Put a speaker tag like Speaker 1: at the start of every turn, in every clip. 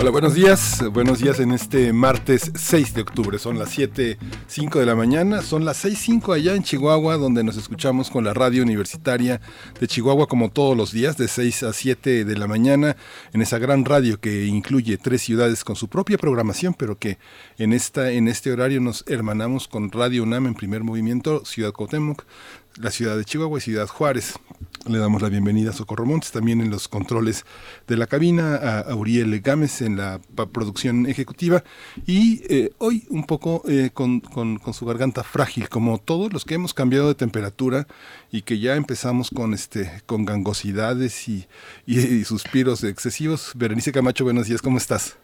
Speaker 1: Hola, buenos días. Buenos días en este martes 6 de octubre. Son las 7.05 de la mañana. Son las 6.05 allá en Chihuahua, donde nos escuchamos con la radio universitaria de Chihuahua como todos los días, de 6 a 7 de la mañana, en esa gran radio que incluye tres ciudades con su propia programación, pero que en, esta, en este horario nos hermanamos con Radio UNAM en primer movimiento, Ciudad Cotemoc, la ciudad de Chihuahua y Ciudad Juárez. Le damos la bienvenida a Socorro Montes, también en los controles de la cabina, a Uriel Gámez en la producción ejecutiva y eh, hoy un poco eh, con, su garganta frágil, como todos los que hemos cambiado de temperatura y que ya empezamos con, este, con gangosidades y, y suspiros excesivos. Berenice Camacho, buenos días, ¿cómo estás?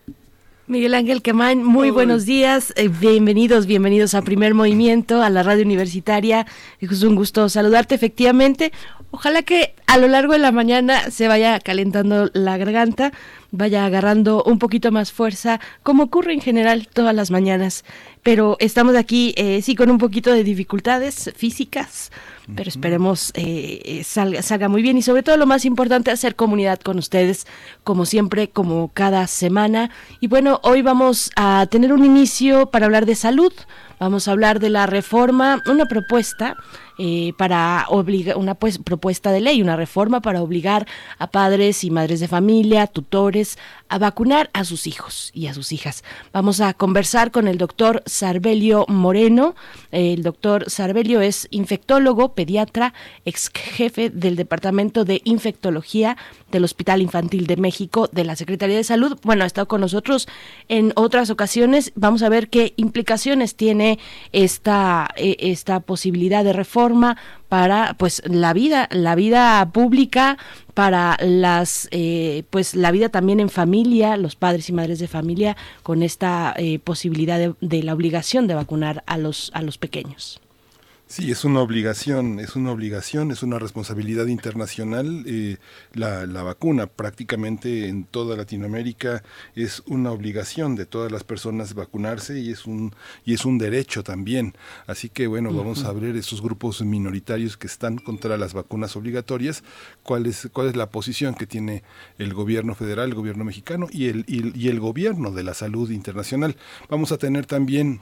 Speaker 2: Miguel Ángel Quemán, muy buenos días, eh, bienvenidos, bienvenidos a Primer Movimiento, a la radio universitaria. Es un gusto saludarte, efectivamente. Ojalá que a lo largo de la mañana se vaya calentando la garganta, vaya agarrando un poquito más fuerza, como ocurre en general todas las mañanas. Pero estamos aquí, eh, sí, con un poquito de dificultades físicas, pero esperemos eh, eh, salga, salga muy bien y sobre todo lo más importante, hacer comunidad con ustedes, como siempre, como cada semana. Y bueno, hoy vamos a tener un inicio para hablar de salud, vamos a hablar de la reforma, una propuesta eh, para obligar una pues, propuesta de ley, una reforma para obligar a padres y madres de familia, tutores, a vacunar a sus hijos y a sus hijas. Vamos a conversar con el doctor Sarbelio Moreno. El doctor Sarbelio es infectólogo, pediatra, ex jefe del Departamento de Infectología del Hospital Infantil de México de la Secretaría de Salud. Bueno, ha estado con nosotros en otras ocasiones. Vamos a ver qué implicaciones tiene esta, eh, esta posibilidad de reforma para pues la vida la vida pública para las eh, pues la vida también en familia los padres y madres de familia con esta eh, posibilidad de, de la obligación de vacunar a los a los pequeños
Speaker 1: Sí, es una obligación, es una obligación, es una responsabilidad internacional. Eh, la, la, vacuna prácticamente en toda Latinoamérica es una obligación de todas las personas vacunarse y es un y es un derecho también. Así que bueno, vamos a ver esos grupos minoritarios que están contra las vacunas obligatorias, cuál es cuál es la posición que tiene el gobierno federal, el gobierno mexicano y el y, y el gobierno de la salud internacional. Vamos a tener también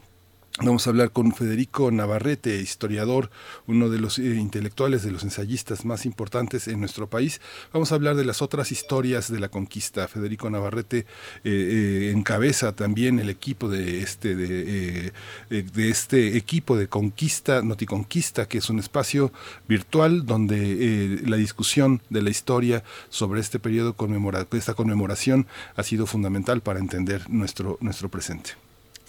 Speaker 1: Vamos a hablar con Federico Navarrete, historiador, uno de los eh, intelectuales, de los ensayistas más importantes en nuestro país. Vamos a hablar de las otras historias de la conquista. Federico Navarrete eh, eh, encabeza también el equipo de este, de, de, este equipo de conquista, Noticonquista, que es un espacio virtual donde la discusión de la historia sobre este periodo conmemora, esta conmemoración ha sido fundamental para entender nuestro, nuestro presente.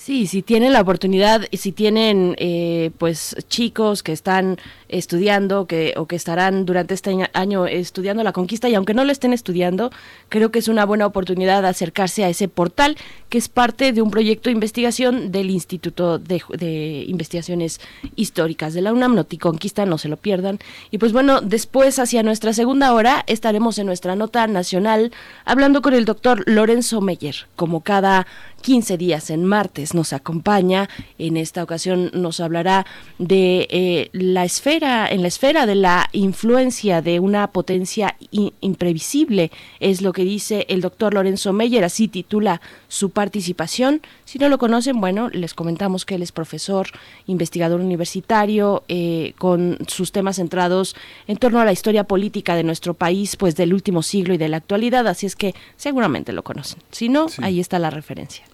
Speaker 2: Sí, si tienen la oportunidad, si tienen eh, pues chicos que están estudiando que, o que estarán durante este año estudiando la conquista y aunque no lo estén estudiando, creo que es una buena oportunidad de acercarse a ese portal que es parte de un proyecto de investigación del Instituto de, Investigaciones Históricas de la UNAM, Noticonquista, no se lo pierdan. Y pues bueno, después hacia nuestra segunda hora estaremos en nuestra nota nacional hablando con el doctor Lorenzo Meyer, como cada 15 días en martes nos acompaña. En esta ocasión nos hablará de eh, la esfera, en la esfera de la influencia de una potencia imprevisible, es lo que dice el doctor Lorenzo Meyer, así titula su participación. Si no lo conocen, bueno, les comentamos que él es profesor, investigador universitario, eh, con sus temas centrados en torno a la historia política de nuestro país, pues del último siglo y de la actualidad, así es que seguramente lo conocen. Si no, ahí está la referencia.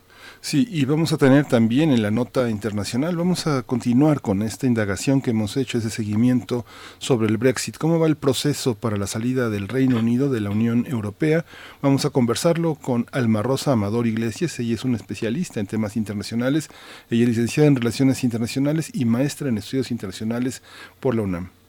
Speaker 1: Sí, y vamos a tener también en la nota internacional, vamos a continuar con esta indagación que hemos hecho, ese seguimiento sobre el Brexit, cómo va el proceso para la salida del Reino Unido de la Unión Europea. Vamos a conversarlo con Alma Rosa Amador Iglesias, ella es una especialista en temas internacionales, ella es licenciada en Relaciones Internacionales y maestra en Estudios Internacionales por la UNAM.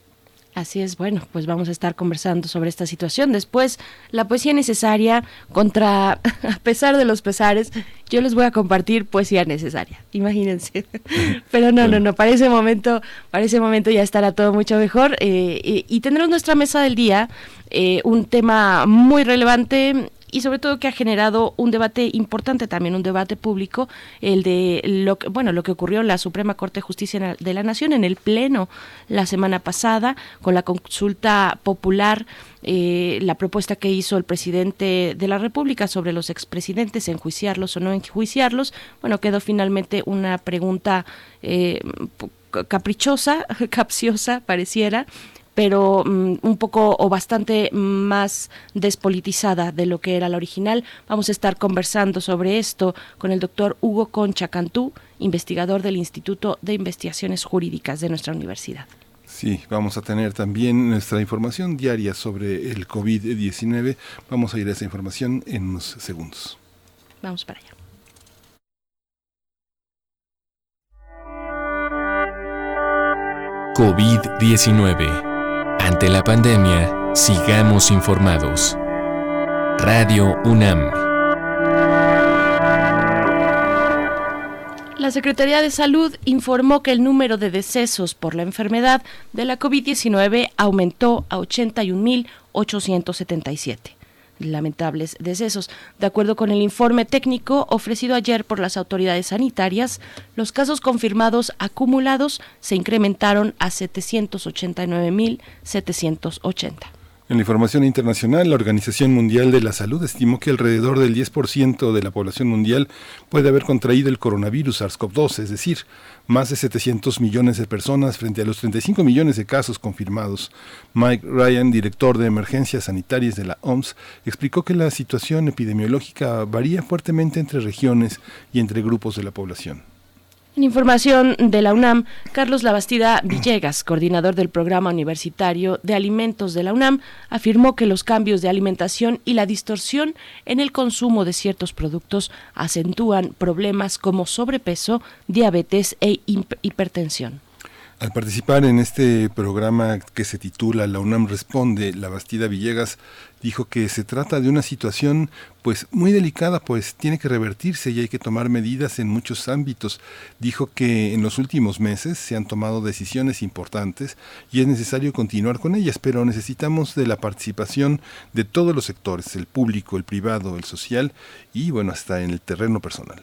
Speaker 2: Así es, bueno, pues vamos a estar conversando sobre esta situación. Después, la poesía necesaria contra, a pesar de los pesares, yo les voy a compartir poesía necesaria, imagínense. Pero no, no, no, para ese momento, para ese momento ya estará todo mucho mejor. Eh, y, tendremos nuestra mesa del día, eh, un tema muy relevante y sobre todo que ha generado un debate importante también, un debate público, el de lo que, bueno, lo que ocurrió en la Suprema Corte de Justicia de la Nación en el Pleno la semana pasada con la consulta popular. Eh, la propuesta que hizo el presidente de la República sobre los expresidentes, enjuiciarlos o no enjuiciarlos, bueno, quedó finalmente una pregunta eh, caprichosa, capciosa, pareciera, pero mm, un poco o bastante más despolitizada de lo que era la original. Vamos a estar conversando sobre esto con el doctor Hugo Concha Cantú, investigador del Instituto de Investigaciones Jurídicas de nuestra universidad.
Speaker 1: Sí, vamos a tener también nuestra información diaria sobre el COVID-19. Vamos a ir a esa información en unos segundos.
Speaker 2: Vamos para allá.
Speaker 3: COVID-19 ante la pandemia, sigamos informados. Radio UNAM.
Speaker 2: La Secretaría de Salud informó que el número de decesos por la enfermedad de la COVID-19 aumentó a 81.877 lamentables decesos. De acuerdo con el informe técnico ofrecido ayer por las autoridades sanitarias, los casos confirmados acumulados se incrementaron a 789.780.
Speaker 1: En la información internacional, la Organización Mundial de la Salud estimó que alrededor del 10% de la población mundial puede haber contraído el coronavirus SARS-CoV-2, es decir, más de 700 millones de personas frente a los 35 millones de casos confirmados. Mike Ryan, director de emergencias sanitarias de la OMS, explicó que la situación epidemiológica varía fuertemente entre regiones y entre grupos de la población.
Speaker 2: En información de la UNAM, Carlos Labastida Villegas, coordinador del Programa Universitario de Alimentos de la UNAM, afirmó que los cambios de alimentación y la distorsión en el consumo de ciertos productos acentúan problemas como sobrepeso, diabetes e hipertensión.
Speaker 1: Al participar en este programa que se titula La UNAM Responde, la Bastida Villegas dijo que se trata de una situación pues muy delicada, pues tiene que revertirse y hay que tomar medidas en muchos ámbitos. Dijo que en los últimos meses se han tomado decisiones importantes y es necesario continuar con ellas, pero necesitamos de la participación de todos los sectores, el público, el privado, el social y bueno, hasta en el terreno personal.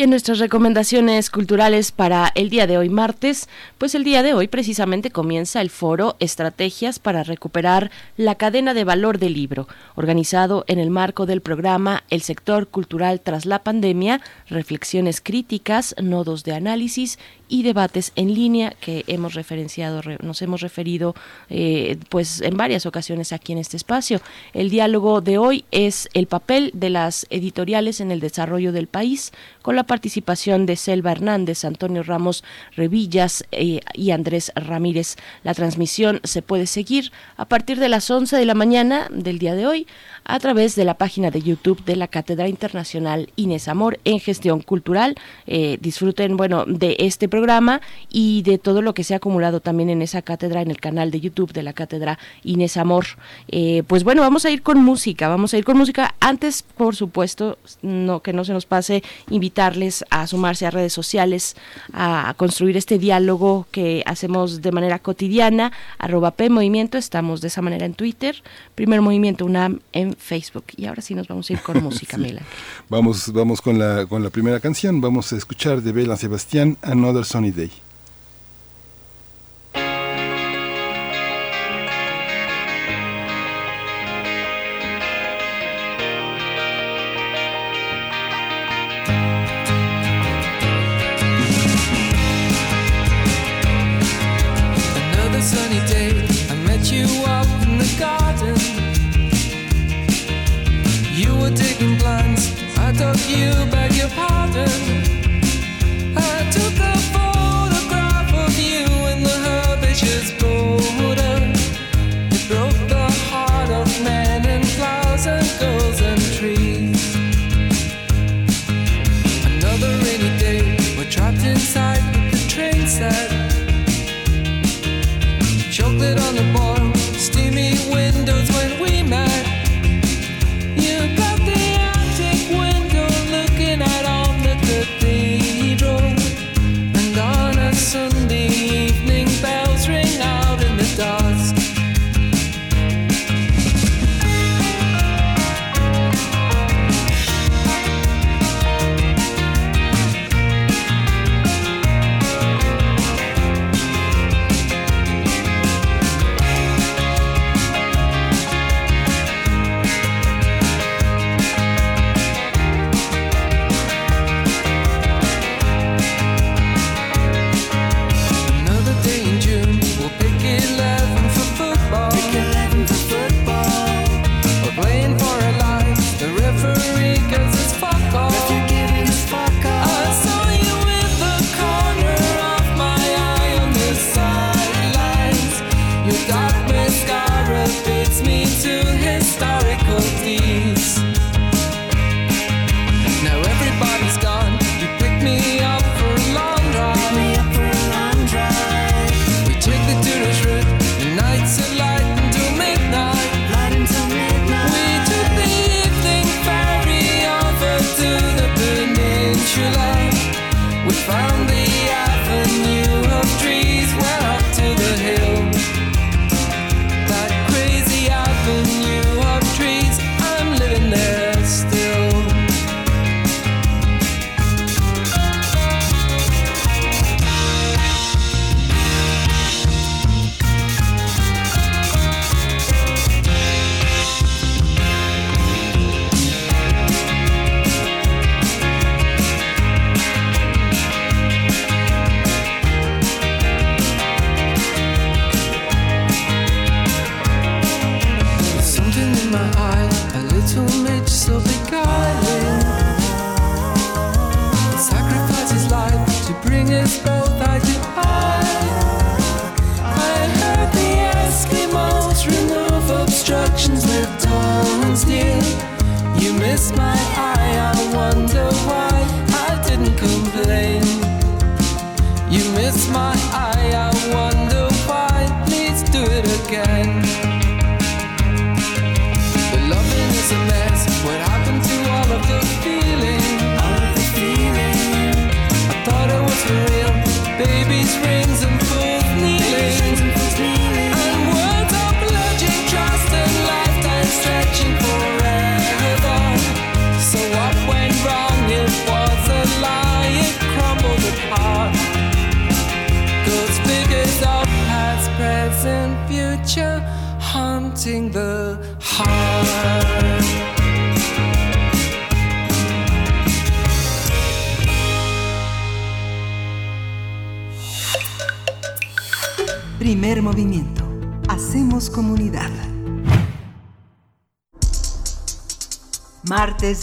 Speaker 2: Y en nuestras recomendaciones culturales para el día de hoy martes, pues el día de hoy precisamente comienza el foro Estrategias para recuperar la cadena de valor del libro, organizado en el marco del programa El sector cultural tras la pandemia, reflexiones críticas, nodos de análisis y debates en línea que hemos referenciado, nos hemos referido eh, pues en varias ocasiones aquí en este espacio. El diálogo de hoy es el papel de las editoriales en el desarrollo del país, con la participación de Selva Hernández, Antonio Ramos Revillas eh, y Andrés Ramírez. La transmisión se puede seguir a partir de las 11 de la mañana del día de hoy a través de la página de YouTube de la Cátedra Internacional Inés Amor en Gestión Cultural. Eh, disfruten, bueno, de este programa y de todo lo que se ha acumulado también en esa cátedra, en el canal de YouTube de la Cátedra Inés Amor. Eh, pues bueno, vamos a ir con música, vamos a ir con música. Antes, por supuesto, no que no se nos pase invitarles a sumarse a redes sociales, a, construir este diálogo que hacemos de manera cotidiana, arroba P estamos de esa manera en Twitter, Primer Movimiento UNAM en Facebook. Y ahora sí nos vamos a ir con música, sí.
Speaker 1: Vamos, vamos con la, con la primera canción. Vamos a escuchar de Bela Sebastián Another Sunny Day.
Speaker 4: taking plans. I told you,
Speaker 5: beg your pardon.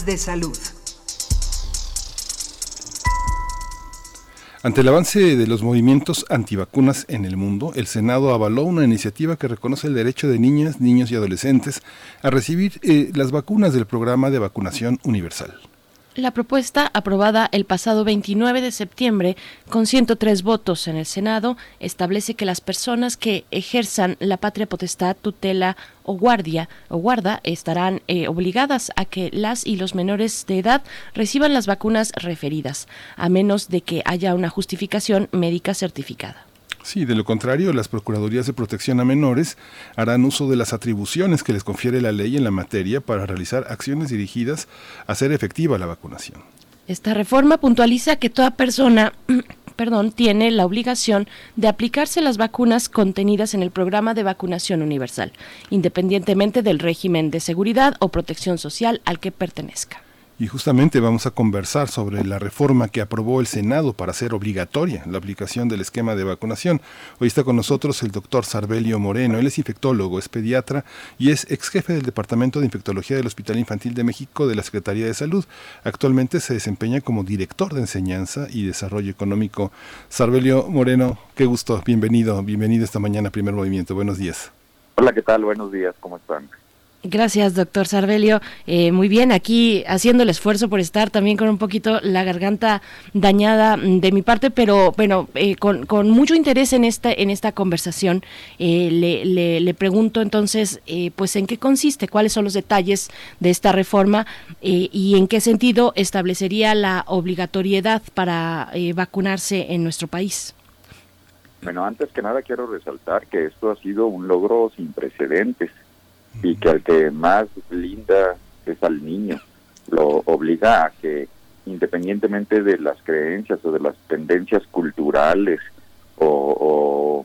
Speaker 5: De salud.
Speaker 1: Ante el avance de los movimientos antivacunas en el mundo, el Senado avaló una iniciativa que reconoce el derecho de niñas, niños y adolescentes a recibir eh, las vacunas del programa de vacunación universal.
Speaker 2: La propuesta, aprobada el pasado 29 de septiembre con 103 votos en el Senado, establece que las personas que ejerzan la patria potestad, tutela o guardia o guarda estarán eh, obligadas a que las y los menores de edad reciban las vacunas referidas, a menos de que haya una justificación médica certificada.
Speaker 1: Sí, de lo contrario, las Procuradurías de Protección a Menores harán uso de las atribuciones que les confiere la ley en la materia para realizar acciones dirigidas a hacer efectiva la vacunación.
Speaker 2: Esta reforma puntualiza que toda persona perdón, tiene la obligación de aplicarse las vacunas contenidas en el programa de vacunación universal, independientemente del régimen de seguridad o protección social al que pertenezca.
Speaker 1: Y justamente vamos a conversar sobre la reforma que aprobó el Senado para hacer obligatoria la aplicación del esquema de vacunación. Hoy está con nosotros el doctor Sarbelio Moreno. Él es infectólogo, es pediatra y es ex jefe del Departamento de Infectología del Hospital Infantil de México de la Secretaría de Salud. Actualmente se desempeña como director de enseñanza y desarrollo económico. Sarbelio Moreno, qué gusto, bienvenido, bienvenido esta mañana a Primer Movimiento. Buenos días.
Speaker 6: Hola, ¿qué tal? Buenos días, ¿cómo están?
Speaker 2: Gracias, doctor Sarbelio. Eh, muy bien, aquí haciendo el esfuerzo por estar también con un poquito la garganta dañada de mi parte, pero bueno, eh, con, mucho interés en esta, en esta conversación. Eh, le, le, le, pregunto entonces, pues, ¿en qué consiste? ¿Cuáles son los detalles de esta reforma? ¿Y en qué sentido establecería la obligatoriedad para vacunarse en nuestro país?
Speaker 6: Bueno, antes que nada quiero resaltar que esto ha sido un logro sin precedentes y que al que más linda es al niño. Lo obliga a que independientemente de las creencias o de las tendencias culturales o,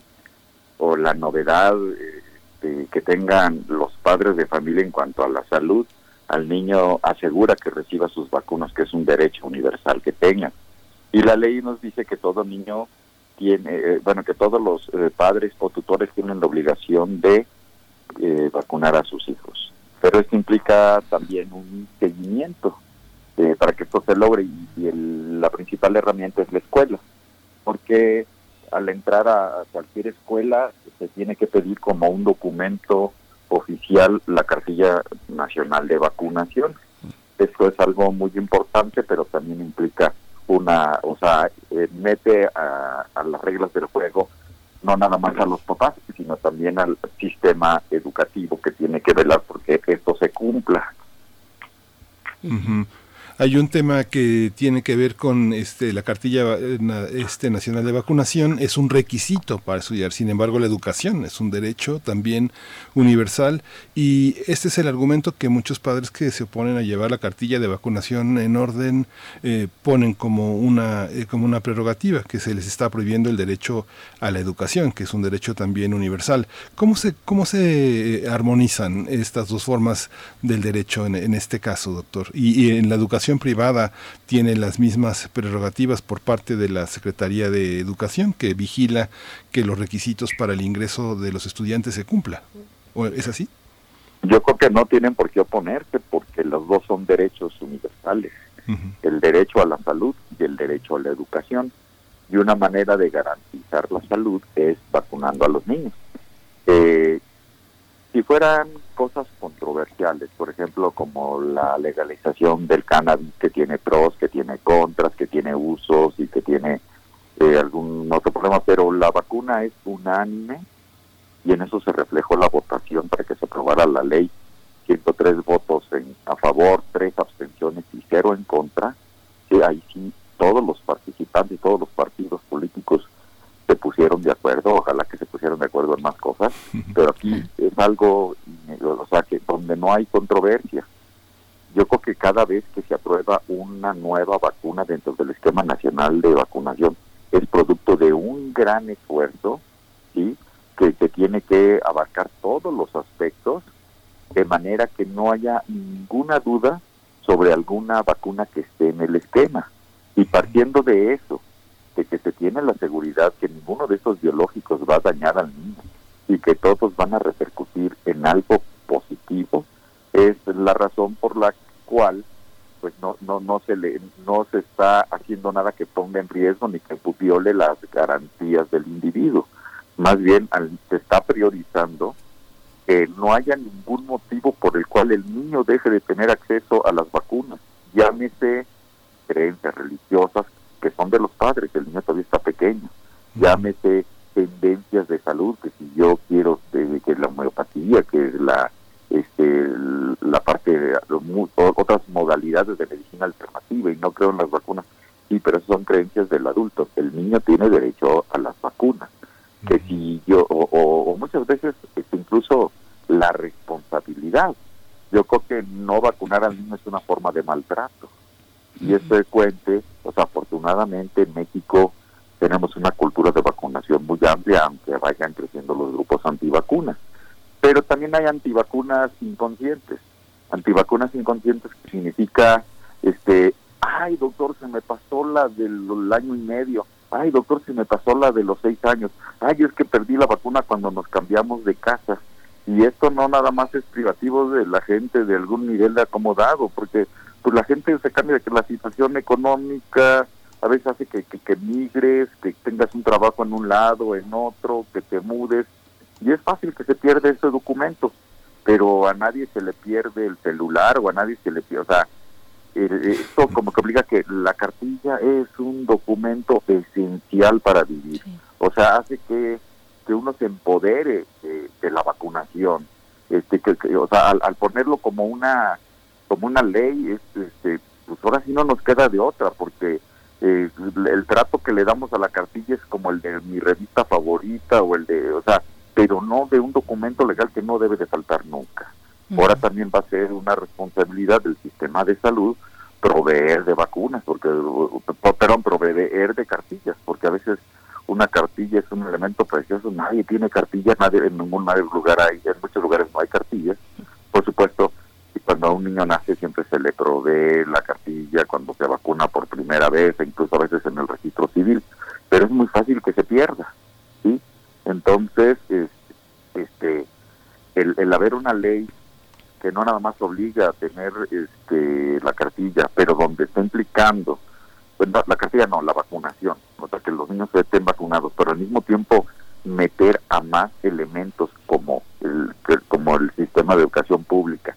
Speaker 6: o, la novedad este, que tengan los padres de familia en cuanto a la salud, al niño asegura que reciba sus vacunas, que es un derecho universal que tenga. Y la ley nos dice que todo niño tiene, eh, bueno, que todos los eh, padres o tutores tienen la obligación de eh, vacunar a sus hijos. Pero esto implica también un seguimiento eh, para que esto se logre y, el, la principal herramienta es la escuela, porque al entrar a, a cualquier escuela se tiene que pedir como un documento oficial la cartilla nacional de vacunación. Esto es algo muy importante, pero también implica una, o sea, eh, mete a, a las reglas del juego no nada más a los papás, sino también al sistema educativo que tiene que velar porque esto se cumpla.
Speaker 1: Hay un tema que tiene que ver con este, la cartilla este, nacional de vacunación, es un requisito para estudiar, sin embargo la educación es un derecho también universal y este es el argumento que muchos padres que se oponen a llevar la cartilla de vacunación en orden eh, ponen como una, eh, como una prerrogativa, que se les está prohibiendo el derecho a la educación, que es un derecho también universal. ¿Cómo se, cómo se armonizan estas dos formas del derecho en, este caso, doctor? Y en la educación privada tiene las mismas prerrogativas por parte de la Secretaría de Educación, que vigila que los requisitos para el ingreso de los estudiantes se cumpla. ¿Es así?
Speaker 6: Yo creo que no tienen por qué oponerse porque los dos son derechos universales, el derecho a la salud y el derecho a la educación. Y una manera de garantizar la salud es vacunando a los niños. Eh, si fueran cosas controversiales, por ejemplo, como la legalización del cannabis que tiene pros, que tiene contras, que tiene usos y que tiene eh, algún otro problema, pero la vacuna es unánime y en eso se reflejó la votación para que se aprobara la ley. 103 votos en, a favor, 3 abstenciones y 0 en contra. Sí, ahí sí, todos los participantes todos los partidos políticos se pusieron de acuerdo, ojalá que se pusieran de acuerdo en más cosas, pero aquí es algo, o sea, que donde no hay controversia. Yo creo que cada vez que se aprueba una nueva vacuna dentro del esquema nacional de vacunación, es producto de un gran esfuerzo, ¿sí? que, que tiene que abarcar todos los aspectos de manera que no haya ninguna duda sobre alguna vacuna que esté en el esquema. Y partiendo de eso, de que se tiene la seguridad que ninguno de esos biológicos va a dañar al niño y que todos van a repercutir en algo positivo, es la razón por la cual pues no no no se le no se está haciendo nada que ponga en riesgo ni que viole las garantías del individuo. Más bien se está priorizando que no haya ningún motivo por el cual el niño deje de tener acceso a las vacunas. Llámese creencias religiosas que son de los padres el niño todavía está pequeño llámese tendencias de salud que si yo quiero de, que la homeopatía que es la este la parte o- otras modalidades de medicina alternativa y no creo en las vacunas. Sí pero esas son creencias del adulto. El niño tiene derecho a las vacunas. Que si yo o, o- o muchas veces este, incluso la responsabilidad. Yo creo que no vacunar al niño es una forma de maltrato y es frecuente pues afortunadamente en México tenemos una cultura de vacunación muy amplia aunque vayan creciendo los grupos antivacunas. Pero también hay antivacunas inconscientes. Antivacunas inconscientes que significa este ay doctor se me pasó la del año y medio. Ay doctor se me pasó la de los seis años. Ay es que perdí la vacuna cuando nos cambiamos de casa y esto no nada más es privativo de la gente de algún nivel de acomodado porque pues la gente se cambia de que la situación económica a veces hace que, que, que migres que tengas un trabajo en un lado en otro que te mudes y es fácil que se pierda ese documento pero a nadie se le pierde el celular o a nadie se le pierde, o sea, esto como que obliga que la cartilla es un documento esencial para vivir, o sea, hace que, que uno se empodere de, de la vacunación, este, que, que, o sea, al, al ponerlo como una como una ley, es, este, pues ahora sí no nos queda de otra, porque eh, el trato que le damos a la cartilla es como el de mi revista favorita o el de, o sea, pero no de un documento legal que no debe de faltar nunca. Ahora también va a ser una responsabilidad del sistema de salud proveer de vacunas, porque, perdón, proveer de cartillas, porque a veces una cartilla es un elemento precioso, nadie tiene cartilla, nadie en ningún lugar hay, en muchos lugares no hay cartillas. Por supuesto, cuando un niño nace siempre se le provee la cartilla cuando se vacuna por primera vez, e incluso a veces en el registro civil, pero es muy fácil que se pierda, ¿sí? Entonces, es- este, el, el haber una ley que no nada más obliga a tener este, la cartilla, pero donde está implicando, pues, la cartilla no, la vacunación, o sea, que los niños estén vacunados, pero al mismo tiempo meter a más elementos como el, como el sistema de educación pública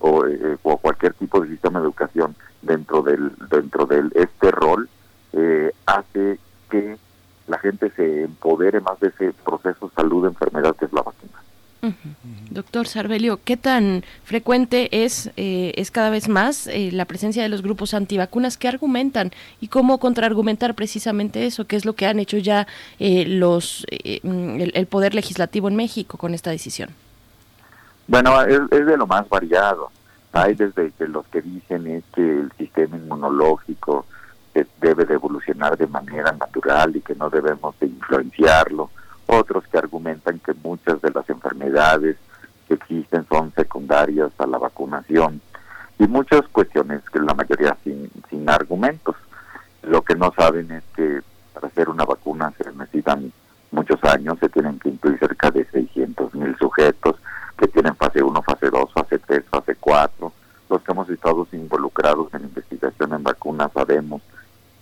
Speaker 6: o, eh, o cualquier tipo de sistema de educación dentro del dentro del este rol eh, hace que la gente se empodere más de ese proceso salud-enfermedad que es la vacuna.
Speaker 2: Doctor Sarbelio, ¿qué tan frecuente es, eh, es cada vez más eh, la presencia de los grupos antivacunas? ¿Qué argumentan y cómo contraargumentar precisamente eso? ¿Qué es lo que han hecho ya eh, los eh, mm, el, el Poder Legislativo en México con esta decisión?
Speaker 6: Bueno, es, de lo más variado. Hay desde que los que dicen es que el sistema inmunológico debe de evolucionar de manera natural y que no debemos de influenciarlo. Otros que argumentan que muchas de las enfermedades que existen son secundarias a la vacunación. Y muchas cuestiones que la mayoría sin, sin argumentos. Lo que no saben es que para hacer una vacuna se necesitan muchos años, se tienen que incluir cerca de 600 mil sujetos que tienen fase 1, fase 2, los que hemos estado involucrados en investigación en vacunas sabemos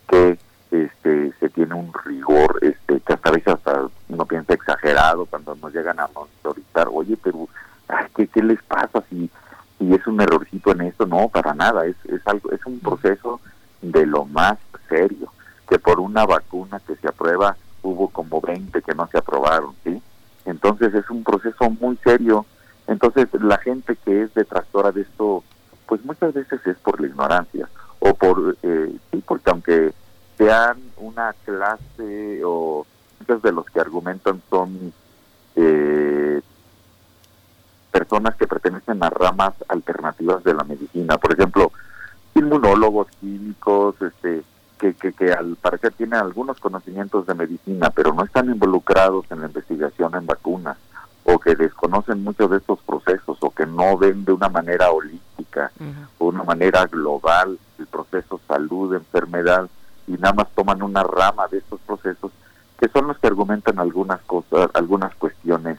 Speaker 6: que este se tiene un rigor este que hasta a veces hasta uno piensa exagerado cuando nos llegan a monitorizar oye pero ay, ¿qué, qué les pasa si si es un errorcito en esto no para nada es es algo es un proceso de lo más serio que por una vacuna que se aprueba hubo como 20 que no se aprobaron sí entonces es un proceso muy serio entonces la gente que es detractora de esto pues muchas veces es por la ignorancia o por eh, sí porque aunque sean una clase o muchos de los que argumentan son eh, personas que pertenecen a ramas alternativas de la medicina, por ejemplo, inmunólogos, químicos, este, que, que, que al parecer tienen algunos conocimientos de medicina, pero no están involucrados en la investigación en vacunas, o que desconocen muchos de estos procesos, o que no ven de una manera holística, o una manera global el proceso salud, enfermedad, y nada más toman una rama de estos procesos, que son los que argumentan algunas cosas, algunas cuestiones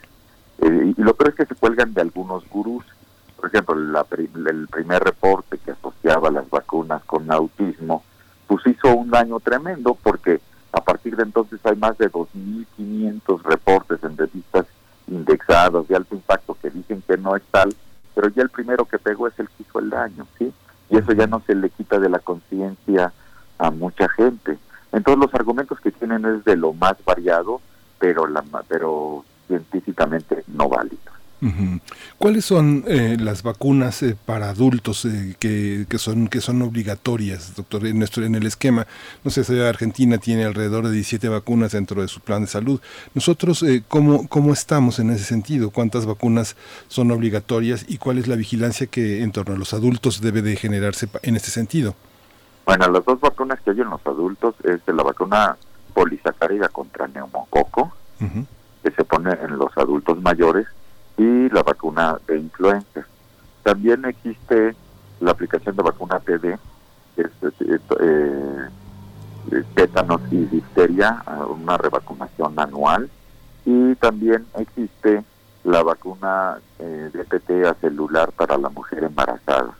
Speaker 6: eh, y lo peor es que se cuelgan de algunos gurús. Por ejemplo, la el primer reporte que asociaba las vacunas con autismo, pues hizo un daño tremendo porque a partir de entonces hay más de 2.500 reportes en revistas indexadas de alto impacto que dicen que no es tal, pero ya el primero que pegó es el que hizo el daño, ¿sí? Y eso ya no se le quita de la conciencia a mucha gente. Entonces los argumentos que tienen es de lo más variado, pero la pero científicamente no válidos.
Speaker 1: ¿Cuáles son eh, las vacunas eh, para adultos eh, que, que son que son obligatorias, doctor? En nuestro en el esquema, no sé, si Argentina tiene alrededor de 17 vacunas dentro de su plan de salud. Nosotros, eh, ¿cómo, ¿cómo estamos en ese sentido? ¿Cuántas vacunas son obligatorias y cuál es la vigilancia que en torno a los adultos debe de generarse en este sentido?
Speaker 6: Bueno, las dos vacunas que hay en los adultos es de la vacuna polisacárida contra neumococo, que se pone en los adultos mayores, y la vacuna de influenza. También existe la aplicación de vacuna TD, que es eh, eh, eh, tétanos y difteria, una revacunación anual, y también existe la vacuna eh, DPT a celular para la mujer embarazada,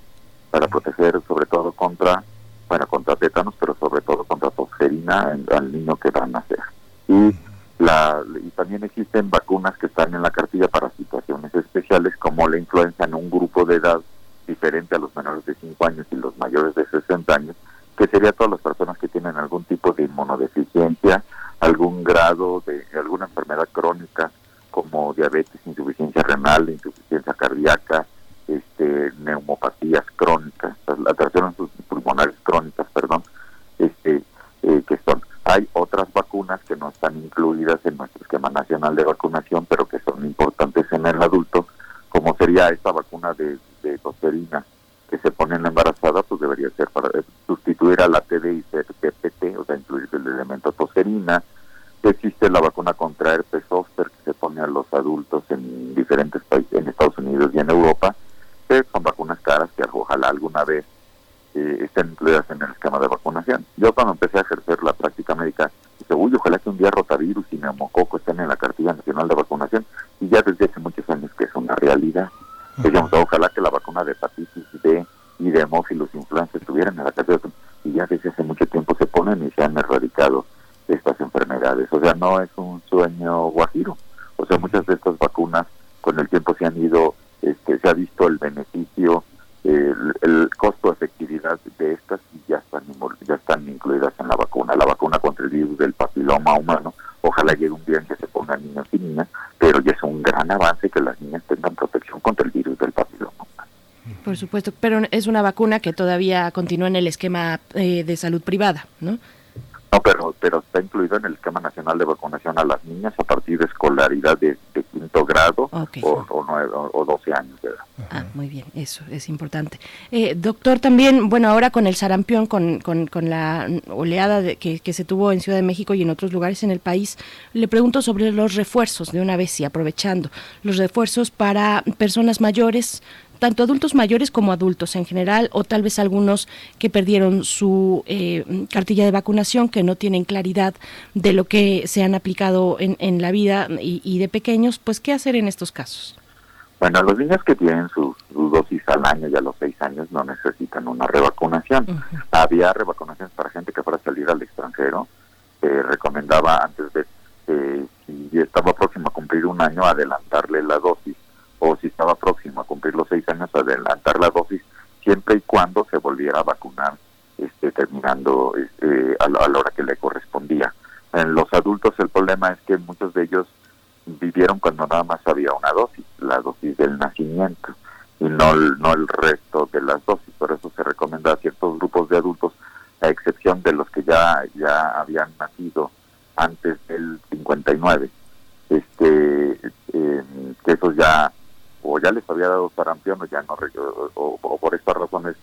Speaker 6: para proteger sobre todo contra, bueno, contra tétanos, pero sobre todo contra tosferina al niño que va a nacer. Y la, y también existen vacunas que están en la cartilla para situaciones especiales como la influenza en un grupo de edad diferente a los menores de 5 años y los mayores de 60 años, que sería todas las personas que tienen algún tipo de inmunodeficiencia, algún grado de alguna enfermedad crónica como diabetes, insuficiencia renal, insuficiencia cardíaca, este, neumopatías crónicas, alteraciones pulmonares crónicas, perdón, este, eh, que son. Hay otras vacunas que no están incluidas en nuestro esquema nacional de vacunación, pero que son importantes en el adulto, como sería esta vacuna de, de que se pone en la embarazada, pues debería ser para sustituir a la TD y TPT, o sea, incluir el elemento tosferina. Existe la vacuna contra herpes zóster que se pone a los adultos en diferentes países, en Estados Unidos y en Europa, que son vacunas caras que ojalá alguna vez eh, estén incluidas en el esquema de vacunación. Yo cuando empecé a ejercer la práctica médica, dije, uy, ojalá que un día rotavirus y neumococo estén en la cartilla nacional de vacunación, y ya desde hace muchos años que es una realidad. Digamos, ojalá que la vacuna de hepatitis B y de hemófilos influenza estuvieran en la cartilla, y ya desde hace mucho tiempo se ponen y se han erradicado estas enfermedades. O sea, no es un sueño guajiro. O sea, muchas de estas vacunas con el tiempo se han ido, este, se ha visto el beneficio, el, el costo-efectividad de estas ya están, ya están incluidas en la vacuna. La vacuna contra el virus del papiloma humano, ojalá llegue un día en que se pongan niños y niñas, pero ya es un gran avance que las niñas tengan protección contra el virus del papiloma humano.
Speaker 2: Por supuesto, pero es una vacuna que todavía continúa en el esquema eh, de salud privada, ¿no?
Speaker 6: No, pero, pero está incluido en el esquema nacional de vacunación a las niñas a partir de escolaridad de, de quinto grado o, o, nueve- o- o 12 años de edad.
Speaker 2: Ah, muy bien, eso es importante. Eh, doctor, también, bueno, ahora con el sarampión, con, con, con la oleada de- que, que se tuvo en Ciudad de México y en otros lugares en el país, le pregunto sobre los refuerzos de una vez y aprovechando, los refuerzos para personas mayores, tanto adultos mayores como adultos en general, o tal vez algunos que perdieron su eh, cartilla de vacunación, que no tienen claridad de lo que se han aplicado en, en la vida y, y de pequeños, pues, ¿qué hacer en estos casos?
Speaker 6: Bueno, los niños que tienen su, su dosis al año y a los seis años no revacunación. Había revacunaciones para gente que fuera a salir al extranjero. Eh, recomendaba antes de, eh, si estaba próximo a cumplir un año, adelantarle la dosis. O si estaba próximo a cumplir los seis años, adelantar la dosis, siempre y cuando se volviera a vacunar, este, terminando este, a, la, a la hora que le correspondía. En los adultos el problema es que muchos de ellos vivieron cuando nada más había una dosis, la dosis del nacimiento, y no el, no el resto de las dosis. Por eso se recomienda a ciertos grupos de adultos, a excepción de los que ya, ya habían nacido antes del 59, este, eh, que esos ya, o ya les había dado sarampión, o ya no, o, por estas razones,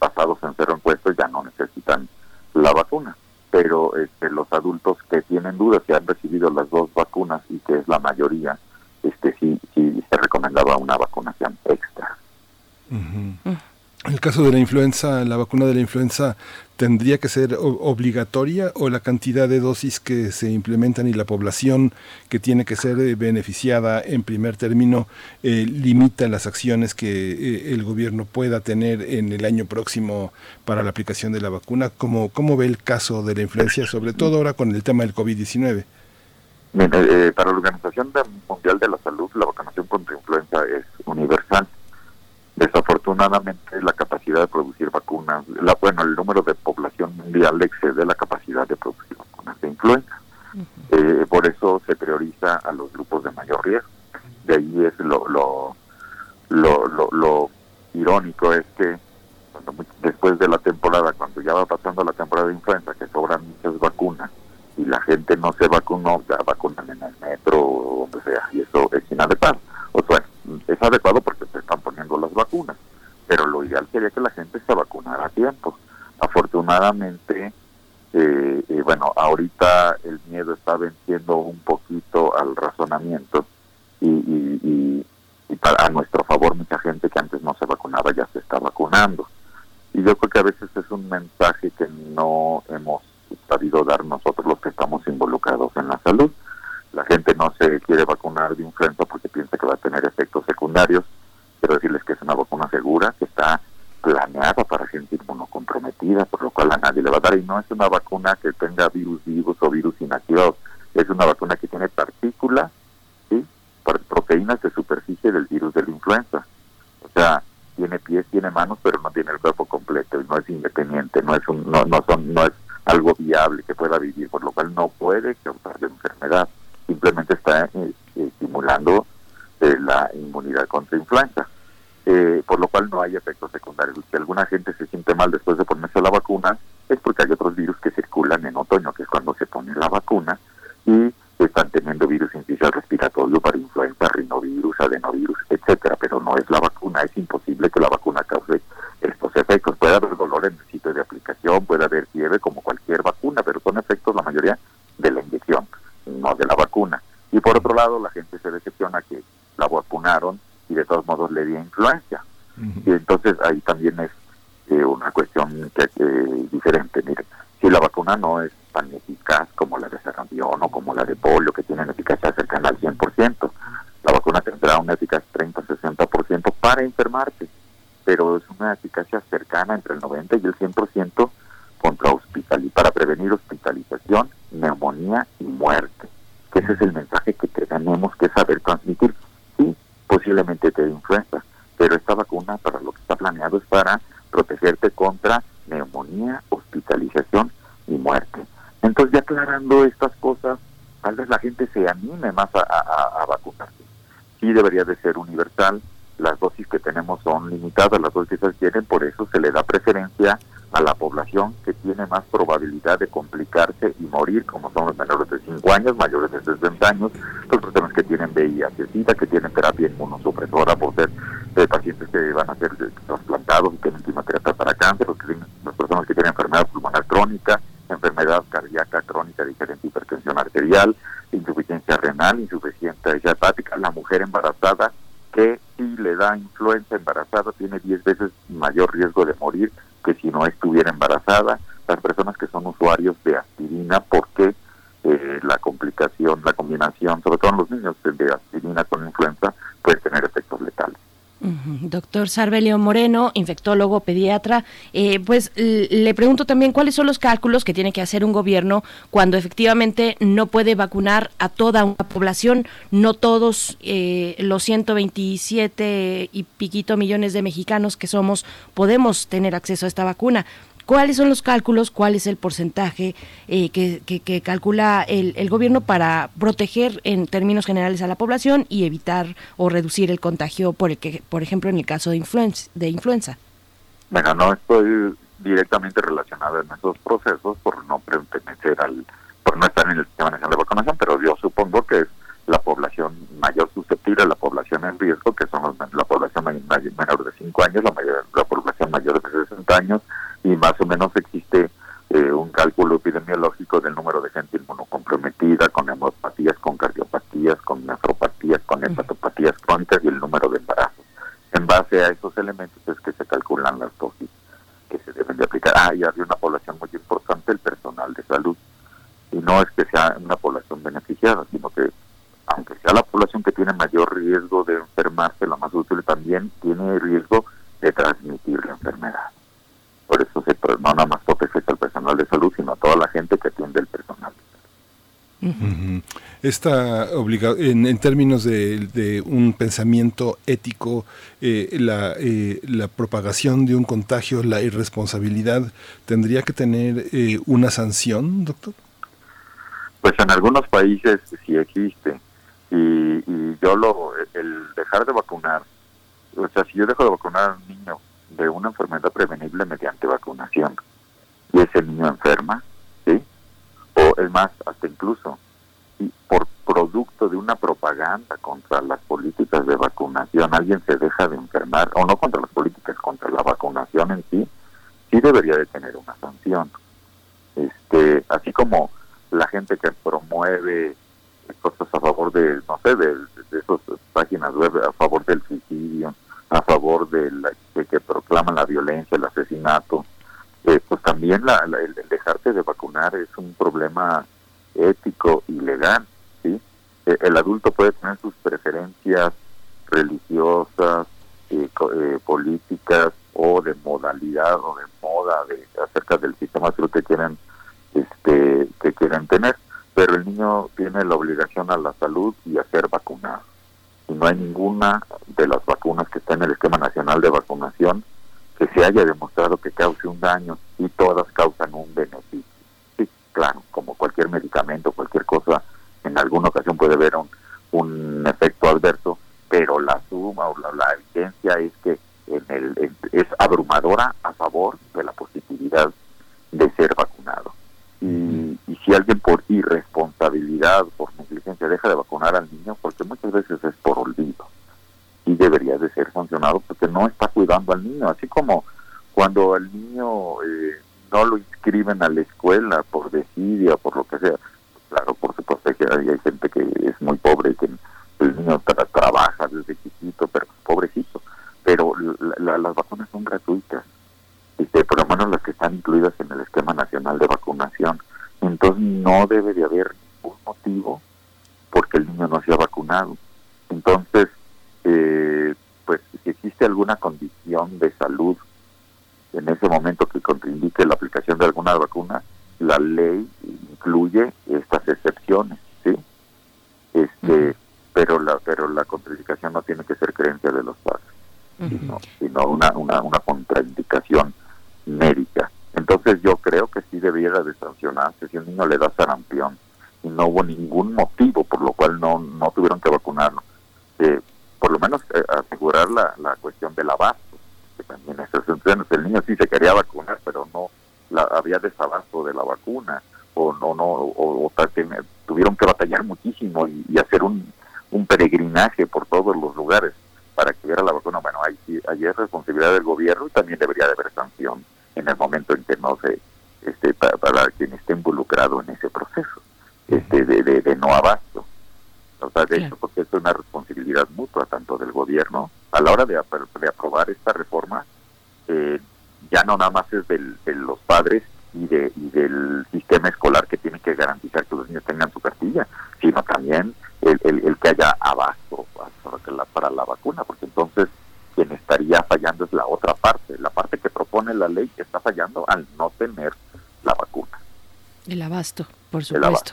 Speaker 6: basados en cero encuestos, ya no necesitan la vacuna. Pero este, los adultos que tienen dudas que han recibido las dos vacunas y que es la mayoría, este sí, sí se recomendaba una vacunación extra.
Speaker 1: En el caso de la influenza, la vacuna de la influenza tendría que ser obligatoria o la cantidad de dosis que se implementan y la población que tiene que ser eh, beneficiada en primer término eh, limita las acciones que eh, el gobierno pueda tener en el año próximo para la aplicación de la vacuna. ¿Cómo, cómo ve el caso de la influencia, sobre todo ahora con el tema del COVID-19?
Speaker 6: Mira, eh, para la Organización Mundial de la Salud, la vacunación contra influenza es universal. Desafortunadamente, la capacidad de producir vacunas, la, bueno, el número de población mundial excede la capacidad de producir vacunas de influenza. Eh, por eso se prioriza a los grupos de mayor riesgo. De ahí es lo, lo, lo, lo, lo irónico es que cuando después de la temporada, cuando ya va pasando la temporada de influenza, que sobran muchas vacunas y la gente no se vacunó, ya vacunan en el metro o donde sea, y eso es inadecuado. O sea, es adecuado porque se están poniendo las vacunas, pero lo ideal sería que la gente se vacunara a tiempo. Afortunadamente, eh, eh, bueno, ahorita el miedo está venciendo un poquito al razonamiento y, y, y- y a nuestro favor mucha gente que antes no se vacunaba ya se está vacunando. Y yo creo que a veces es un mensaje que no hemos sabido dar nosotros los que estamos involucrados en la salud. La gente no se quiere vacunar de influenza porque piensa que va a tener efectos secundarios. Quiero decirles que es una vacuna segura, que está planeada para gente inmunocomprometida, por lo cual a nadie le va a dar. Y no es una vacuna que tenga virus vivos o virus inactivados. Es una vacuna que tiene partículas, ¿sí? Proteínas de superficie del virus de la influenza. O sea, tiene pies, tiene manos, pero no tiene el cuerpo completo y no es independiente, no es un, no, no son, no es algo viable que pueda vivir, por lo cual no puede causar enfermedad. Simplemente está eh, estimulando eh, la inmunidad contra influenza. Eh, por lo cual no hay efectos secundarios. Si alguna gente se siente mal después de ponerse la vacuna, es porque hay otros virus que circulan en otoño, que es cuando se pone la vacuna, y están teniendo virus incisional respiratorio para influenza, rinovirus, adenovirus, etcétera, pero no es la vacuna, es imposible que la vacuna cause estos efectos. Puede haber dolor en el sitio de aplicación, puede haber fiebre como cualquier vacuna, pero son efectos la mayoría de la inyección, no de la vacuna. Y por otro lado, la gente se decepciona que la vacunaron y de todos modos le dio influencia. Y entonces ahí también es eh, una cuestión que, eh, diferente. Mire, si la vacuna no es tan eficaz como la de sarampión o como la de polio, que tienen eficacia cercana al 100%, la vacuna tendrá una eficacia 30-60% para enfermarte, pero es una eficacia cercana entre el 90 y el 100% contra hospital y para prevenir hospitalización, neumonía y muerte. Que ese es el mensaje que tenemos que saber transmitir. Sí, posiblemente te dé influenza, pero esta vacuna para lo que está planeado es para protegerte contra neumonía, hospitalización y muerte. Entonces, ya aclarando estas cosas, tal vez la gente se anime más a, a- a vacunarse. Sí debería de ser universal, las dosis que tenemos son limitadas, las dosis que se quieren, por eso se le da preferencia a la población que tiene más probabilidad de complicarse y morir, como son los menores de 5 años, mayores de 60 años, los personas que tienen VIH, SIDA, que tienen terapia inmunosupresora por ser eh, pacientes que van a ser eh, trasplantados y tienen quimioterapia para cáncer, los que tienen- las personas que tienen enfermedad pulmonar crónica, enfermedad cardíaca crónica diferente, hipertensión arterial, insuficiencia renal, insuficiencia hepática, la mujer embarazada que si le da influenza embarazada tiene 10 veces mayor riesgo de morir que si no estuviera embarazada, las personas que son usuarios de aspirina porque eh, la complicación, la combinación, sobre todo en los niños de aspirina con influenza, puede tener efectos letales.
Speaker 2: Doctor Sarbelio Moreno, infectólogo, pediatra. Eh, pues le pregunto también cuáles son los cálculos que tiene que hacer un gobierno cuando efectivamente no puede vacunar a toda una población, no todos eh, los 127 y piquito millones de mexicanos que somos podemos tener acceso a esta vacuna. ¿Cuáles son los cálculos? ¿Cuál es el porcentaje eh, que, calcula el, el, gobierno para proteger en términos generales a la población y evitar o reducir el contagio, por, el que, por ejemplo, en el caso de, influenza, de influenza?
Speaker 6: Bueno, no estoy directamente relacionado en esos procesos por no pertenecer al, por no estar en el sistema nacional de vacunación, pero yo supongo que es la población mayor susceptible, la población en riesgo, que son los, la población menor de 5 años, la, mayor, la población mayor de 60 años, y más o menos existe eh, un cálculo epidemiológico del número de gente inmunocomprometida, con hemopatías, con cardiopatías, con nefropatías, con hepatopatías crónicas y el número de embarazos. En base a esos elementos es que se calculan las dosis que se deben de aplicar. Ah, y había una población muy importante, el personal de salud. Y no es que sea una población beneficiada, sino que aunque sea la población que tiene mayor riesgo de enfermarse, la más útil también tiene riesgo de transmitir la enfermedad. Por eso se, no nada más protege al personal de salud, sino a toda la gente que atiende el personal.
Speaker 1: Esta obliga en, en términos de, de, un pensamiento ético, eh, la, eh, la, propagación de un contagio, la irresponsabilidad, ¿tendría que tener eh, una sanción, doctor?
Speaker 6: Pues en algunos países sí existe. Y, y yo lo, el dejar de vacunar, o sea, si yo dejo de vacunar a un niño de una enfermedad prevenible mediante vacunación y ese niño enferma, ¿sí? O es más, hasta incluso y por producto de una propaganda contra las políticas de vacunación, alguien se deja de enfermar, o no contra las políticas, contra la vacunación en sí, sí debería de tener una sanción. Este, así como la gente que promueve cosas a favor de, no sé, de, de esas páginas web a favor del suicidio, a favor de, la, de que proclaman la violencia, el asesinato, eh, pues también la, la, el, dejarse de vacunar es un problema ético y legal, ¿sí? Eh, el adulto puede tener sus preferencias religiosas, eh, eh, políticas o de modalidad o de moda de acerca del sistema de salud que quieren este que quieren tener, pero el niño tiene la obligación a la salud y a ser vacunado. Y no hay ninguna de las vacunas que está en el esquema nacional de vacunación que se haya demostrado que cause un daño y todas causan un beneficio. Sí, claro, como cualquier medicamento, cualquier cosa, en alguna ocasión puede haber un, un efecto adverso, pero la suma o la, la evidencia es que en el, en, es abrumadora a favor de la positividad de ser vacunado. Y, y, si alguien por irresponsabilidad, por negligencia, deja de vacunar al niño, porque muchas veces es por olvido, y debería de ser sancionado porque no está cuidando al niño, así como cuando al niño eh, no lo inscriben a la escuela por desidia, por lo que sea. Claro, por supuesto que hay, gente que es muy pobre, que el niño tra trabaja desde chiquito, pero pobrecito. Pero la, las vacunas son gratuitas, este, por lo menos las que están incluidas en el esquema nacional de vacunación. Entonces no debe de haber ningún motivo porque el niño no se ha vacunado. Entonces, eh, pues si existe alguna condición de salud en ese momento que contraindique la aplicación de alguna vacuna, la ley incluye estas excepciones, ¿sí? Este, pero la pero la contraindicación no tiene que ser creencia de los padres, uh -huh. sino, sino una, una, una contraindicación médica. Entonces yo creo que sí debiera de sancionarse si un niño le da sarampión y no hubo ningún motivo por lo cual no, no tuvieron que vacunarlo. Eh, por lo menos eh, asegurar la, la cuestión del abasto que también es el niño sí se quería vacunar, pero no la, había desabasto de la vacuna, o no, no, o, o, tuvieron que batallar muchísimo y, y, hacer un, un peregrinaje por todos los lugares para que hubiera la vacuna. Bueno, ahí, ahí es responsabilidad del gobierno y también debería de haber sanción en el momento en que no se, este, para, para quien esté involucrado en ese proceso este, de, de, de no abasto. O sea, de hecho, porque es una responsabilidad mutua, tanto del gobierno, a la hora de, de aprobar esta reforma, eh, ya no nada más es del, de los padres y, de, y del sistema escolar que tiene que garantizar que los niños tengan su cartilla, sino también el, el, el que haya abasto para la, para la vacuna, porque entonces quien estaría fallando es la otra parte. La parte que propone la ley está fallando al no tener la vacuna.
Speaker 7: El abasto, por supuesto.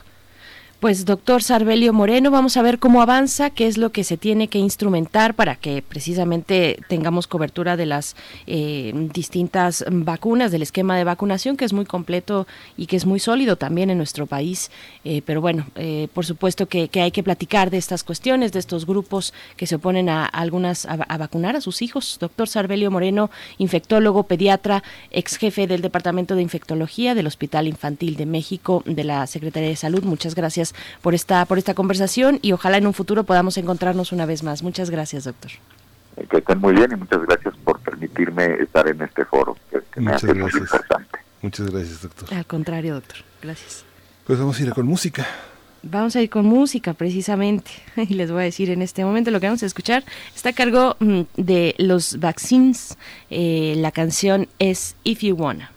Speaker 7: Pues doctor Sarbelio Moreno, vamos a ver cómo avanza, qué es lo que se tiene que instrumentar para que precisamente tengamos cobertura de las eh, distintas vacunas, del esquema de vacunación, que es muy completo y que es muy sólido también en nuestro país. Eh, pero bueno, eh, por supuesto que, hay que platicar de estas cuestiones, de estos grupos que se oponen a, algunas a, a vacunar a sus hijos. Doctor Sarbelio Moreno, infectólogo, pediatra, ex jefe del Departamento de Infectología del Hospital Infantil de México de la Secretaría de Salud. Muchas gracias por esta, por esta conversación y ojalá en un futuro podamos encontrarnos una vez más. Muchas gracias, doctor.
Speaker 6: Eh, Que estén muy bien y muchas gracias por permitirme estar en este foro, que, que me
Speaker 1: Muchas
Speaker 6: hace muy
Speaker 1: gracias.
Speaker 6: importante.
Speaker 1: Muchas gracias, doctor.
Speaker 7: Al contrario, doctor. Gracias.
Speaker 1: Pues vamos a ir con música.
Speaker 7: Vamos a ir con música precisamente y les voy a decir en este momento lo que vamos a escuchar está a cargo mm, de los Vaccines. Eh, la canción es If You Wanna.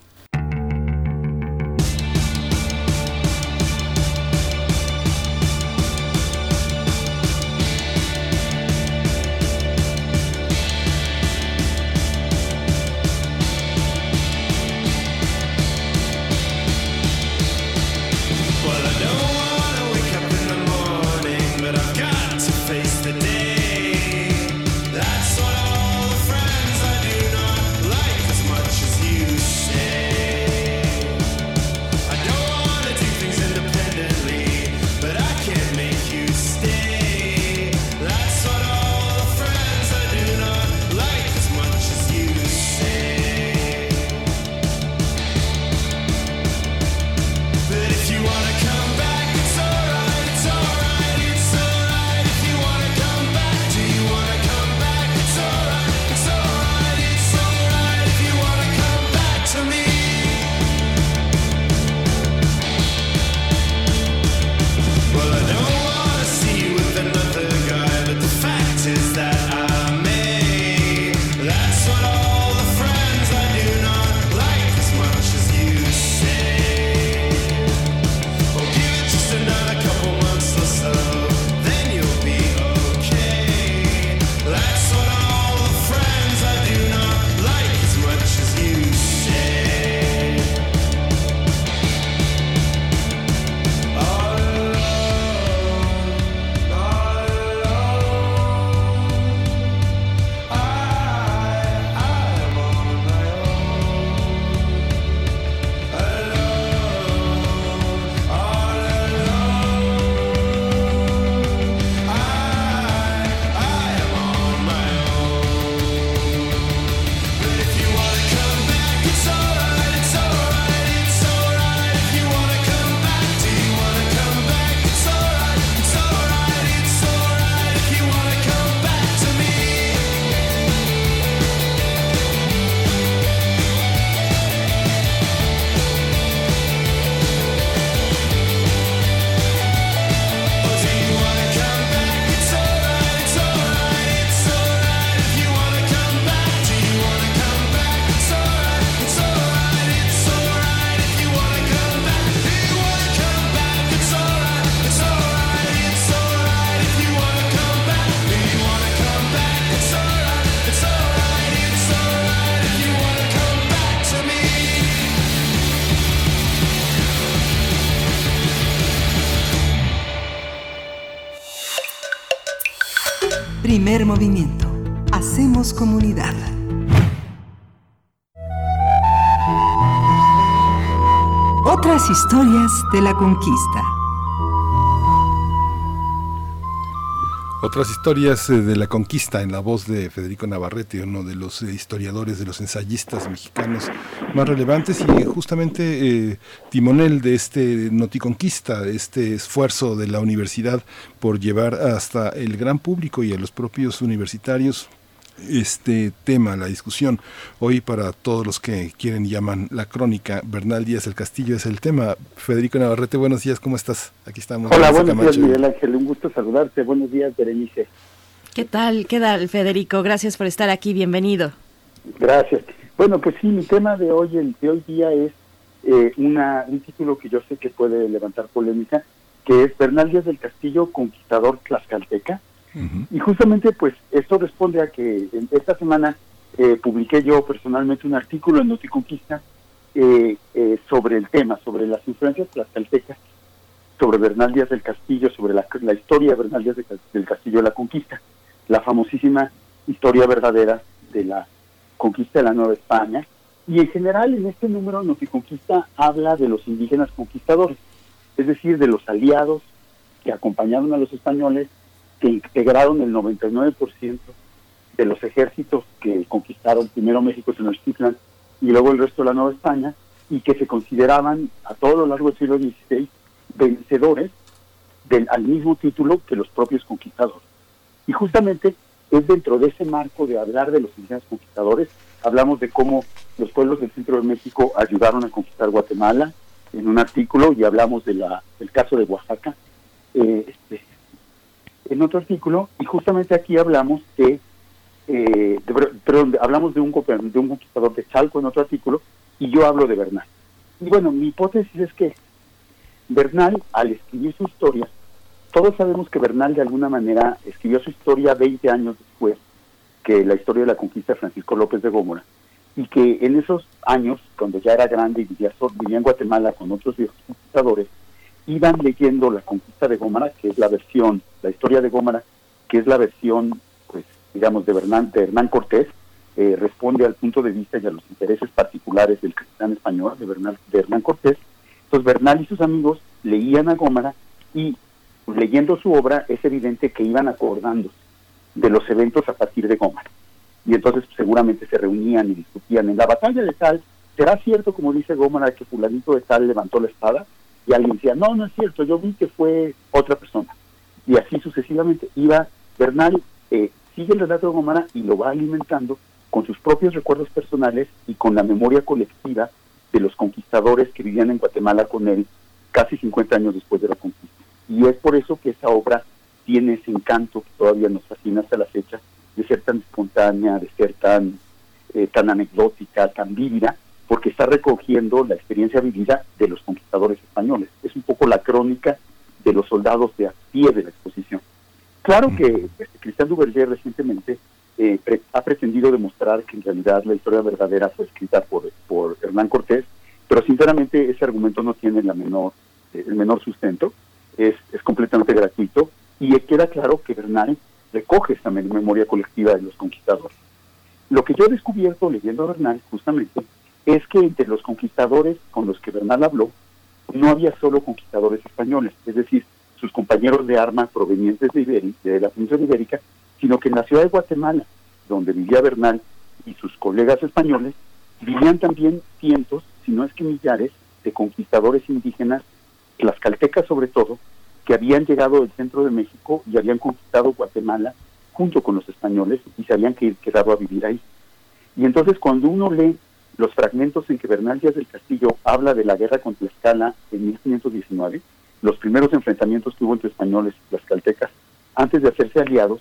Speaker 8: Hacemos comunidad. Otras historias de la conquista.
Speaker 1: Otras historias eh, de la conquista en la voz de Federico Navarrete, uno de los eh, historiadores, de los ensayistas mexicanos más relevantes y justamente eh, timonel de este Noticonquista, de este esfuerzo de la universidad por llevar hasta el gran público y a los propios universitarios este tema, la discusión. Hoy para todos los que quieren y llaman la crónica, Bernal Díaz del Castillo es el tema. Federico Navarrete, buenos días, ¿cómo estás? Aquí estamos.
Speaker 9: Hola, buenos días. Miguel Ángel. Un gusto saludarte. Buenos días, Berenice.
Speaker 7: ¿Qué tal? ¿Qué tal, Federico? Gracias por estar aquí. Bienvenido.
Speaker 9: Gracias. Bueno, pues sí, mi tema de hoy, el de hoy día es eh, una, un título que yo sé que puede levantar polémica, que es Bernal Díaz del Castillo, conquistador tlaxcalteca. Y justamente, pues, esto responde a que esta semana eh, publiqué yo personalmente un artículo en Noticonquista eh, eh, sobre el tema, sobre las influencias tlaxcaltecas, sobre Bernal Díaz del Castillo, sobre la, historia de Bernal Díaz del Castillo de la Conquista, la famosísima historia verdadera de la conquista de la Nueva España. Y en general, en este número, Noticonquista habla de los indígenas conquistadores, es decir, de los aliados que acompañaron a los españoles, que integraron el 99% de los ejércitos que conquistaron primero México, Tenochtitlan y luego el resto de la Nueva España, y que se consideraban a todo lo largo del siglo XVI vencedores del, al mismo título que los propios conquistadores. Y justamente es dentro de ese marco de hablar de los indígenas conquistadores, hablamos de cómo los pueblos del centro de México ayudaron a conquistar Guatemala en un artículo y hablamos de la, del caso de Oaxaca eh, este, en otro artículo y justamente aquí hablamos de, eh, perdón, hablamos de un, de un conquistador de Chalco en otro artículo y yo hablo de Bernal. Y bueno, mi hipótesis es que Bernal, al escribir su historia, todos sabemos que Bernal de alguna manera escribió su historia 20 años después que la historia de la conquista de Francisco López de Gómora, y que en esos años, cuando ya era grande y vivía, vivía en Guatemala con otros conquistadores, iban leyendo la conquista de Gómara, que es la versión, la historia de Gómara, que es la versión, pues, digamos, de Hernán, de Hernán Cortés, eh, responde al punto de vista y a los intereses particulares del capitán español, de, Bernal, de Hernán Cortés. Entonces Bernal y sus amigos leían a Gómara y leyendo su obra es evidente que iban acordándose de los eventos a partir de Gómara. Y entonces seguramente se reunían y discutían en la batalla de tal, ¿será cierto como dice Gómara que fulanito de tal levantó la espada? Y alguien decía, no, no es cierto, yo vi que fue otra persona. Y así sucesivamente iba Bernal, eh, sigue el relato de Gómara y lo va alimentando con sus propios recuerdos personales y con la memoria colectiva de los conquistadores que vivían en Guatemala con él casi 50 años después de la conquista. Y es por eso que esa obra tiene ese encanto que todavía nos fascina hasta la fecha, de ser tan espontánea, de ser tan, eh, tan anecdótica, tan vívida, porque está recogiendo la experiencia vivida de los conquistadores españoles. Es un poco la crónica de los soldados de a pie de la exposición. Claro que este, Cristian Duverger recientemente eh, pre- ha pretendido demostrar que en realidad la historia verdadera fue escrita por, por Hernán Cortés, pero sinceramente ese argumento no tiene la menor, eh, el menor sustento, es, es completamente gratuito y queda claro que Bernal recoge esta mem- memoria colectiva de los conquistadores. Lo que yo he descubierto leyendo a Bernal justamente es que entre los conquistadores con los que Bernal habló no había solo conquistadores españoles, es decir, sus compañeros de armas provenientes de, Iberi- de la península ibérica, sino que en la ciudad de Guatemala, donde vivía Bernal y sus colegas españoles, vivían también cientos, si no es que millares, de conquistadores indígenas, tlaxcaltecas sobre todo, que habían llegado del centro de México y habían conquistado Guatemala junto con los españoles y se habían que- quedado a vivir ahí. Y entonces cuando uno lee los fragmentos en que Bernal Díaz del Castillo habla de la guerra con Tlaxcala en 1519, los primeros enfrentamientos que hubo entre españoles y tlaxcaltecas antes de hacerse aliados,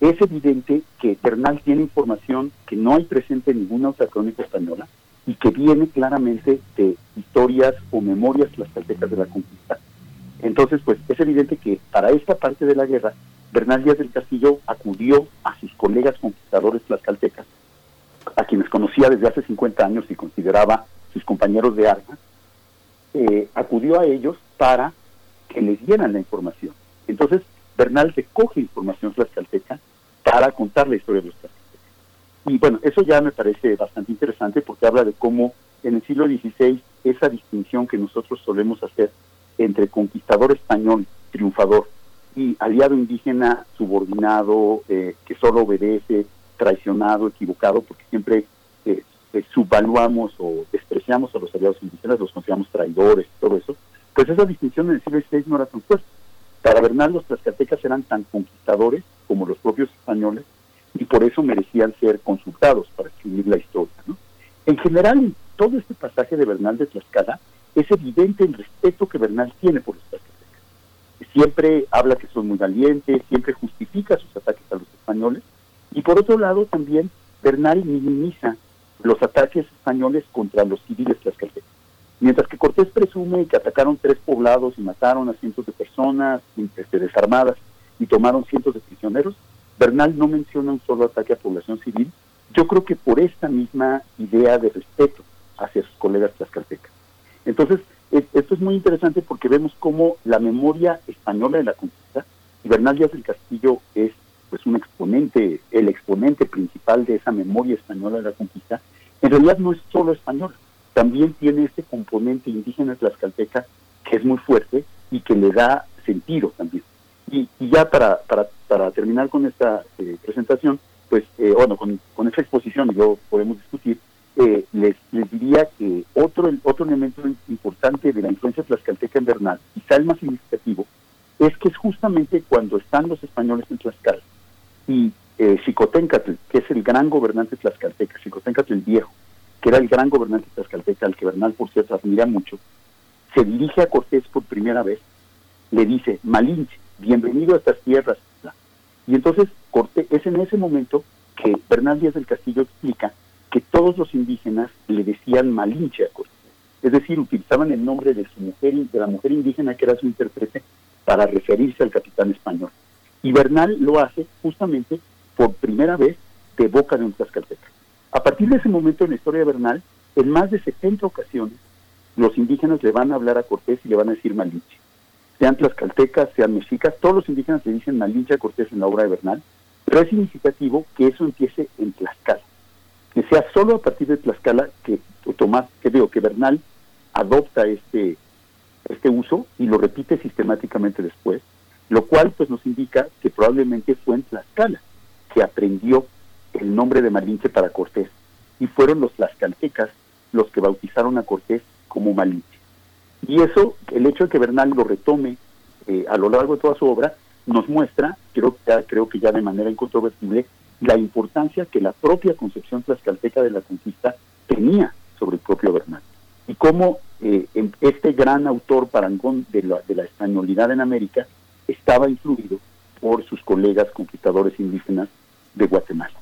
Speaker 9: es evidente que Bernal tiene información que no hay presente en ninguna otra crónica española y que viene claramente de historias o memorias tlaxcaltecas de la conquista. Entonces, pues es evidente que para esta parte de la guerra, Bernal Díaz del Castillo acudió a sus colegas conquistadores tlaxcaltecas, a quienes conocía desde hace 50 años y consideraba sus compañeros de armas, eh, acudió a ellos para que les dieran la información. Entonces, Bernal recoge información tlaxcalteca para contar la historia de los tlaxcaltecas. Y bueno, eso ya me parece bastante interesante porque habla de cómo en el siglo XVI esa distinción que nosotros solemos hacer entre conquistador español, triunfador, y aliado indígena subordinado, eh, que solo obedece, traicionado, equivocado, porque siempre eh, eh, subvaluamos o despreciamos a los aliados indígenas, los consideramos traidores, todo eso, pues esa distinción en el siglo XVI no era tan fuerte. Para Bernal los tlaxcaltecas eran tan conquistadores como los propios españoles y por eso merecían ser consultados para escribir la historia. ¿no? En general, en todo este pasaje de Bernal de Tlaxcala, es evidente el respeto que Bernal tiene por los tlaxcaltecas. Siempre habla que son muy valientes, siempre justifica sus ataques a los españoles, y por otro lado también Bernal minimiza los ataques españoles contra los civiles tlaxcaltecas. Mientras que Cortés presume que atacaron tres poblados y mataron a cientos de personas este, desarmadas, y tomaron cientos de prisioneros. Bernal no menciona un solo ataque a población civil. Yo creo que por esta misma idea de respeto hacia sus colegas tlaxcaltecas. Entonces, es- esto es muy interesante porque vemos cómo la memoria española de la conquista, y Bernal Díaz del Castillo es pues un exponente, el exponente principal de esa memoria española de la conquista, en realidad no es solo española, también tiene este componente indígena tlaxcalteca que es muy fuerte y que le da sentido también. Y, y ya para, para, para terminar con esta eh, presentación, pues, eh, bueno, con, con esta exposición, y luego podemos discutir, eh, les, les diría que otro, otro elemento importante de la influencia tlaxcalteca en Bernal, quizá el más significativo, es que es justamente cuando están los españoles en Tlaxcala y eh, que es el gran gobernante tlaxcalteca, Xicoténcatl el Viejo, que era el gran gobernante tlaxcalteca, al que Bernal, por cierto, admira mucho, se dirige a Cortés por primera vez, le dice, Malinche, bienvenido a estas tierras. Y entonces Cortés, es en ese momento que Bernal Díaz del Castillo explica que todos los indígenas le decían Malinche a Cortés. Es decir, utilizaban el nombre de su mujer, de la mujer indígena que era su intérprete, para referirse al capitán español. Y Bernal lo hace justamente por primera vez de boca de un tlaxcalteca. A partir de ese momento en la historia de Bernal, en más de 70 ocasiones, los indígenas le van a hablar a Cortés y le van a decir Malinche. Sean tlaxcaltecas, sean mexicas, todos los indígenas le dicen Malinche a Cortés en la obra de Bernal, pero es significativo que eso empiece en Tlaxcala, que sea solo a partir de Tlaxcala que Tomás, que digo, que Bernal adopta este, este uso y lo repite sistemáticamente después, lo cual pues nos indica que probablemente fue en Tlaxcala que aprendió el nombre de Malinche para Cortés y fueron los tlaxcaltecas los que bautizaron a Cortés como Malinche. Y eso, el hecho de que Bernal lo retome eh, a lo largo de toda su obra, nos muestra, creo, creo que ya de manera incontrovertible, la importancia que la propia concepción tlaxcalteca de la conquista tenía sobre el propio Bernal. Y cómo eh, este gran autor parangón de la, de la españolidad en América estaba influido por sus colegas conquistadores indígenas de Guatemala.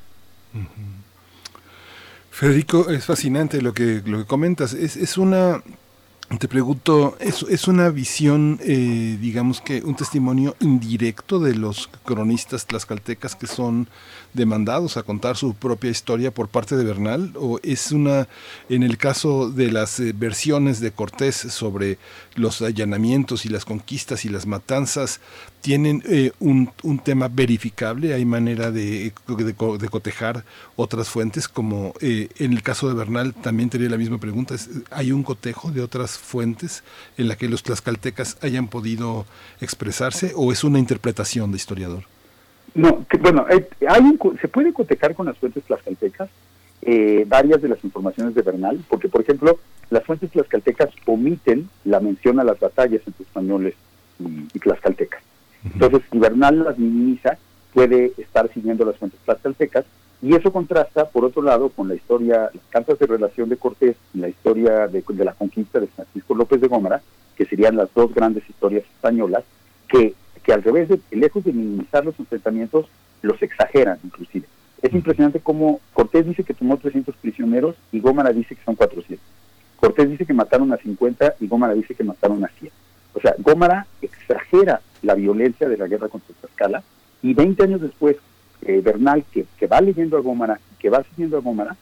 Speaker 1: Federico, es fascinante lo que, lo que comentas. Es, es una, te pregunto, es, es una visión, eh, digamos que un testimonio indirecto de los cronistas tlaxcaltecas que son demandados a contar su propia historia por parte de Bernal? ¿O es una, en el caso de las eh, versiones de Cortés sobre los allanamientos y las conquistas y las matanzas, tienen eh, un, un tema verificable? ¿Hay manera de, de, co- de cotejar otras fuentes? Como eh, en el caso de Bernal, también tenía la misma pregunta. ¿Es- ¿Hay un cotejo de otras fuentes en la que los tlaxcaltecas hayan podido expresarse o es una interpretación de historiador?
Speaker 9: No, que, bueno, eh, hay un se puede cotejar con las fuentes tlaxcaltecas eh, varias de las informaciones de Bernal, porque, por ejemplo, las fuentes tlaxcaltecas omiten la mención a las batallas entre españoles y, y tlaxcaltecas. Entonces, si Bernal las minimiza, puede estar siguiendo las fuentes tlaxcaltecas, y eso contrasta, por otro lado, con la historia, las cartas de relación de Cortés y la historia de, de la conquista de Francisco López de Gómara, que serían las dos grandes historias españolas, que, que al revés, de, lejos de minimizar los enfrentamientos, los exageran inclusive. Es impresionante cómo Cortés dice que tomó 300 prisioneros y Gómara dice que son 400. Cortés dice que mataron a 50 y Gómara dice que mataron a 100. O sea, Gómara exagera la violencia de la guerra contra Tlaxcala y 20 años después, eh, Bernal, que, va leyendo a Gómara, que va siguiendo a Gómara,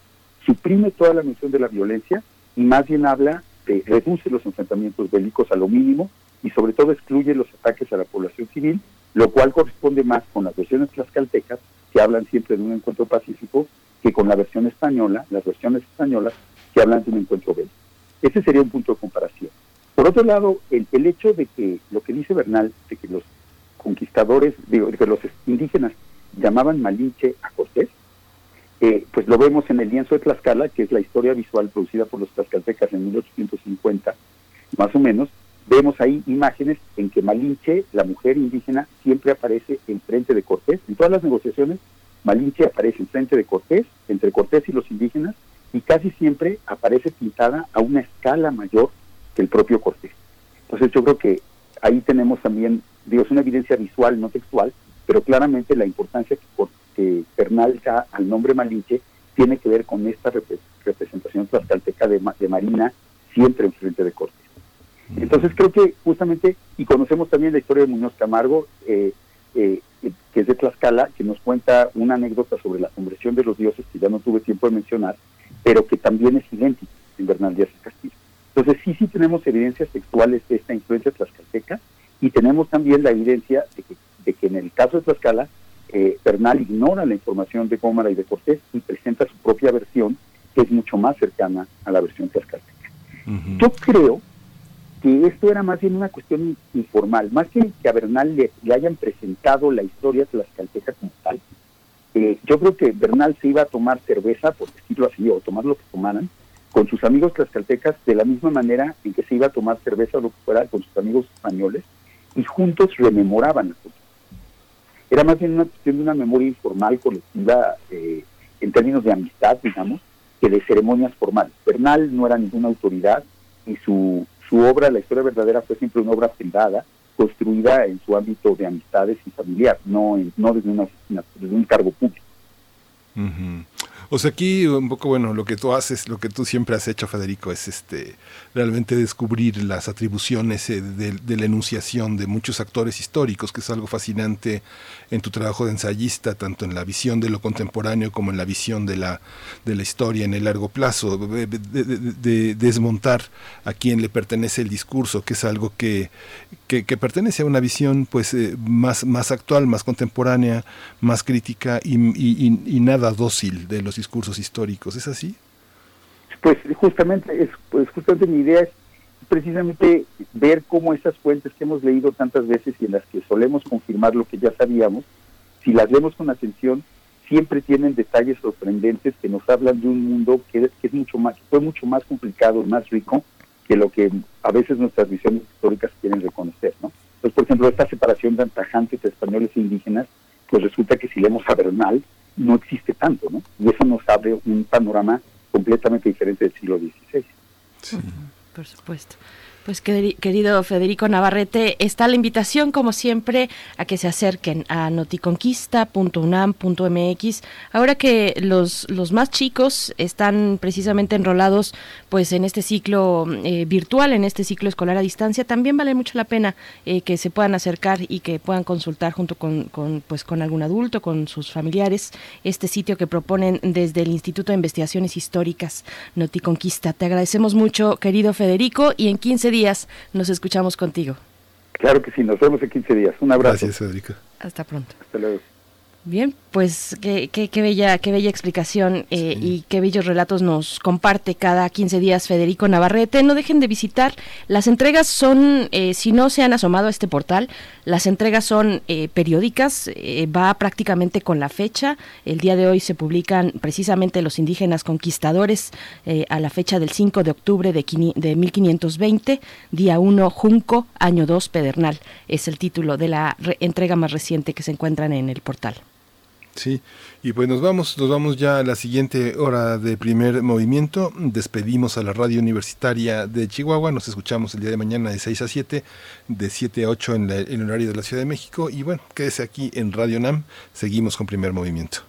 Speaker 9: suprime toda la mención de la violencia y más bien habla de reduce los enfrentamientos bélicos a lo mínimo y sobre todo excluye los ataques a la población civil, lo cual corresponde más con las versiones tlaxcaltecas, que hablan siempre de un encuentro pacífico, que con la versión española, las versiones españolas, que hablan de un encuentro bélico. Ese sería un punto de comparación. Por otro lado, el, el hecho de que lo que dice Bernal, de que los conquistadores, digo, de que los indígenas llamaban Malinche a Cortés, eh, pues lo vemos en el lienzo de Tlaxcala, que es la historia visual producida por los tlaxcaltecas en 1850, más o menos. Vemos ahí imágenes en que Malinche, la mujer indígena, siempre aparece enfrente de Cortés. En todas las negociaciones, Malinche aparece enfrente de Cortés, entre Cortés y los indígenas, y casi siempre aparece pintada a una escala mayor que el propio Cortés. Entonces yo creo que ahí tenemos también, digo, es una evidencia visual, no textual, pero claramente la importancia que, que da al nombre Malinche tiene que ver con esta repre- representación tlaxcalteca de Marina siempre enfrente de Cortés. Entonces creo que justamente, y conocemos también la historia de Muñoz Camargo, eh, eh, que es de Tlaxcala, que nos cuenta una anécdota sobre la conversión de los dioses, que ya no tuve tiempo de mencionar, pero que también es idéntico en Bernal Díaz Castillo. Entonces sí, sí tenemos evidencias textuales de esta influencia tlaxcalteca y tenemos también la evidencia de que, de que en el caso de Tlaxcala, eh, Bernal ignora la información de Gómara y de Cortés y presenta su propia versión, que es mucho más cercana a la versión tlaxcalteca. Yo creo que esto era más bien una cuestión informal, más que que a Bernal le, le hayan presentado la historia tlaxcalteca como tal. eh, yo creo que Bernal se iba a tomar cerveza, por decirlo así, o tomar lo que tomaran, con sus amigos tlaxcaltecas de la misma manera en que se iba a tomar cerveza lo que fuera con sus amigos españoles, y juntos rememoraban. Era más bien una cuestión de una memoria informal, colectiva, eh, en términos de amistad, digamos, que de ceremonias formales. Bernal no era ninguna autoridad y su, su obra, La historia verdadera, fue siempre una obra privada, construida en su ámbito de amistades y familiar, no, en- no desde una desde un cargo público.
Speaker 1: Ujú. O sea, aquí un poco, bueno, lo que tú haces, lo que tú siempre has hecho, Federico, es este realmente descubrir las atribuciones eh, de, de la enunciación de muchos actores históricos, que es algo fascinante en tu trabajo de ensayista, tanto en la visión de lo contemporáneo como en la visión de la, de la historia en el largo plazo, de, de- de- de desmontar a quién le pertenece el discurso, que es algo que, que, que pertenece a una visión pues eh, más, más actual, más contemporánea, más crítica y, y- y- y nada dócil de los discursos históricos. ¿Es así?
Speaker 9: Pues justamente, es, pues justamente mi idea es precisamente ver cómo esas fuentes que hemos leído tantas veces y en las que solemos confirmar lo que ya sabíamos, si las vemos con atención, siempre tienen detalles sorprendentes que nos hablan de un mundo que es, mucho más, fue mucho más complicado, más rico que lo que a veces nuestras visiones históricas quieren reconocer, ¿no? Pues, por ejemplo, esta separación tan tajante entre españoles e indígenas, pues resulta que si leemos a Bernal, no existe tanto, ¿no? Y eso nos abre un panorama completamente diferente del siglo XVI.
Speaker 2: Por supuesto. Pues queri- querido Federico Navarrete, está la invitación como siempre a que se acerquen a noticonquista.unam.mx. Ahora que los, los más chicos están precisamente enrolados pues en este ciclo eh, virtual, en este ciclo escolar a distancia, también vale mucho la pena eh, que se puedan acercar y que puedan consultar junto con, con, pues con algún adulto, con sus familiares, este sitio que proponen desde el Instituto de Investigaciones Históricas Noticonquista. Te agradecemos mucho, querido Federico, y en 15 días nos escuchamos contigo.
Speaker 9: Claro que sí, nos vemos en 15 días. Un abrazo.
Speaker 1: Gracias, Federico.
Speaker 2: Hasta pronto.
Speaker 9: Hasta luego.
Speaker 2: Bien, pues qué, qué, qué bella, qué bella explicación eh, y qué bellos relatos nos comparte cada 15 días Federico Navarrete. No dejen de visitar. Las entregas son, eh, si no se han asomado a este portal, las entregas son eh, periódicas, eh, va prácticamente con la fecha. El día de hoy se publican precisamente los indígenas conquistadores a la fecha del 5 de octubre de, de 1520, día 1 Junco, año 2 Pedernal. Es el título de la re- entrega más reciente que se encuentran en el portal.
Speaker 1: Sí, y pues nos vamos, nos vamos ya a la siguiente hora de primer movimiento. Despedimos a la radio universitaria de Chihuahua. Nos escuchamos el día de mañana de 6 a 7, de 7 a 8 en, el horario de la Ciudad de México. Y bueno, quédese aquí en Radio NAM. Seguimos con primer movimiento.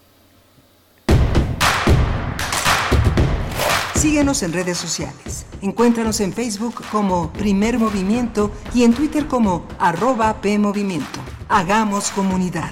Speaker 8: Síguenos en redes sociales. Encuéntranos en Facebook como Primer Movimiento y en Twitter como arroba PMovimiento. Hagamos comunidad.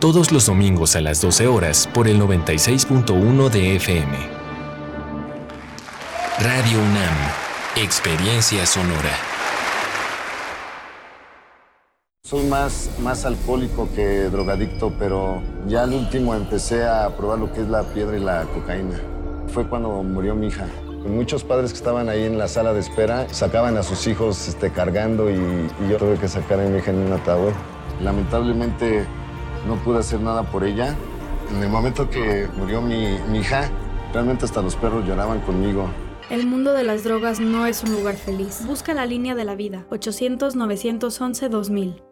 Speaker 3: todos los domingos a las 12 horas por el 96.1 de FM. Radio UNAM, Experiencia Sonora.
Speaker 10: Soy más, más alcohólico que drogadicto, pero ya al último empecé a probar lo que es la piedra y la cocaína. Fue cuando murió mi hija. Muchos padres que estaban ahí en la sala de espera sacaban a sus hijos este, cargando y, y yo tuve que sacar a mi hija en un ataúd. Lamentablemente no pude hacer nada por ella. En el momento que murió mi, mi hija, realmente hasta los perros lloraban conmigo.
Speaker 11: El mundo de las drogas no es un lugar feliz. Busca la línea de la vida. 800-911-2000.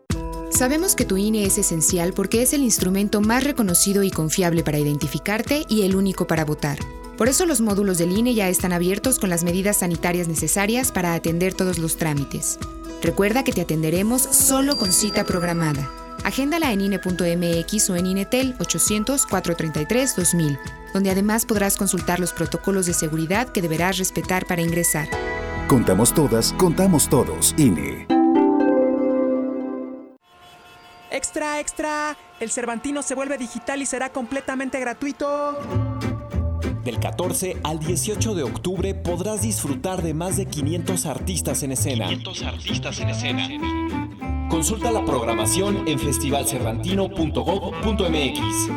Speaker 12: Sabemos que tu INE es esencial porque es el instrumento más reconocido y confiable para identificarte y el único para votar. Por eso los módulos del INE ya están abiertos con las medidas sanitarias necesarias para atender todos los trámites. Recuerda que te atenderemos solo con cita programada. Agéndala en INE.mx o en INETEL 800-433-2000, donde además podrás consultar los protocolos de seguridad que deberás respetar para ingresar.
Speaker 13: Contamos todas, contamos todos. INE.
Speaker 14: Extra, extra. El Cervantino se vuelve digital y será completamente gratuito.
Speaker 15: Del 14 al 18 de octubre podrás disfrutar de más de 500 artistas en escena.
Speaker 16: 500 artistas en escena.
Speaker 15: Consulta la programación en festivalcervantino.gov.mx.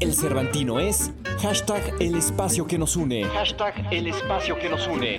Speaker 15: El Cervantino es hashtag el espacio que nos une.
Speaker 16: Hashtag el espacio que nos une.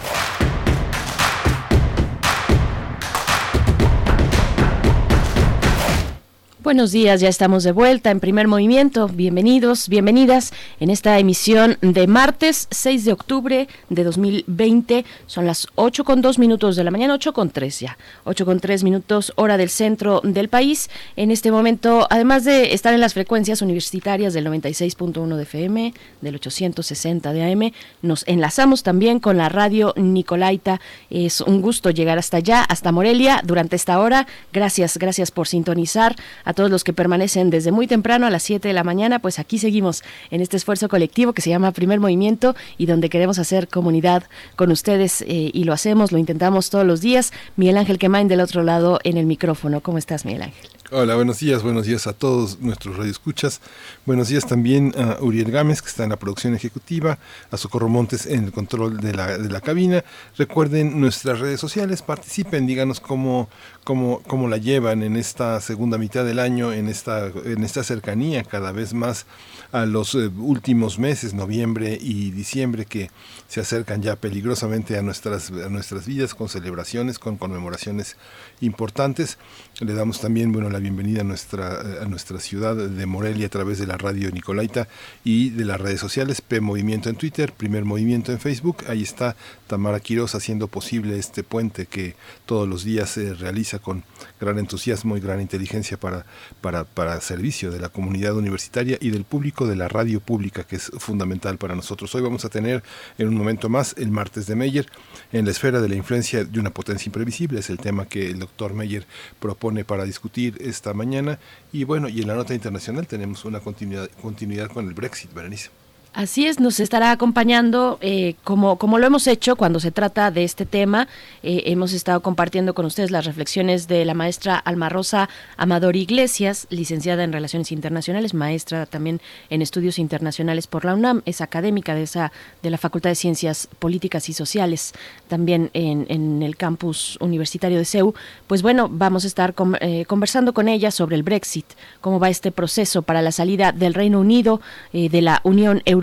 Speaker 2: Buenos días, ya estamos de vuelta en primer movimiento. Bienvenidos, bienvenidas en esta emisión de martes 6 de octubre de 2020. Son las 8 con 2 minutos de la mañana, 8 con 3 ya. 8 con 3 minutos, hora del centro del país. En este momento, además de estar en las frecuencias universitarias del 96.1 de FM, del 860 de AM, nos enlazamos también con la radio Nicolaita. Es un gusto llegar hasta allá, hasta Morelia, durante esta hora. Gracias, gracias por sintonizar a todos los que permanecen desde muy temprano a las 7 de la mañana, pues aquí seguimos en este esfuerzo colectivo que se llama Primer Movimiento y donde queremos hacer comunidad con ustedes eh, y lo hacemos, lo intentamos todos los días. Miguel Ángel Quemain del otro lado en el micrófono. ¿Cómo estás, Miguel Ángel?
Speaker 1: Hola, buenos días, buenos días a todos nuestros radioescuchas. Buenos días también a Uriel Gámez, que está en la producción ejecutiva, a Socorro Montes en el control de la, de la cabina. Recuerden nuestras redes sociales, participen, díganos cómo, cómo, cómo la llevan en esta segunda mitad del año, en esta, en esta cercanía cada vez más a los eh, últimos meses, noviembre y diciembre, que se acercan ya peligrosamente a nuestras, a nuestras vidas con celebraciones, con conmemoraciones importantes. Le damos también bueno, la bienvenida a nuestra, a nuestra ciudad de Morelia a través de la radio Nicolaita y de las redes sociales, P Movimiento en Twitter, Primer Movimiento en Facebook. Ahí está Tamara Quiroz haciendo posible este puente que todos los días se realiza con gran entusiasmo y gran inteligencia para, para, para servicio de la comunidad universitaria y del público de la radio pública, que es fundamental para nosotros. Hoy vamos a tener en un momento más el martes de Meyer en la esfera de la influencia de una potencia imprevisible. Es el tema que el doctor Meyer propone para discutir esta mañana. Y bueno, y en la nota internacional tenemos una continuidad, continuidad con el Brexit, Berenice.
Speaker 2: Así es, nos estará acompañando eh, como, como lo hemos hecho cuando se trata de este tema. Eh, hemos estado compartiendo con ustedes las reflexiones de la maestra Alma Rosa Amador Iglesias, licenciada en Relaciones Internacionales, maestra también en Estudios Internacionales por la UNAM, es académica de, esa, de la Facultad de Ciencias Políticas y Sociales, también en, el campus universitario de CEU. Pues bueno, vamos a estar eh, conversando con ella sobre el Brexit, cómo va este proceso para la salida del Reino Unido de la Unión Europea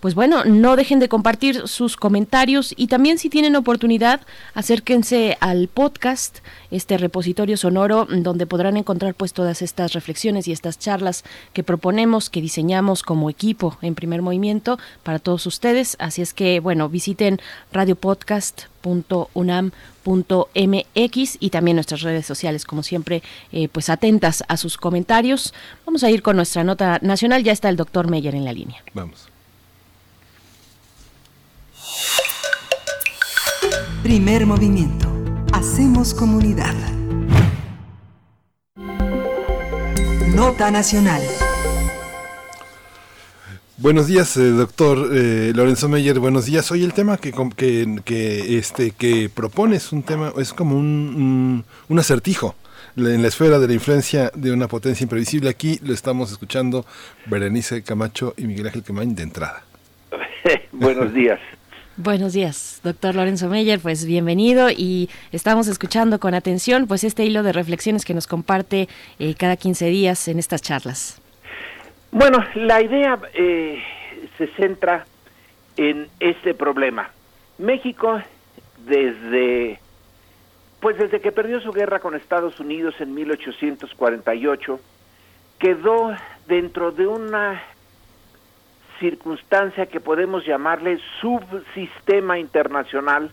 Speaker 2: Pues bueno, no dejen de compartir sus comentarios y también si tienen oportunidad, acérquense al podcast, este repositorio sonoro donde podrán encontrar pues todas estas reflexiones y estas charlas que proponemos, que diseñamos como equipo en primer movimiento para todos ustedes. Así es que bueno, visiten radiopodcast.unam.mx y también nuestras redes sociales, como siempre, eh, pues atentas a sus comentarios. Vamos a ir con nuestra nota nacional. Ya está el doctor Meyer en la línea.
Speaker 1: Vamos.
Speaker 8: Primer movimiento. Hacemos comunidad. Nota nacional.
Speaker 1: Buenos días, eh, doctor eh, Lorenzo Meyer. Buenos días. Hoy el tema que, que, que, este, que propone es un tema, es como un, un, un acertijo en la esfera de la influencia de una potencia imprevisible. Aquí lo estamos escuchando Berenice Camacho y Miguel Ángel Quemain de entrada.
Speaker 17: Buenos días.
Speaker 2: Buenos días, doctor Lorenzo Meyer, pues bienvenido y estamos escuchando con atención pues este hilo de reflexiones que nos comparte eh, cada 15 días en estas charlas.
Speaker 17: Bueno, la idea eh, se centra en este problema. México, desde, pues desde que perdió su guerra con Estados Unidos en 1848, quedó dentro de una circunstancia que podemos llamarle subsistema internacional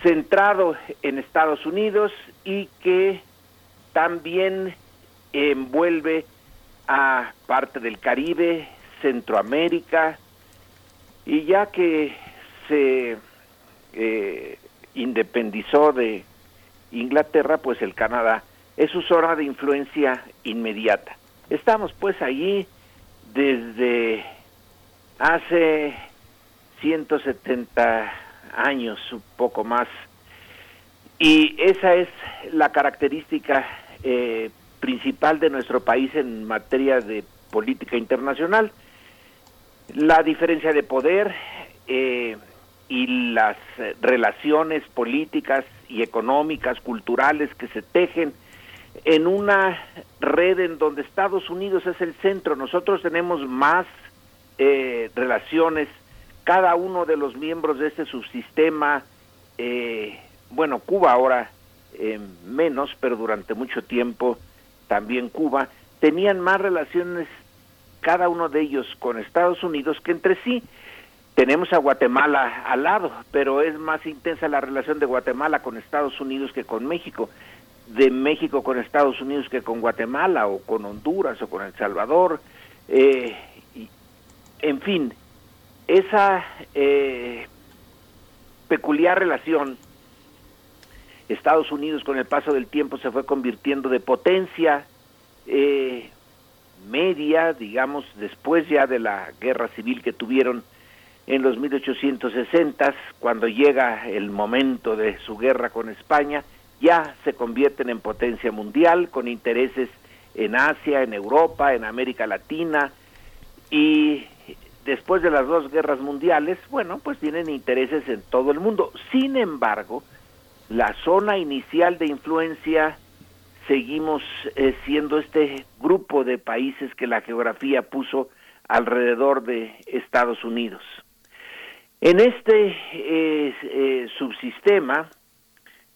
Speaker 17: centrado en Estados Unidos y que también envuelve a parte del Caribe, Centroamérica, y ya que se eh, independizó de Inglaterra, pues el Canadá es su zona de influencia inmediata. Estamos pues allí desde hace 170 años, un poco más, y esa es la característica eh, principal de nuestro país en materia de política internacional. La diferencia de poder eh, y las relaciones políticas y económicas, culturales que se tejen en una red en donde Estados Unidos es el centro. Nosotros tenemos más eh, relaciones, cada uno de los miembros de este subsistema, eh, bueno, Cuba ahora eh, menos, pero durante mucho tiempo también Cuba, tenían más relaciones cada uno de ellos con Estados Unidos que entre sí. Tenemos a Guatemala al lado, pero es más intensa la relación de Guatemala con Estados Unidos que con México, de México con Estados Unidos que con Guatemala o con Honduras o con El Salvador. Eh, en fin, esa eh, peculiar relación Estados Unidos con el paso del tiempo se fue convirtiendo de potencia eh, media, digamos, después ya de la guerra civil que tuvieron en los 1860, cuando llega el momento de su guerra con España, ya se convierten en potencia mundial con intereses en Asia, en Europa, en América Latina y después de las dos guerras mundiales, bueno, pues tienen intereses en todo el mundo. Sin embargo, la zona inicial de influencia seguimos eh, siendo este grupo de países que la geografía puso alrededor de Estados Unidos. En este eh, eh, subsistema,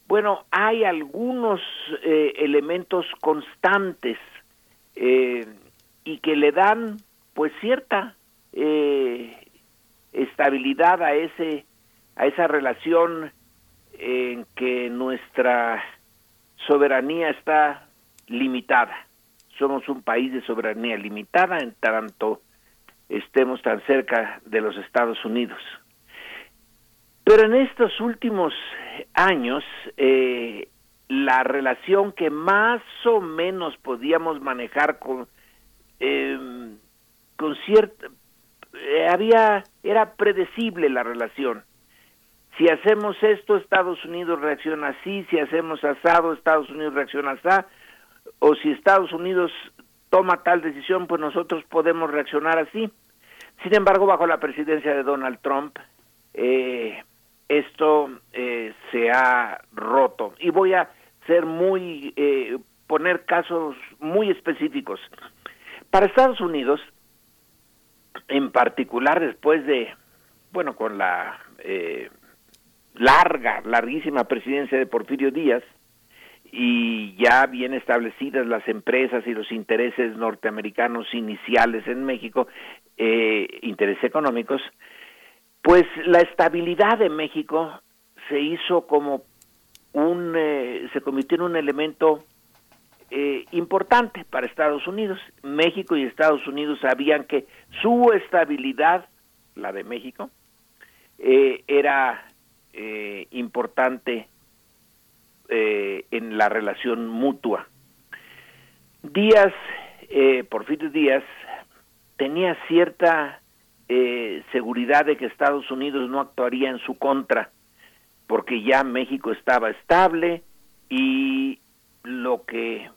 Speaker 17: bueno, hay algunos eh, elementos constantes y que le dan pues cierta eh, estabilidad a ese a esa relación en que nuestra soberanía está limitada. Somos un país de soberanía limitada en tanto estemos tan cerca de los Estados Unidos. Pero en estos últimos años, eh, la relación que más o menos podíamos manejar con, eh, con cierta, eh, había, era predecible la relación. Si hacemos esto, Estados Unidos reacciona así, si hacemos asado, Estados Unidos reacciona así, o si Estados Unidos toma tal decisión, pues nosotros podemos reaccionar así. Sin embargo, bajo la presidencia de Donald Trump, eh, esto eh, se ha roto. Y voy a ser muy, eh, poner casos muy específicos. Para Estados Unidos, en particular después de, bueno, con la eh, larga, larguísima presidencia de Porfirio Díaz, y ya bien establecidas las empresas y los intereses norteamericanos iniciales en México, eh, intereses económicos, pues la estabilidad de México se hizo como un, eh, se convirtió en un elemento eh, importante para Estados Unidos. México y Estados Unidos sabían que su estabilidad, la de México, eh, era eh, importante eh, en la relación mutua. Díaz, Porfirio Díaz, tenía cierta seguridad de que Estados Unidos no actuaría en su contra, porque ya México estaba estable y lo que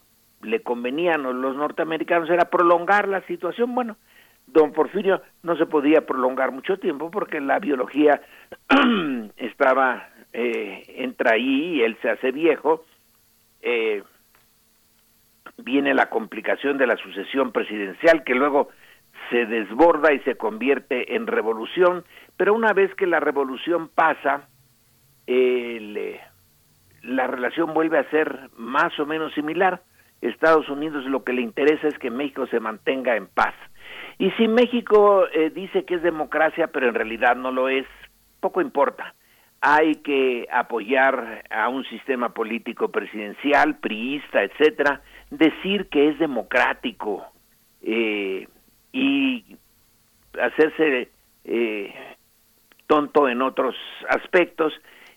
Speaker 17: le convenía a los norteamericanos era prolongar la situación. Bueno, don Porfirio no se podía prolongar mucho tiempo porque la biología estaba eh, entra ahí y él se hace viejo, eh, viene la complicación de la sucesión presidencial que luego se desborda y se convierte en revolución, pero una vez que la revolución pasa, eh, la relación vuelve a ser más o menos similar. Estados Unidos lo que le interesa es que México se mantenga en paz. Y si México eh, dice que es democracia, pero en realidad no lo es, poco importa. Hay que apoyar a un sistema político presidencial, priista, etcétera, decir que es democrático eh, y hacerse eh, tonto en otros aspectos.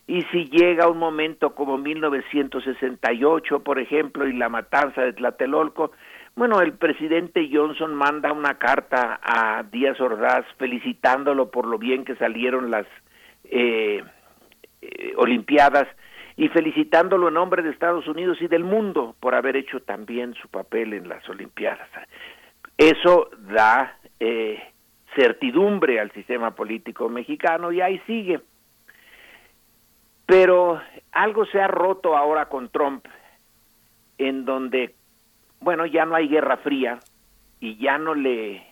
Speaker 17: Y si llega un momento como 1968, por ejemplo, y la matanza de Tlatelolco, bueno, el presidente Johnson manda una carta a Díaz Ordaz felicitándolo por lo bien que salieron las eh, eh, Olimpiadas y felicitándolo en nombre de Estados Unidos y del mundo por haber hecho también su papel en las Olimpiadas. Eso da eh, certidumbre al sistema político mexicano y ahí sigue. Pero algo se ha roto ahora con Trump, en donde, bueno, ya no hay guerra fría y ya no le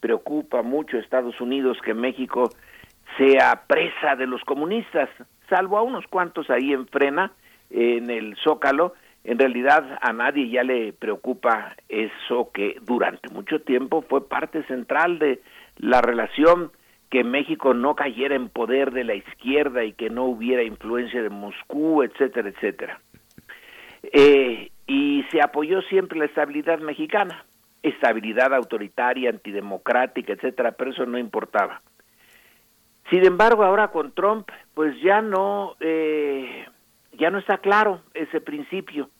Speaker 17: preocupa mucho a Estados Unidos que México sea presa de los comunistas, salvo a unos cuantos ahí en frena, en el Zócalo, en realidad a nadie ya le preocupa eso que durante mucho tiempo fue parte central de la relación que México no cayera en poder de la izquierda y que no hubiera influencia de Moscú, etcétera, etcétera. Eh, y se apoyó siempre la estabilidad mexicana, estabilidad autoritaria, antidemocrática, etcétera, pero eso no importaba. Sin embargo, ahora con Trump, pues ya no, eh, ya no está claro ese principio.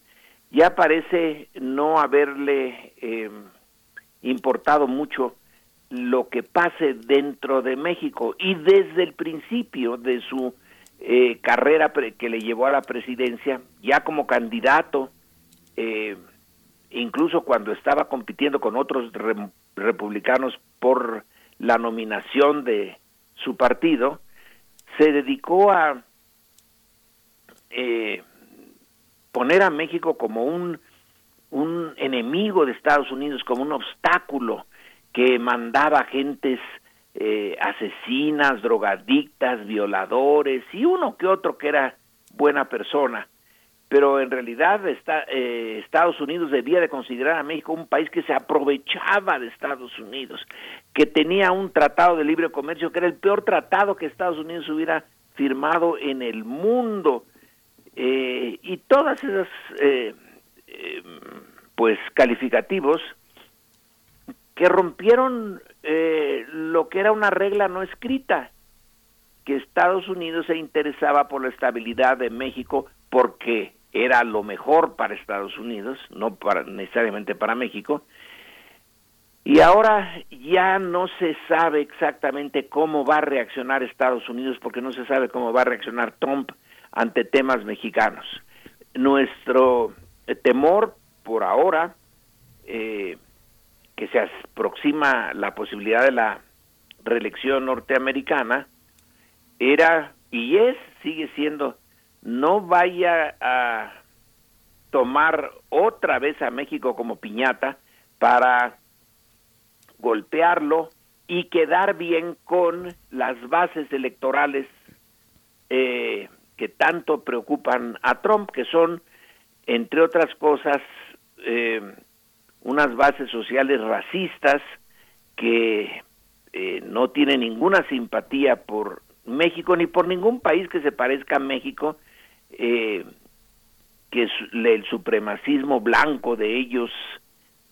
Speaker 17: Ya parece no haberle eh, importado mucho lo que pase dentro de México y desde el principio de su eh, carrera que le llevó a la presidencia, ya como candidato, eh, incluso cuando estaba compitiendo con otros republicanos por la nominación de su partido, se dedicó a eh, poner a México como un, un enemigo de Estados Unidos, como un obstáculo que mandaba gentes eh, asesinas, drogadictas, violadores y uno que otro que era buena persona. Pero en realidad eh, Estados Unidos debía de considerar a México un país que se aprovechaba de Estados Unidos, que tenía un tratado de libre comercio que era el peor tratado que Estados Unidos hubiera firmado en el mundo. Eh, y todas esas eh, pues calificativos que rompieron eh, lo que era una regla no escrita, que Estados Unidos se interesaba por la estabilidad de México porque era lo mejor para Estados Unidos, no para, necesariamente para México, y ahora ya no se sabe exactamente cómo va a reaccionar Estados Unidos porque no se sabe cómo va a reaccionar Trump ante temas mexicanos. Nuestro temor por ahora eh, que se aproxima la posibilidad de la reelección norteamericana era y es, sigue siendo, no vaya a tomar otra vez a México como piñata para golpearlo y quedar bien con las bases electorales eh, que tanto preocupan a Trump, que son, entre otras cosas, eh, unas bases sociales racistas que eh, no tienen ninguna simpatía por México ni por ningún país que se parezca a México, eh, que el supremacismo blanco de ellos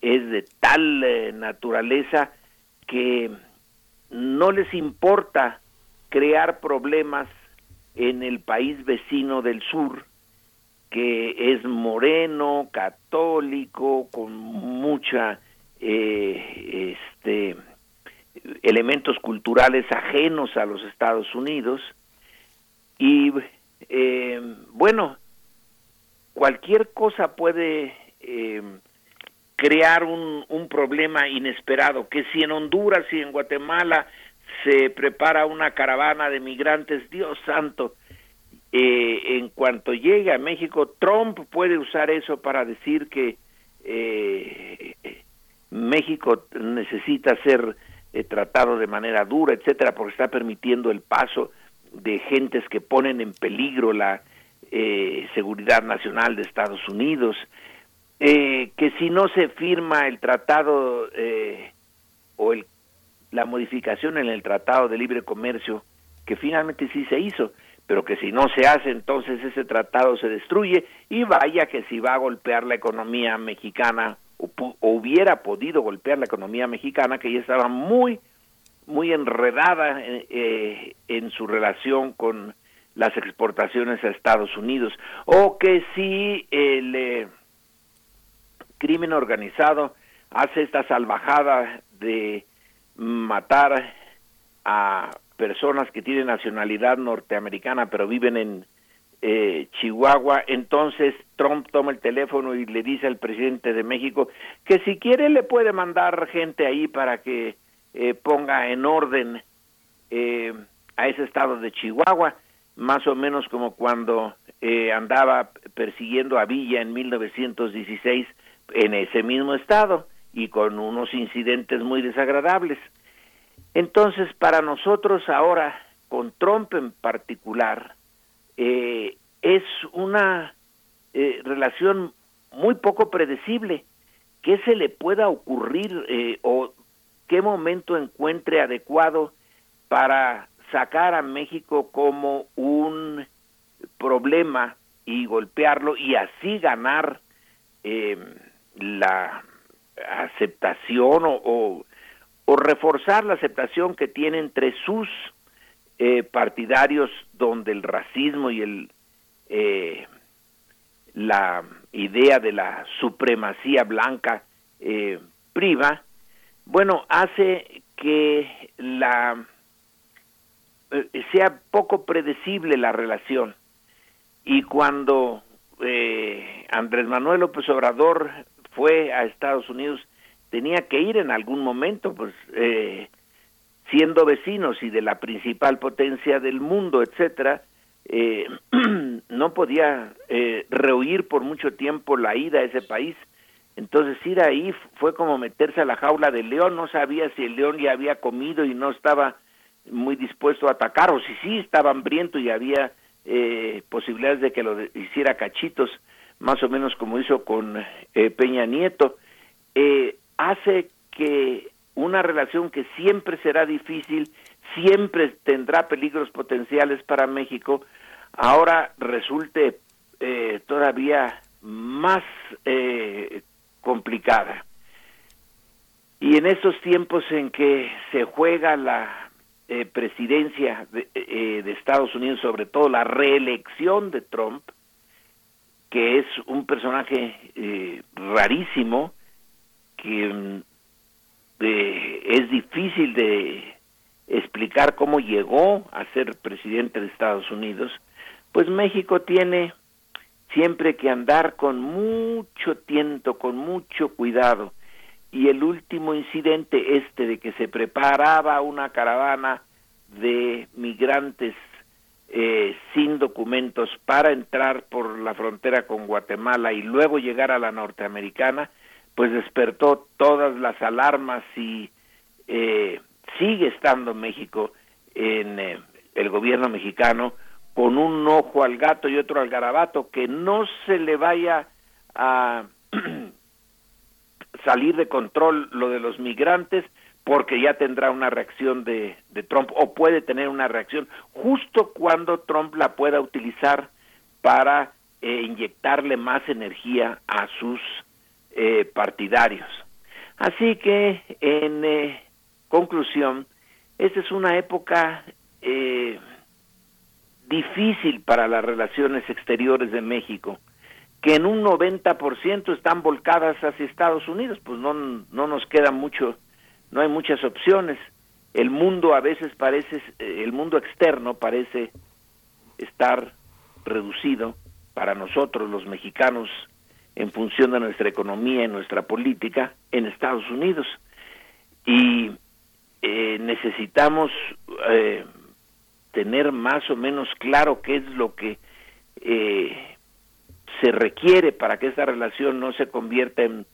Speaker 17: es de tal eh, naturaleza que no les importa crear problemas en el país vecino del sur que es moreno, católico, con mucha eh, este elementos culturales ajenos a los Estados Unidos. Y eh, bueno cualquier cosa puede eh, crear un, un problema inesperado que si en Honduras y en Guatemala se prepara una caravana de migrantes Dios santo eh, en cuanto llegue a México, Trump puede usar eso para decir que eh, México necesita ser eh, tratado de manera dura, etcétera, porque está permitiendo el paso de gentes que ponen en peligro la eh, seguridad nacional de Estados Unidos, eh, que si no se firma el tratado eh, o el, la modificación en el tratado de libre comercio, que finalmente sí se hizo, pero que si no se hace entonces ese tratado se destruye y vaya que si va a golpear la economía mexicana o, o hubiera podido golpear la economía mexicana que ya estaba muy muy enredada eh, eh, en su relación con las exportaciones a Estados Unidos. O que si el eh, crimen organizado hace esta salvajada de matar a personas que tienen nacionalidad norteamericana pero viven en eh, Chihuahua, entonces Trump toma el teléfono y le dice al presidente de México que si quiere le puede mandar gente ahí para que eh, ponga en orden eh, a ese estado de Chihuahua, más o menos como cuando eh, andaba persiguiendo a Villa en 1916 en ese mismo estado y con unos incidentes muy desagradables. Entonces, para nosotros ahora, con Trump en particular, eh, es una eh, relación muy poco predecible. ¿Qué se le pueda ocurrir eh, o qué momento encuentre adecuado para sacar a México como un problema y golpearlo y así ganar eh, la aceptación o, o, o reforzar la aceptación que tiene entre sus eh, partidarios donde el racismo y el eh, la idea de la supremacía blanca eh, priva, bueno, hace que la eh, sea poco predecible la relación. Y cuando eh, Andrés Manuel López Obrador fue a Estados Unidos, tenía que ir en algún momento, pues eh, siendo vecinos y de la principal potencia del mundo, etcétera, eh, no podía eh, rehuir por mucho tiempo la ida a ese país. Entonces ir ahí fue como meterse a la jaula del león, no sabía si el león ya había comido y no estaba muy dispuesto a atacar, o si sí estaba hambriento y había eh, posibilidades de que lo hiciera cachitos, más o menos como hizo con eh, Peña Nieto, eh, hace que una relación que siempre será difícil, siempre tendrá peligros potenciales para México, ahora resulte eh, todavía más eh, complicada. Y en estos tiempos en que se juega la eh, presidencia de, eh, de Estados Unidos, sobre todo la reelección de Trump, que es un personaje eh, rarísimo, que eh, es difícil de explicar cómo llegó a ser presidente de Estados Unidos, pues México tiene siempre que andar con mucho tiento, con mucho cuidado. Y el último incidente este de que se preparaba una caravana de migrantes eh, sin documentos para entrar por la frontera con Guatemala y luego llegar a la norteamericana, pues despertó todas las alarmas y eh, sigue estando México en eh, el gobierno mexicano con un ojo al gato y otro al garabato, que no se le vaya a salir de control lo de los migrantes, porque ya tendrá una reacción de, de Trump o puede tener una reacción justo cuando Trump la pueda utilizar para eh, inyectarle más energía a sus eh, partidarios. Así que, en eh, conclusión, esta es una época eh, difícil para las relaciones exteriores de México, que en un 90% están volcadas hacia Estados Unidos, pues no, no nos queda mucho, no hay muchas opciones. El mundo a veces parece, eh, el mundo externo parece estar reducido para nosotros los mexicanos en función de nuestra economía y nuestra política en Estados Unidos. Y eh, necesitamos eh, tener más o menos claro qué es lo que eh, se requiere para que esta relación no se convierta en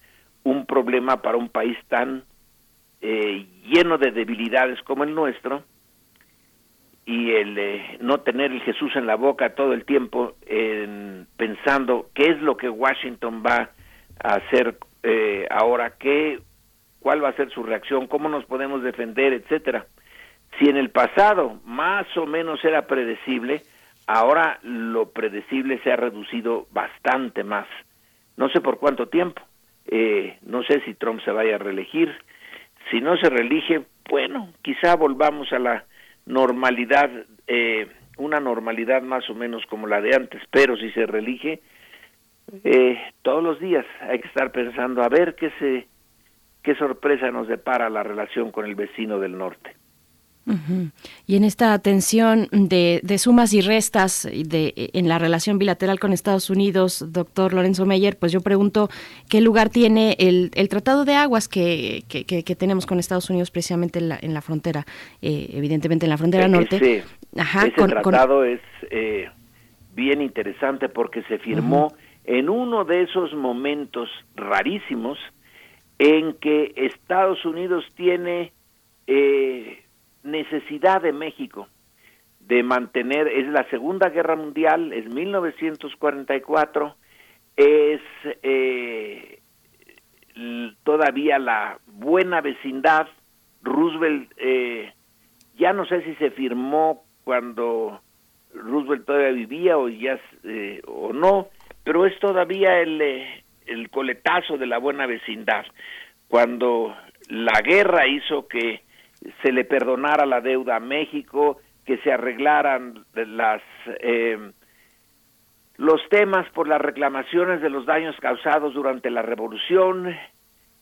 Speaker 17: un problema para un país tan eh, lleno de debilidades como el nuestro y el eh, no tener el Jesús en la boca todo el tiempo en, pensando qué es lo que Washington va a hacer eh, ahora, qué, cuál va a ser su reacción, cómo nos podemos defender, etcétera. Si en el pasado más o menos era predecible, ahora lo predecible se ha reducido bastante más. No sé por cuánto tiempo. Eh, no sé si Trump se vaya a reelegir. Si no se reelige, bueno, quizá volvamos a la normalidad, eh, una normalidad más o menos como la de antes, pero si se reelige, eh, todos los días hay que estar pensando a ver qué se qué sorpresa nos depara la relación con el vecino del norte.
Speaker 2: Ujú. Y en esta tensión de, de sumas y restas de, en la relación bilateral con Estados Unidos, doctor Lorenzo Meyer, pues yo pregunto qué lugar tiene el, el Tratado de Aguas que, que, que- que tenemos con Estados Unidos precisamente en la, en la frontera, eh, evidentemente en la frontera norte.
Speaker 17: Ese,
Speaker 2: Ajá,
Speaker 17: ese
Speaker 2: con- con-
Speaker 17: tratado es eh, bien interesante porque se firmó en uno de esos momentos rarísimos en que Estados Unidos tiene eh, necesidad de México de mantener, es la Segunda Guerra Mundial, es 1944, es eh, todavía la buena vecindad, Roosevelt, eh, ya no sé si se firmó cuando Roosevelt todavía vivía o ya eh, o no, pero es todavía el, eh, el coletazo de la buena vecindad. Cuando la guerra hizo que se le perdonara la deuda a México, que se arreglaran las eh, los temas por las reclamaciones de los daños causados durante la revolución,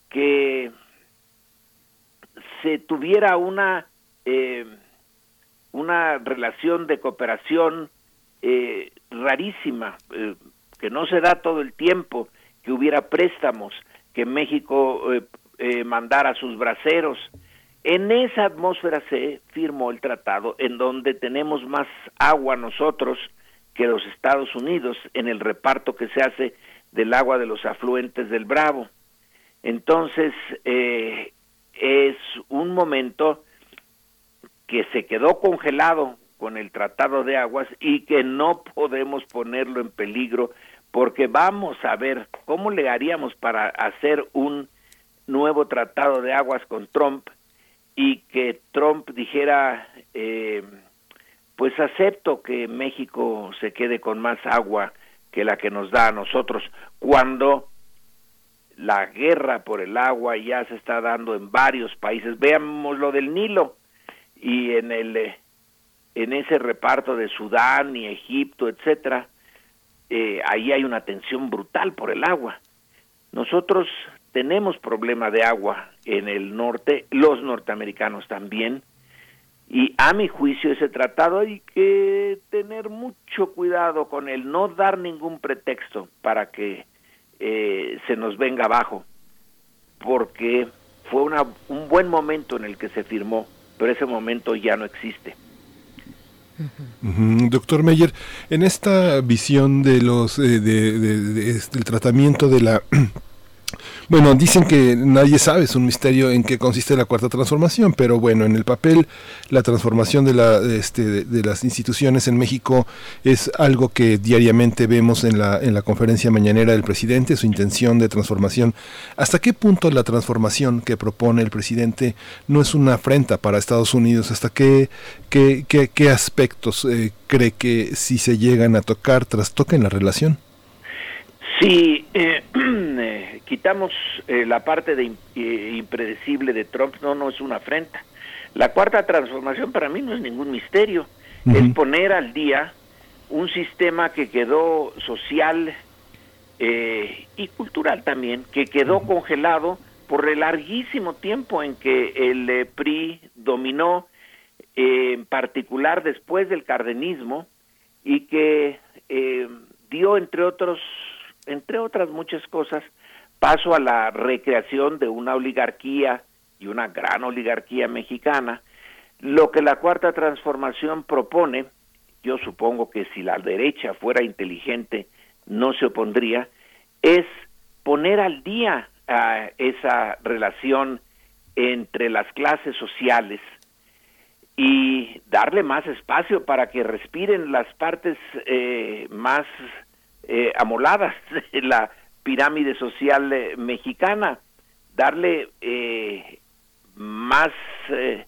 Speaker 17: que se tuviera una eh, una relación de cooperación eh, rarísima, eh, que no se da todo el tiempo, que hubiera préstamos, que México eh, mandara sus braceros. En esa atmósfera se firmó el tratado en donde tenemos más agua nosotros que los Estados Unidos en el reparto que se hace del agua de los afluentes del Bravo. Entonces, eh, es un momento que se quedó congelado con el Tratado de Aguas y que no podemos ponerlo en peligro porque vamos a ver cómo le haríamos para hacer un nuevo Tratado de Aguas con Trump y que Trump dijera, eh, pues acepto que México se quede con más agua que la que nos da a nosotros, cuando la guerra por el agua ya se está dando en varios países. Veamos lo del Nilo y en el eh, en ese reparto de Sudán y Egipto, etcétera, eh, ahí hay una tensión brutal por el agua. Nosotros tenemos problema de agua en el norte, los norteamericanos también, y a mi juicio ese tratado hay que tener mucho cuidado con el no dar ningún pretexto para que eh, se nos venga abajo, porque fue una, un buen momento en el que se firmó, pero ese momento ya no existe.
Speaker 1: Doctor Meyer, en esta visión de los eh, de- de- de- del tratamiento de la bueno, dicen que nadie sabe, es un misterio en qué consiste la cuarta transformación, pero bueno, en el papel la transformación de, la, este, de las instituciones en México es algo que diariamente vemos en la, en la conferencia mañanera del presidente, su intención de transformación. ¿Hasta qué punto la transformación que propone el presidente no es una afrenta para Estados Unidos? ¿Hasta qué, qué, qué, qué aspectos eh, cree que si se llegan a tocar, trastoquen la relación?
Speaker 17: Si eh, eh, quitamos eh, la parte de eh, impredecible de Trump, no, no es una afrenta. La cuarta transformación para mí no es ningún misterio, es poner al día un sistema que quedó social eh, y cultural también, que quedó congelado por el larguísimo tiempo en que el PRI dominó, en particular después del cardenismo, y que eh, dio, entre otros, entre otras muchas cosas, paso a la recreación de una oligarquía y una gran oligarquía mexicana. Lo que la cuarta transformación propone, yo supongo que si la derecha fuera inteligente no se opondría, es poner al día a esa relación entre las clases sociales y darle más espacio para que respiren las partes eh, más eh, amoladas de la pirámide social eh, mexicana, darle eh, más eh,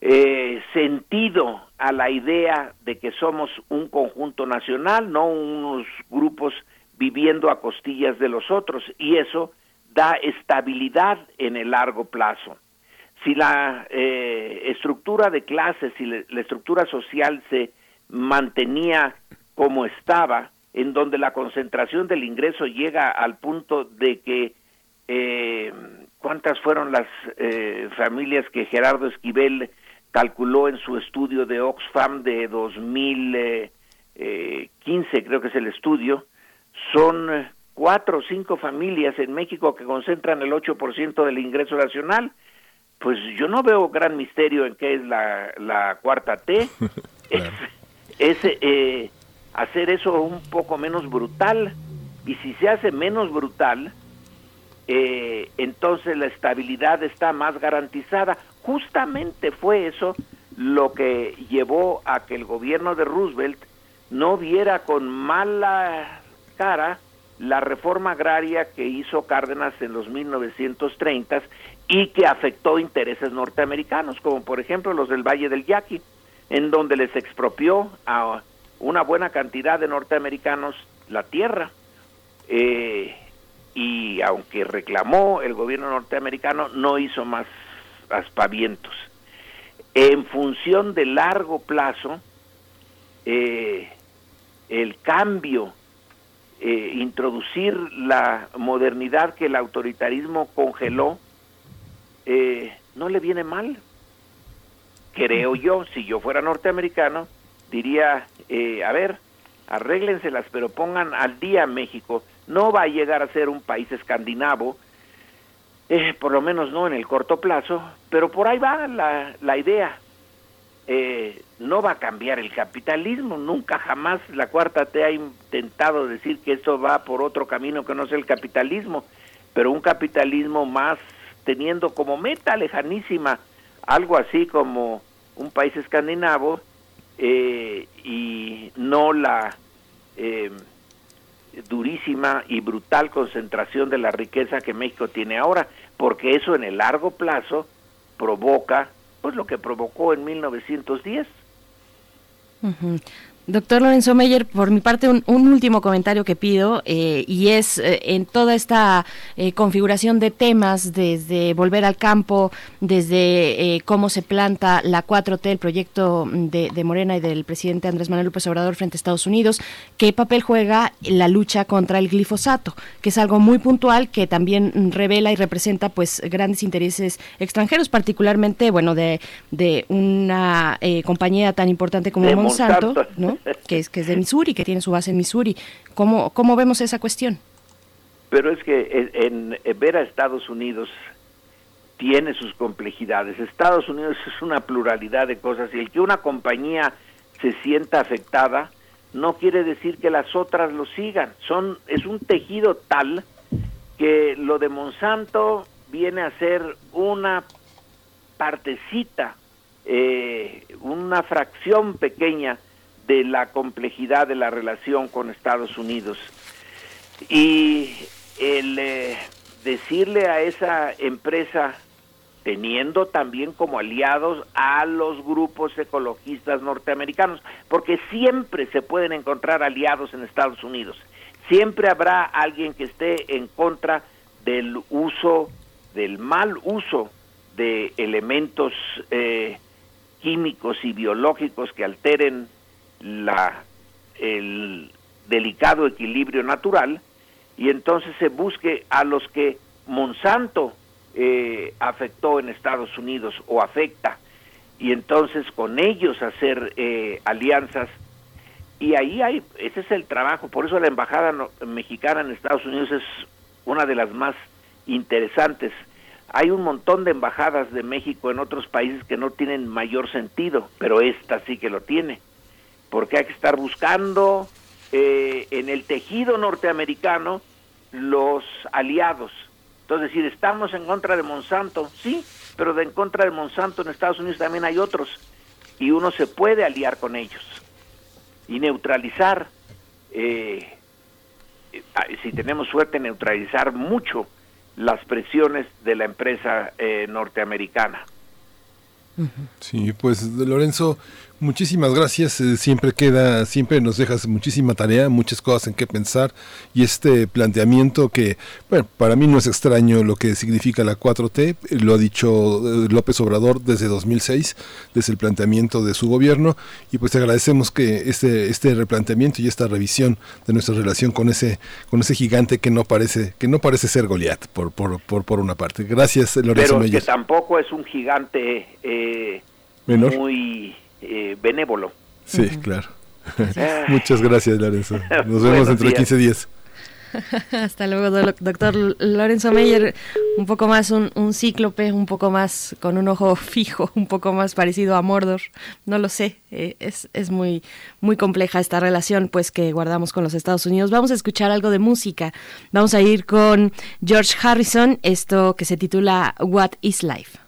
Speaker 17: eh, sentido a la idea de que somos un conjunto nacional, no unos grupos viviendo a costillas de los otros, y eso da estabilidad en el largo plazo. Si la estructura de clases, si la estructura social se mantenía como estaba, en donde la concentración del ingreso llega al punto de que eh, cuántas fueron las eh, familias que Gerardo Esquivel calculó en su estudio de Oxfam de 2015, creo que es el estudio, son eh, cuatro o cinco familias en México que concentran el 8% del ingreso nacional. Pues yo no veo gran misterio en qué es la, la cuarta T. Es, es eh, hacer eso un poco menos brutal. Y si se hace menos brutal, eh, entonces la estabilidad está más garantizada. Justamente fue eso lo que llevó a que el gobierno de Roosevelt no viera con mala cara la reforma agraria que hizo Cárdenas en los 1930 y que afectó intereses norteamericanos, como por ejemplo los del Valle del Yaqui, en donde les expropió a una buena cantidad de norteamericanos la tierra. Eh, y aunque reclamó el gobierno norteamericano, no hizo más aspavientos. En función de largo plazo, eh, el cambio, eh, introducir la modernidad que el autoritarismo congeló, no le viene mal. Creo yo, si yo fuera norteamericano, diría, eh, a ver, arréglenselas, pero pongan al día México. No va a llegar a ser un país escandinavo, eh, por lo menos no en el corto plazo, pero por ahí va la, la idea. Eh, no va a cambiar el capitalismo, nunca jamás la cuarta T ha intentado decir que esto va por otro camino que no sea el capitalismo, pero un capitalismo más teniendo como meta lejanísima algo así como un país escandinavo eh, y no la eh, durísima y brutal concentración de la riqueza que México tiene ahora, porque eso en el largo plazo provoca pues lo que provocó en 1910.
Speaker 2: Ujú. Doctor Lorenzo Meyer, por mi parte, un, un último comentario que pido, eh, y es eh, en toda esta eh, configuración de temas, desde volver al campo, desde eh, cómo se planta la 4T, el proyecto de, de Morena y del presidente Andrés Manuel López Obrador frente a Estados Unidos, qué papel juega la lucha contra el glifosato, que es algo muy puntual que también revela y representa pues grandes intereses extranjeros, particularmente, bueno, de, de una eh, compañía tan importante como
Speaker 17: De
Speaker 2: Monsanto,
Speaker 17: Monsanto.
Speaker 2: ¿no? que es que es de Missouri, que tiene su base en Missouri. ¿Cómo, cómo vemos esa cuestión?
Speaker 17: Pero es que en, ver a Estados Unidos tiene sus complejidades. Estados Unidos es una pluralidad de cosas y el que una compañía se sienta afectada no quiere decir que las otras lo sigan. Son es un tejido tal que lo de Monsanto viene a ser una partecita, eh, una fracción pequeña de la complejidad de la relación con Estados Unidos. Y el eh, decirle a esa empresa, teniendo también como aliados a los grupos ecologistas norteamericanos, porque siempre se pueden encontrar aliados en Estados Unidos, siempre habrá alguien que esté en contra del uso, del mal uso de elementos eh, químicos y biológicos que alteren la, el delicado equilibrio natural y entonces se busque a los que Monsanto eh, afectó en Estados Unidos o afecta y entonces con ellos hacer eh, alianzas. Y ahí hay ese es el trabajo. Por eso la embajada mexicana en Estados Unidos es una de las más interesantes. Hay un montón de embajadas de México en otros países que no tienen mayor sentido pero esta sí que lo tiene porque hay que estar buscando eh, en el tejido norteamericano los aliados. Entonces, decir, estamos en contra de Monsanto, sí, pero de en contra de Monsanto en Estados Unidos también hay otros y uno se puede aliar con ellos y neutralizar, eh, eh, si tenemos suerte, neutralizar mucho las presiones de la empresa eh, norteamericana.
Speaker 1: Sí, pues Lorenzo, muchísimas gracias. Eh, siempre queda, siempre nos dejas muchísima tarea, muchas cosas en qué pensar y este planteamiento que, bueno, para mí no es extraño lo que significa la 4T, eh, lo ha dicho eh, López Obrador desde 2006, desde el planteamiento de su gobierno y pues te agradecemos que este este replanteamiento y esta revisión de nuestra relación con ese con ese gigante que no parece que no parece ser Goliat por por por, por una parte. Gracias, Lorenzo
Speaker 17: Pero que tampoco es un gigante eh,
Speaker 1: Menor.
Speaker 17: muy eh, benévolo.
Speaker 1: Sí, claro. Muchas gracias, Lorenzo. Nos vemos de
Speaker 17: días.
Speaker 1: 15 días.
Speaker 2: Hasta luego, do- doctor Lorenzo Meyer. Un poco más un, un cíclope, un poco más con un ojo fijo, un poco más parecido a Mordor. No lo sé. eh, es es muy, muy compleja esta relación pues que guardamos con los Estados Unidos. Vamos a escuchar algo de música. Vamos a ir con George Harrison, esto que se titula What is Life.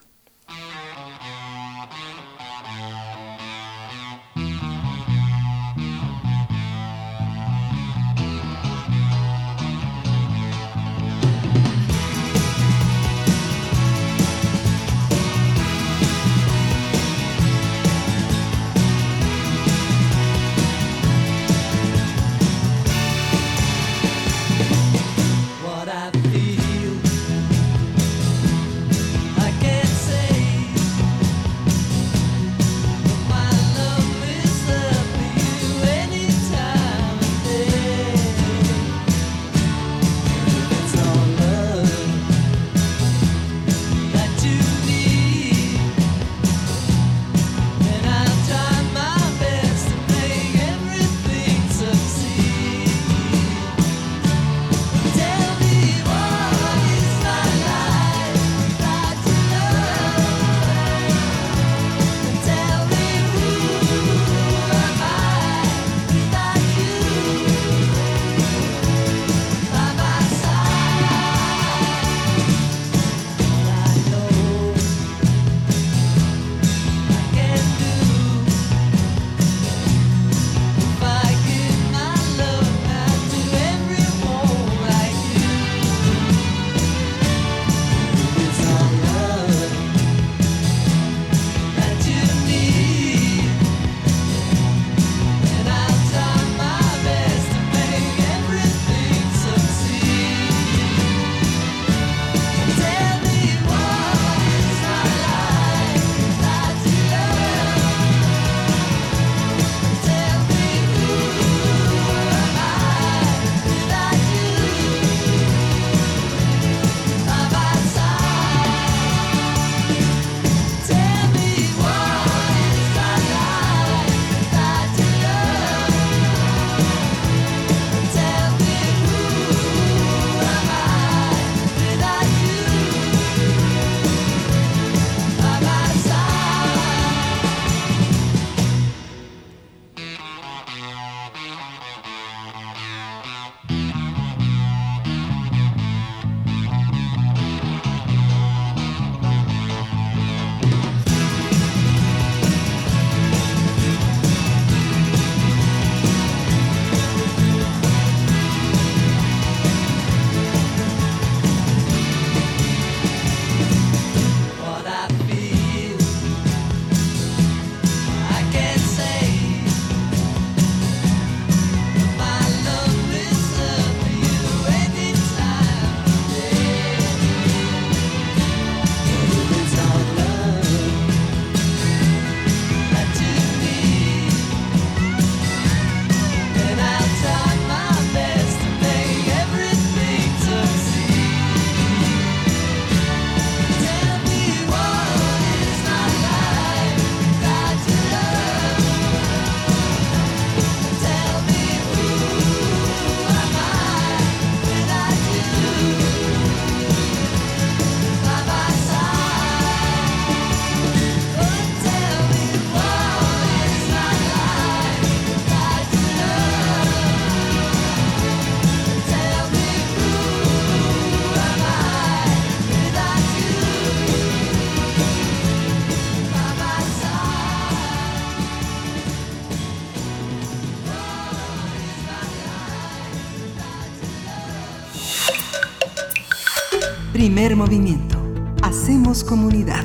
Speaker 8: Primer movimiento. Hacemos comunidad.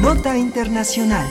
Speaker 8: Nota Internacional.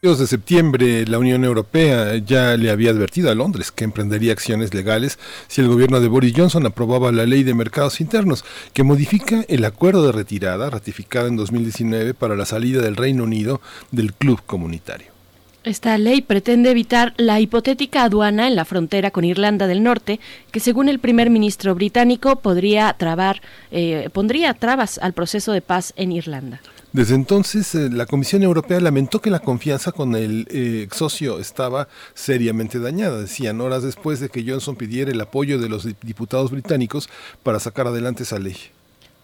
Speaker 1: de septiembre, la Unión Europea ya le había advertido a Londres que emprendería acciones legales si el gobierno de Boris Johnson aprobaba la ley de mercados internos, que modifica el acuerdo de retirada ratificado en 2019 para la salida del Reino Unido del club comunitario.
Speaker 2: Esta ley pretende evitar la hipotética aduana en la frontera con Irlanda del Norte, que según el primer ministro británico podría trabar, eh, pondría trabas al proceso de paz en Irlanda.
Speaker 1: Desde entonces, eh, la Comisión Europea lamentó que la confianza con el eh, ex socio estaba seriamente dañada, decían horas después de que Johnson pidiera el apoyo de los diputados británicos para sacar adelante esa ley.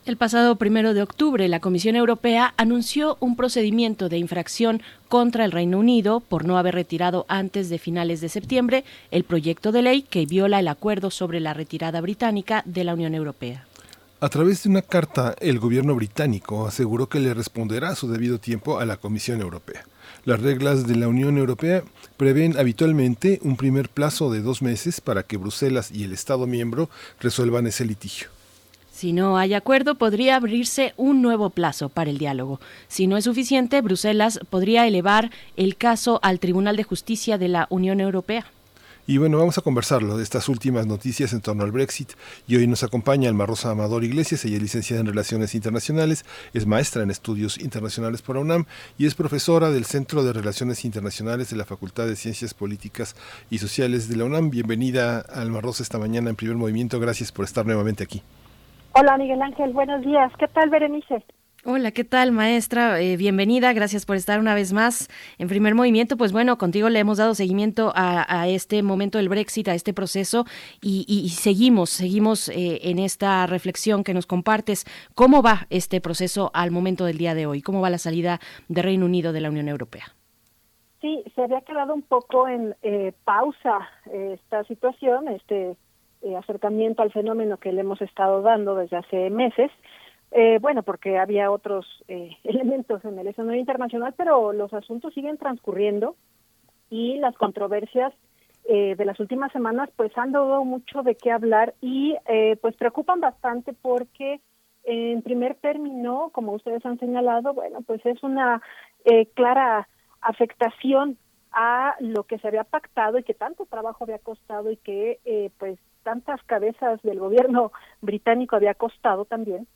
Speaker 2: El pasado primero de octubre, la Comisión Europea anunció un procedimiento de infracción contra el Reino Unido por no haber retirado antes de finales de septiembre el proyecto de ley que viola el acuerdo sobre la retirada británica de la Unión Europea.
Speaker 1: A través de una carta, el gobierno británico aseguró que le responderá a su debido tiempo a la Comisión Europea. Las reglas de la Unión Europea prevén habitualmente un primer plazo de dos meses para que Bruselas y el Estado miembro resuelvan ese litigio.
Speaker 2: Si no hay acuerdo, podría abrirse un nuevo plazo para el diálogo. Si no es suficiente, Bruselas podría elevar el caso al Tribunal de Justicia de la Unión Europea.
Speaker 1: Y bueno, vamos a conversarlo de estas últimas noticias en torno al Brexit. Y hoy nos acompaña Alma Rosa Amador Iglesias, ella es licenciada en Relaciones Internacionales, es maestra en Estudios Internacionales por UNAM y es profesora del Centro de Relaciones Internacionales de la Facultad de Ciencias Políticas y Sociales de la UNAM. Bienvenida, Alma Rosa, esta mañana en Primer Movimiento. Gracias por estar nuevamente aquí.
Speaker 18: Hola Miguel Ángel, buenos días. ¿Qué tal Berenice?
Speaker 2: Hola, ¿qué tal maestra? Eh, bienvenida, gracias por estar una vez más en primer movimiento. Pues bueno, contigo le hemos dado seguimiento a, este momento del Brexit, a este proceso y, seguimos, seguimos eh, en esta reflexión que nos compartes. ¿Cómo va este proceso al momento del día de hoy? ¿Cómo va la salida de Reino Unido de la Unión Europea?
Speaker 18: Sí, se había quedado un poco en eh, pausa esta situación, este eh, acercamiento al fenómeno que le hemos estado dando desde hace meses. Eh, bueno, porque había otros eh, elementos en el escenario internacional, pero los asuntos siguen transcurriendo y las controversias de las últimas semanas pues han dado mucho de qué hablar y pues preocupan bastante porque en primer término, como ustedes han señalado, bueno, pues es una clara afectación a lo que se había pactado y que tanto trabajo había costado y que pues tantas cabezas del gobierno británico había costado también.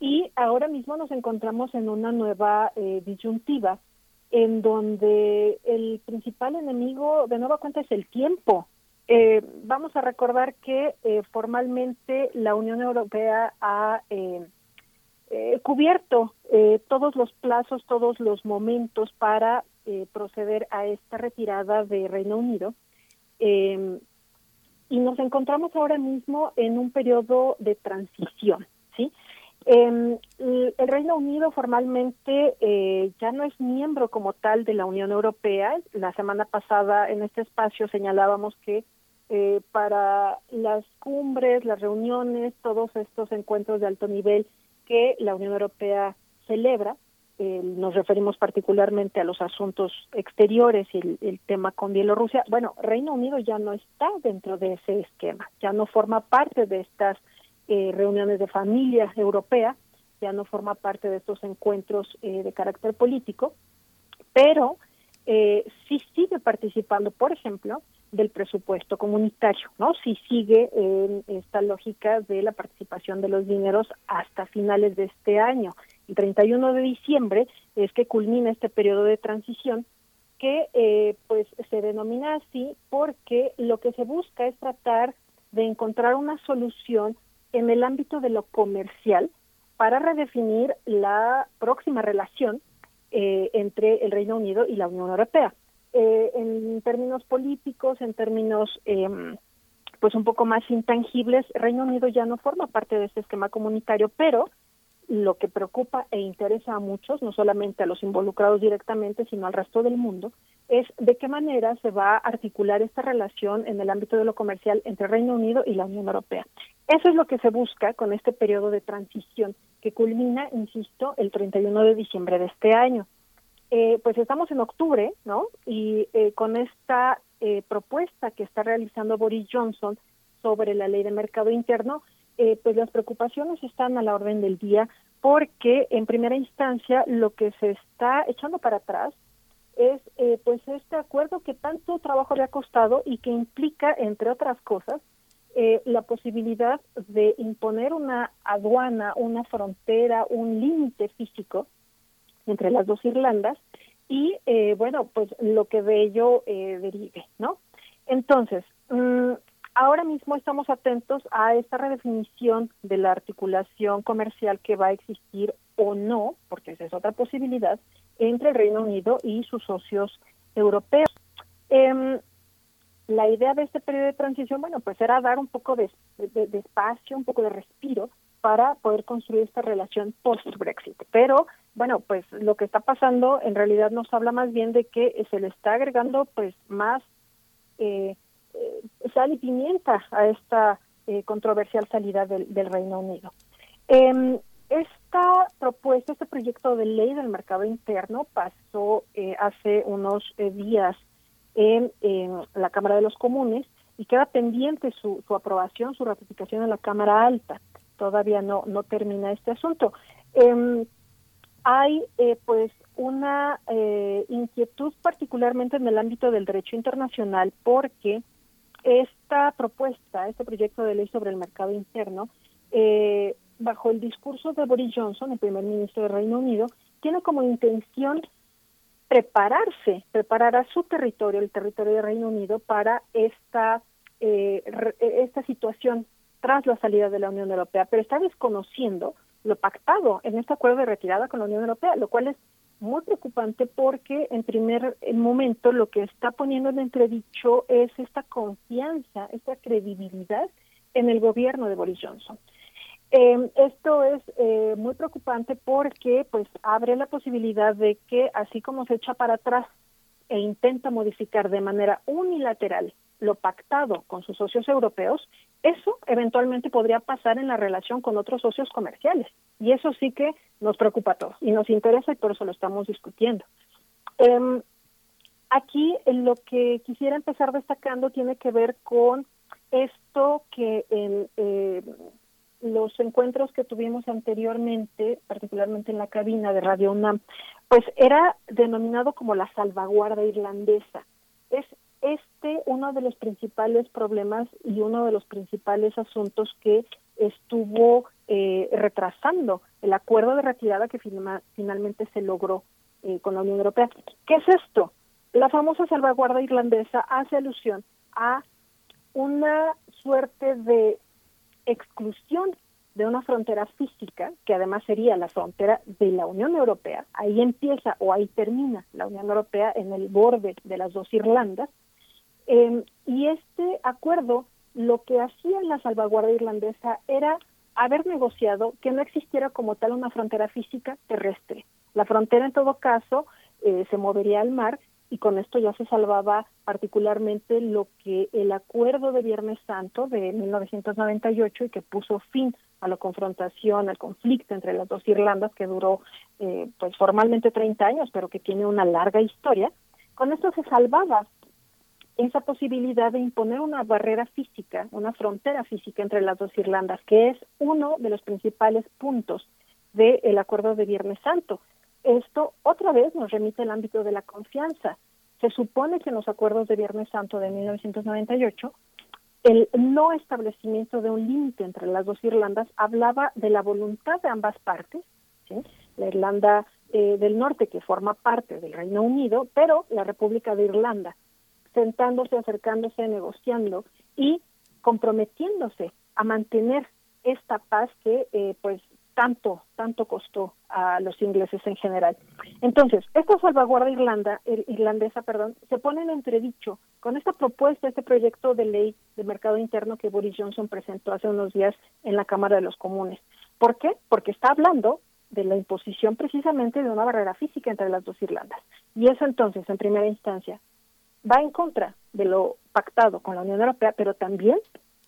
Speaker 18: Y ahora mismo nos encontramos en una nueva eh, disyuntiva en donde el principal enemigo de nueva cuenta es el tiempo. Eh, vamos a recordar que eh, formalmente la Unión Europea ha cubierto todos los plazos, todos los momentos para proceder a esta retirada de Reino Unido y nos encontramos ahora mismo en un periodo de transición, ¿sí? Eh, el Reino Unido formalmente eh, ya no es miembro como tal de la Unión Europea. La semana pasada en este espacio señalábamos que eh, para las cumbres, las reuniones, todos estos encuentros de alto nivel que la Unión Europea celebra, eh, nos referimos particularmente a los asuntos exteriores y el, tema con Bielorrusia. Bueno, Reino Unido ya no está dentro de ese esquema, ya no forma parte de estas eh, reuniones de familia europea, ya no forma parte de estos encuentros eh, de carácter político, pero sí sigue participando, por ejemplo, del presupuesto comunitario, ¿no? Sí sigue en esta lógica de la participación de los dineros hasta finales de este año el 31 de diciembre es que culmina este periodo de transición que eh, pues se denomina así porque lo que se busca es tratar de encontrar una solución en el ámbito de lo comercial para redefinir la próxima relación eh, entre el Reino Unido y la Unión Europea. Eh, en términos políticos, en términos em, pues un poco más intangibles, Reino Unido ya no forma parte de este esquema comunitario, pero lo que preocupa e interesa a muchos, no solamente a los involucrados directamente, sino al resto del mundo, es de qué manera se va a articular esta relación en el ámbito de lo comercial entre Reino Unido y la Unión Europea. Eso es lo que se busca con este periodo de transición que culmina, insisto, el 31 de diciembre de este año. Eh, pues estamos en octubre, ¿no? Y eh, con esta eh, propuesta que está realizando Boris Johnson sobre la ley de mercado interno, eh, pues las preocupaciones están a la orden del día porque en primera instancia lo que se está echando para atrás es eh, pues este acuerdo que tanto trabajo le ha costado y que implica, entre otras cosas, eh, la posibilidad de imponer una aduana, una frontera, un límite físico entre las dos Irlandas y, eh, bueno, pues lo que de ello eh, derive, ¿no? Entonces, mm, ahora mismo estamos atentos a esta redefinición de la articulación comercial que va a existir o no, porque esa es otra posibilidad, entre el Reino Unido y sus socios europeos. Em, la idea de este periodo de transición, bueno, pues era dar un poco de, de- espacio, un poco de respiro para poder construir esta relación post-Brexit. Pero, bueno, pues lo que está pasando en realidad nos habla más bien de que se le está agregando pues más eh, sal y pimienta a esta eh, controversial salida del, del Reino Unido. Em, esta propuesta, este proyecto de ley del mercado interno pasó eh, hace unos eh, días en, en la Cámara de los Comunes y queda pendiente su, su aprobación, su ratificación en la Cámara Alta. Todavía no, no termina este asunto. Em, hay eh, pues una eh, inquietud particularmente en el ámbito del derecho internacional porque esta propuesta, este proyecto de ley sobre el mercado interno, eh, bajo el discurso de Boris Johnson, el primer ministro del Reino Unido, tiene como intención prepararse, preparar a su territorio, el territorio del Reino Unido, para esta, eh, esta situación tras la salida de la Unión Europea, pero está desconociendo lo pactado en este acuerdo de retirada con la Unión Europea, lo cual es muy preocupante porque en primer momento lo que está poniendo en entredicho es esta confianza, esta credibilidad en el gobierno de Boris Johnson. Eh, esto es eh, muy preocupante porque pues abre la posibilidad de que así como se echa para atrás e intenta modificar de manera unilateral lo pactado con sus socios europeos, eso eventualmente podría pasar en la relación con otros socios comerciales. Y eso sí que nos preocupa a todos y nos interesa y por eso lo estamos discutiendo. Em, aquí eh, lo que quisiera empezar destacando tiene que ver con esto que en eh, los encuentros que tuvimos anteriormente, particularmente en la cabina de Radio UNAM, pues era denominado como la salvaguarda irlandesa. Es este uno de los principales problemas y uno de los principales asuntos que estuvo eh, retrasando el acuerdo de retirada que finalmente se logró eh, con la Unión Europea. ¿Qué es esto? La famosa salvaguarda irlandesa hace alusión a una suerte de exclusión de una frontera física, que además sería la frontera de la Unión Europea, ahí empieza o ahí termina la Unión Europea en el borde de las dos Irlandas, eh, y este acuerdo lo que hacía la salvaguarda irlandesa era haber negociado que no existiera como tal una frontera física terrestre. La frontera en todo caso eh, se movería al mar y con esto ya se salvaba particularmente lo que el acuerdo de Viernes Santo de 1998 y que puso fin a la confrontación, al conflicto entre las dos Irlandas que duró eh, pues formalmente 30 años, pero que tiene una larga historia. Con esto se salvaba esa posibilidad de imponer una barrera física, una frontera física entre las dos Irlandas, que es uno de los principales puntos del acuerdo de Viernes Santo. Esto otra vez nos remite al ámbito de la confianza. Se supone que en los acuerdos de Viernes Santo de 1998 el no establecimiento de un límite entre las dos Irlandas hablaba de la voluntad de ambas partes, la Irlanda eh, del Norte que forma parte del Reino Unido, pero la República de Irlanda sentándose, acercándose, negociando y comprometiéndose a mantener esta paz que eh, pues tanto tanto costó a los ingleses en general. Entonces, esta salvaguarda irlanda, ir- irlandesa, perdón, se pone en entredicho con esta propuesta, este proyecto de ley de mercado interno que Boris Johnson presentó hace unos días en la Cámara de los Comunes. ¿Por qué? Porque está hablando de la imposición precisamente de una barrera física entre las dos Irlandas. Y eso entonces, en primera instancia, va en contra de lo pactado con la Unión Europea, pero también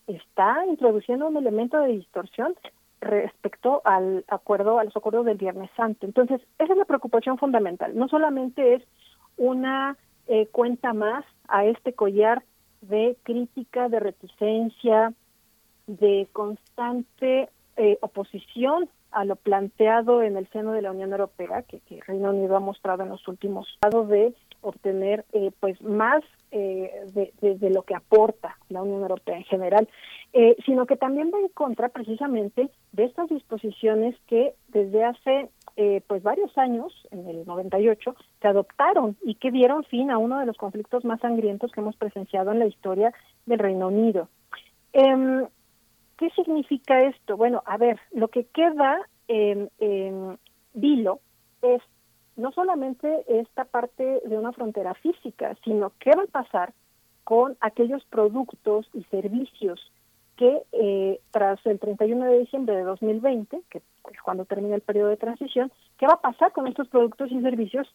Speaker 18: está introduciendo un elemento de distorsión respecto al acuerdo, a los acuerdos del Viernes Santo. Entonces, esa es la preocupación fundamental. No solamente es una eh, cuenta más a este collar de crítica, de reticencia, de constante eh, oposición a lo planteado en el seno de la Unión Europea, que, que Reino Unido ha mostrado en los últimos años de obtener eh, pues más eh, de, lo que aporta la Unión Europea en general, eh, sino que también va en contra precisamente de estas disposiciones que desde hace eh, pues varios años, en el 98, se adoptaron y que dieron fin a uno de los conflictos más sangrientos que hemos presenciado en la historia del Reino Unido. ¿Qué significa esto? Bueno, a ver, lo que queda en, vilo es no solamente esta parte de una frontera física, sino qué va a pasar con aquellos productos y servicios que eh, tras el 31 de diciembre de 2020, que es cuando termina el periodo de transición, ¿qué va a pasar con estos productos y servicios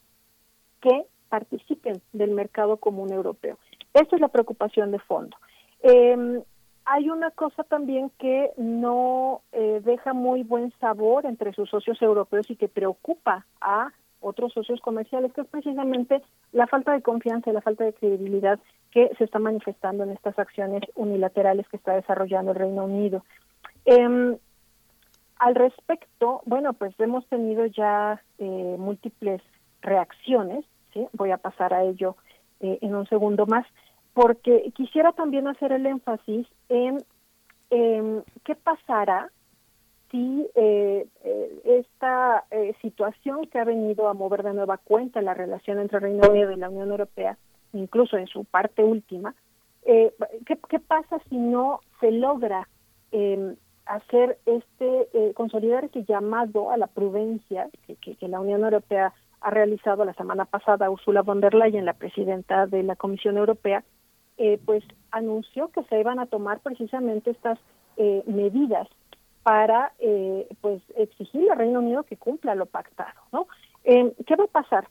Speaker 18: que participen del mercado común europeo? Esta es la preocupación de fondo. Eh, hay una cosa también que no eh, deja muy buen sabor entre sus socios europeos y que preocupa a otros socios comerciales, que es precisamente la falta de confianza y la falta de credibilidad que se está manifestando en estas acciones unilaterales que está desarrollando el Reino Unido. Eh, al respecto, bueno, pues hemos tenido ya eh, múltiples reacciones, voy a pasar a ello eh, en un segundo más, porque quisiera también hacer el énfasis en eh, qué pasará si eh, eh, esta eh, situación que ha venido a mover de nueva cuenta la relación entre Reino Unido y la Unión Europea, incluso en su parte última, eh, ¿qué, ¿qué, pasa si no se logra eh, hacer este, eh, consolidar este llamado a la prudencia que, que, que, la Unión Europea ha realizado la semana pasada Ursula von der Leyen, la presidenta de la Comisión Europea, pues anunció que se iban a tomar precisamente estas medidas para eh, pues exigirle al Reino Unido que cumpla lo pactado, ¿no? Eh, ¿Qué va a pasar?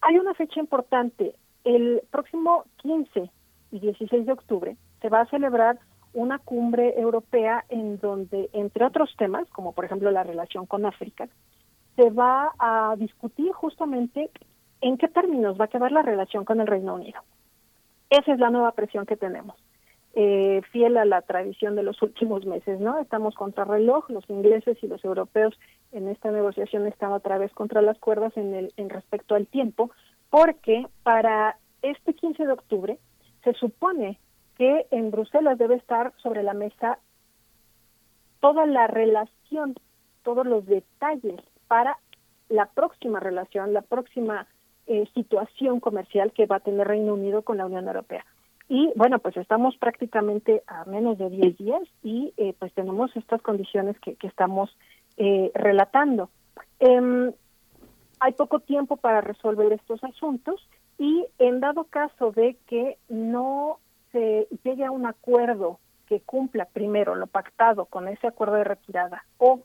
Speaker 18: Hay una fecha importante. El próximo 15 y 16 de octubre se va a celebrar una cumbre europea en donde, entre otros temas, como por ejemplo la relación con África, se va a discutir justamente en qué términos va a quedar la relación con el Reino Unido. Esa es la nueva presión que tenemos eh, fiel a la tradición de los últimos meses, ¿no? Estamos contra reloj, los ingleses y los europeos en esta negociación están otra vez contra las cuerdas en, el, en respecto al tiempo, porque para este 15 de octubre se supone que en Bruselas debe estar sobre la mesa toda la relación, todos los detalles para la próxima relación, la próxima eh, situación comercial que va a tener Reino Unido con la Unión Europea. Y bueno, pues estamos prácticamente a menos de 10 días y eh, pues tenemos estas condiciones que, que estamos eh, relatando. Eh, hay poco tiempo para resolver estos asuntos y en dado caso de que no se llegue a un acuerdo que cumpla primero lo pactado con ese acuerdo de retirada o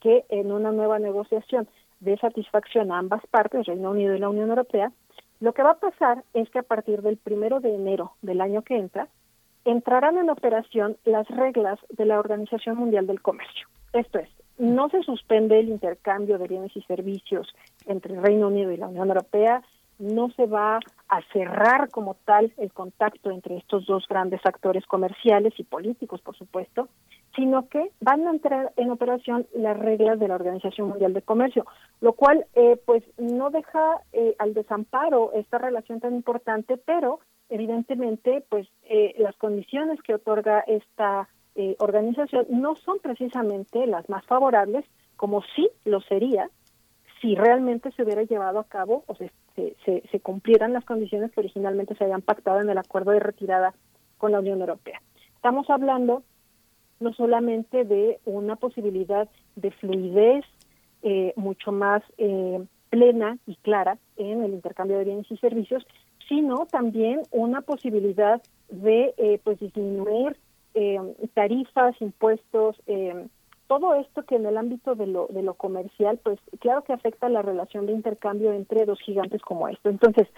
Speaker 18: que en una nueva negociación dé satisfacción a ambas partes, Reino Unido y la Unión Europea, lo que va a pasar es que a partir del primero de enero del año que entra, entrarán en operación las reglas de la Organización Mundial del Comercio. Esto es, no se suspende el intercambio de bienes y servicios entre el Reino Unido y la Unión Europea, no se va a cerrar como tal el contacto entre estos dos grandes actores comerciales y políticos, por supuesto, sino que van a entrar en operación las reglas de la Organización Mundial de Comercio, lo cual eh, pues no deja eh, al desamparo esta relación tan importante, pero evidentemente pues eh, las condiciones que otorga esta eh, organización no son precisamente las más favorables, como sí lo sería si realmente se hubiera llevado a cabo o se, se, se cumplieran las condiciones que originalmente se habían pactado en el acuerdo de retirada con la Unión Europea. Estamos hablando no solamente de una posibilidad de fluidez eh, mucho más eh, plena y clara en el intercambio de bienes y servicios, sino también una posibilidad de eh, pues disminuir eh, tarifas, impuestos, eh, todo esto que en el ámbito de lo, de lo comercial, pues claro que afecta la relación de intercambio entre dos gigantes como esto. Entonces,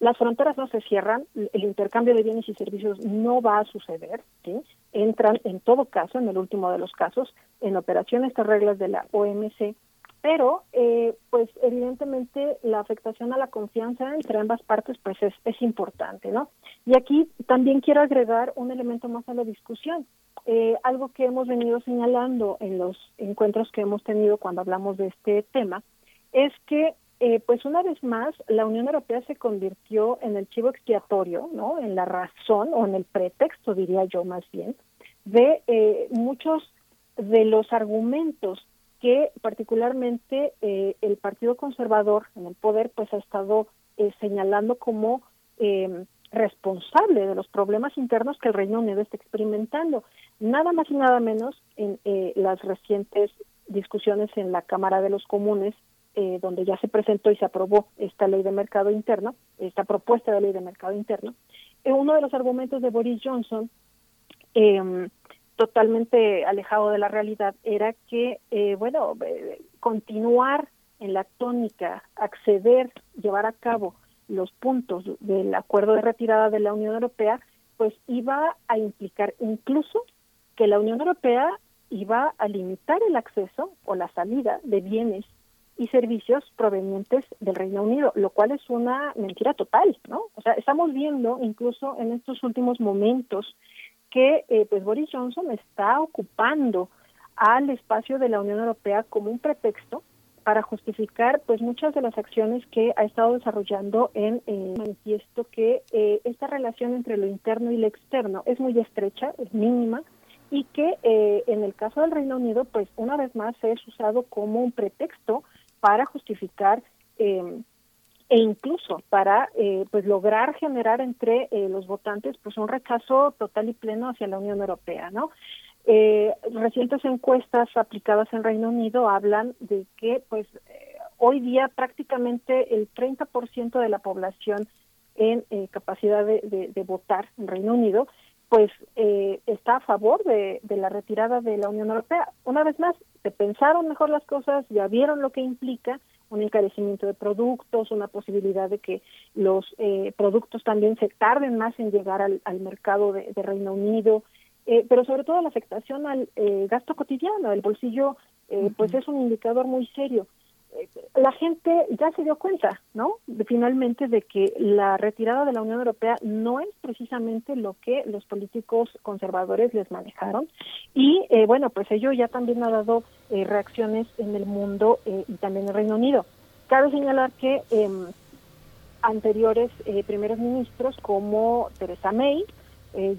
Speaker 18: las fronteras no se cierran, el intercambio de bienes y servicios no va a suceder, entran en todo caso, en el último de los casos, en operación estas reglas de la OMC pero eh, pues evidentemente la afectación a la confianza entre ambas partes pues es, es importante, ¿no? Y aquí también quiero agregar un elemento más a la discusión, eh, algo que hemos venido señalando en los encuentros que hemos tenido cuando hablamos de este tema, es que eh, pues una vez más la Unión Europea se convirtió en el chivo expiatorio, ¿no? En la razón o en el pretexto, diría yo más bien, de eh, muchos de los argumentos que particularmente eh, el Partido Conservador en el poder pues ha estado eh, señalando como eh, responsable de los problemas internos que el Reino Unido está experimentando. Nada más y nada menos en eh, las recientes discusiones en la Cámara de los Comunes, eh, donde ya se presentó y se aprobó esta ley de mercado interno, esta propuesta de ley de mercado interno. Eh, uno de los argumentos de Boris Johnson eh, totalmente alejado de la realidad era que, eh, bueno, eh, continuar en la tónica, acceder, llevar a cabo los puntos del acuerdo de retirada de la Unión Europea, pues iba a implicar incluso que la Unión Europea iba a limitar el acceso o la salida de bienes y servicios provenientes del Reino Unido, lo cual es una mentira total, ¿no? O sea, estamos viendo incluso en estos últimos momentos que eh, pues Boris Johnson está ocupando al espacio de la Unión Europea como un pretexto para justificar pues muchas de las acciones que ha estado desarrollando en eh, manifiesto que eh, esta relación entre lo interno y lo externo es muy estrecha, es mínima y que eh, en el caso del Reino Unido pues una vez más es usado como un pretexto para justificar eh, e incluso para eh, pues lograr generar entre eh, los votantes pues un rechazo total y pleno hacia la Unión Europea, ¿no? Eh, recientes encuestas aplicadas en Reino Unido hablan de que pues eh, hoy día prácticamente el 30% de la población en eh, capacidad de, de, votar en Reino Unido pues eh, está a favor de, de la retirada de la Unión Europea. Una vez más, se pensaron mejor las cosas, ya vieron lo que implica un encarecimiento de productos, una posibilidad de que los eh, productos también se tarden más en llegar al, al mercado de, de, Reino Unido, eh, pero sobre todo la afectación al eh, gasto cotidiano, el bolsillo, uh -huh. pues es un indicador muy serio. La gente ya se dio cuenta, ¿no? Finalmente de que la retirada de la Unión Europea no es precisamente lo que los políticos conservadores les manejaron y eh, bueno, pues ello ya también ha dado eh, reacciones en el mundo eh, y también en el Reino Unido. Cabe señalar que em, anteriores primeros ministros como Theresa May,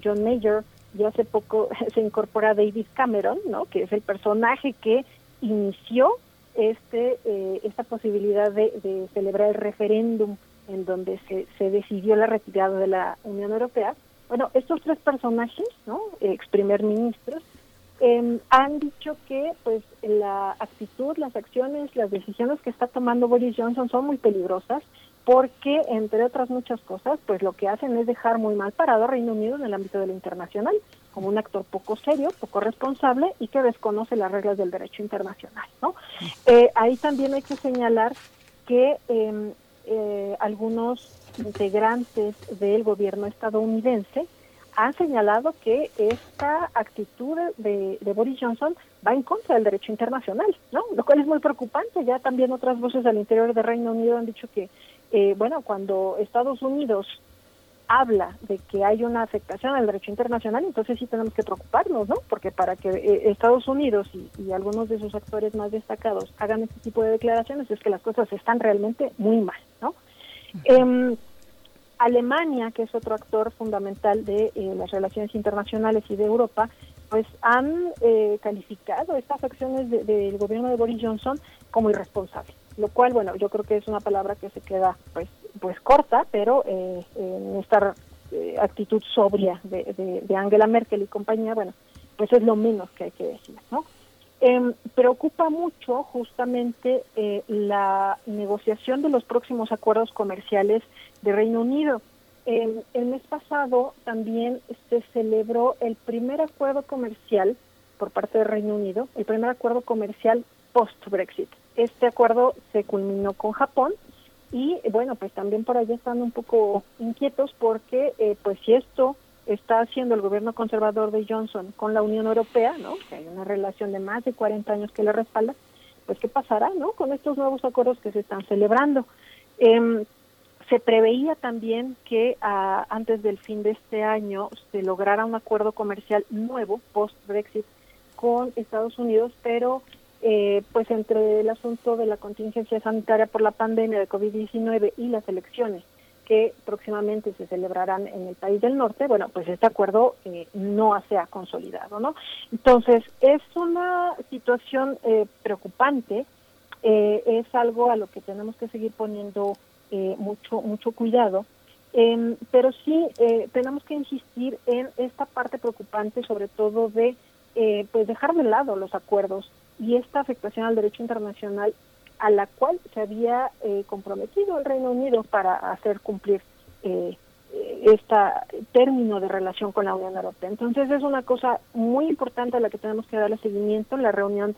Speaker 18: John Major, y hace poco se incorpora David Cameron, ¿no? Que es el personaje que inició este eh, esta posibilidad de, celebrar el referéndum en donde se, se decidió la retirada de la Unión Europea. Bueno, estos tres personajes, ¿no? ex primer ministros, eh, han dicho que pues la actitud, las acciones, las decisiones que está tomando Boris Johnson son muy peligrosas porque entre otras muchas cosas, pues lo que hacen es dejar muy mal parado a Reino Unido en el ámbito de lo internacional como un actor poco serio, poco responsable y que desconoce las reglas del derecho internacional. ¿no? Eh, ahí también hay que señalar que eh, eh, algunos integrantes del gobierno estadounidense han señalado que esta actitud de, de, Boris Johnson va en contra del derecho internacional, ¿no? Lo cual es muy preocupante. Ya también otras voces al interior del Reino Unido han dicho que, eh, bueno, cuando Estados Unidos habla de que hay una afectación al derecho internacional, entonces sí tenemos que preocuparnos, ¿no? Porque para que eh, Estados Unidos y, y, algunos de sus actores más destacados hagan este tipo de declaraciones es que las cosas están realmente muy mal, ¿no? Eh, Alemania, que es otro actor fundamental de eh, las relaciones internacionales y de Europa, pues han eh, calificado estas acciones del de, gobierno de Boris Johnson como irresponsables, lo cual, bueno, yo creo que es una palabra que se queda pues pues corta, pero eh, en esta eh, actitud sobria de, de, Angela Merkel y compañía, bueno, pues es lo menos que hay que decir, ¿no? Eh, preocupa mucho justamente eh, la negociación de los próximos acuerdos comerciales de Reino Unido. Eh, el mes pasado también se celebró el primer acuerdo comercial por parte del Reino Unido, el primer acuerdo comercial post-Brexit. Este acuerdo se culminó con Japón y bueno, pues también por allá están un poco inquietos porque eh, pues si esto está haciendo el gobierno conservador de Johnson con la Unión Europea, ¿no? Que hay una relación de más de 40 años que le respalda, pues qué pasará, ¿no? Con estos nuevos acuerdos que se están celebrando. Em, se preveía también que ah, antes del fin de este año se lograra un acuerdo comercial nuevo post-Brexit con Estados Unidos, pero eh, pues entre el asunto de la contingencia sanitaria por la pandemia de COVID-19 y las elecciones que próximamente se celebrarán en el país del norte, bueno, pues este acuerdo eh, no se ha consolidado, ¿no? Entonces, es una situación eh, preocupante, eh, es algo a lo que tenemos que seguir poniendo eh, mucho, mucho cuidado, em, pero sí eh, tenemos que insistir en esta parte preocupante, sobre todo de pues dejar de lado los acuerdos y esta afectación al derecho internacional a la cual se había eh, comprometido el Reino Unido para hacer cumplir eh, este término de relación con la Unión Europea. Entonces es una cosa muy importante a la que tenemos que darle seguimiento en la reunión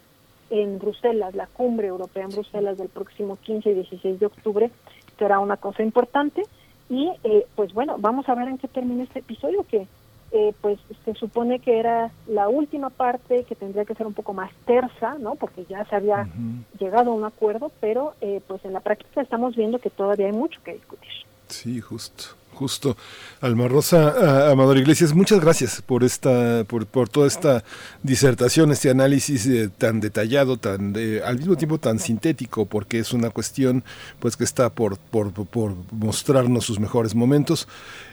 Speaker 18: en Bruselas, la cumbre europea en Bruselas del próximo 15 y 16 de octubre, será una cosa importante y eh, pues bueno, vamos a ver en qué termina este episodio que eh, pues se supone que era la última parte que tendría que ser un poco más tersa, ¿no? Porque ya se había llegado a un acuerdo, pero eh, pues en la práctica estamos viendo que todavía hay mucho que discutir.
Speaker 1: Sí, justo. Justo. Alma Rosa, Amador Iglesias, muchas gracias por esta, por, por toda esta disertación, este análisis eh, tan detallado, tan de, al mismo tiempo tan sintético, porque es una cuestión pues que está por, por, por mostrarnos sus mejores momentos.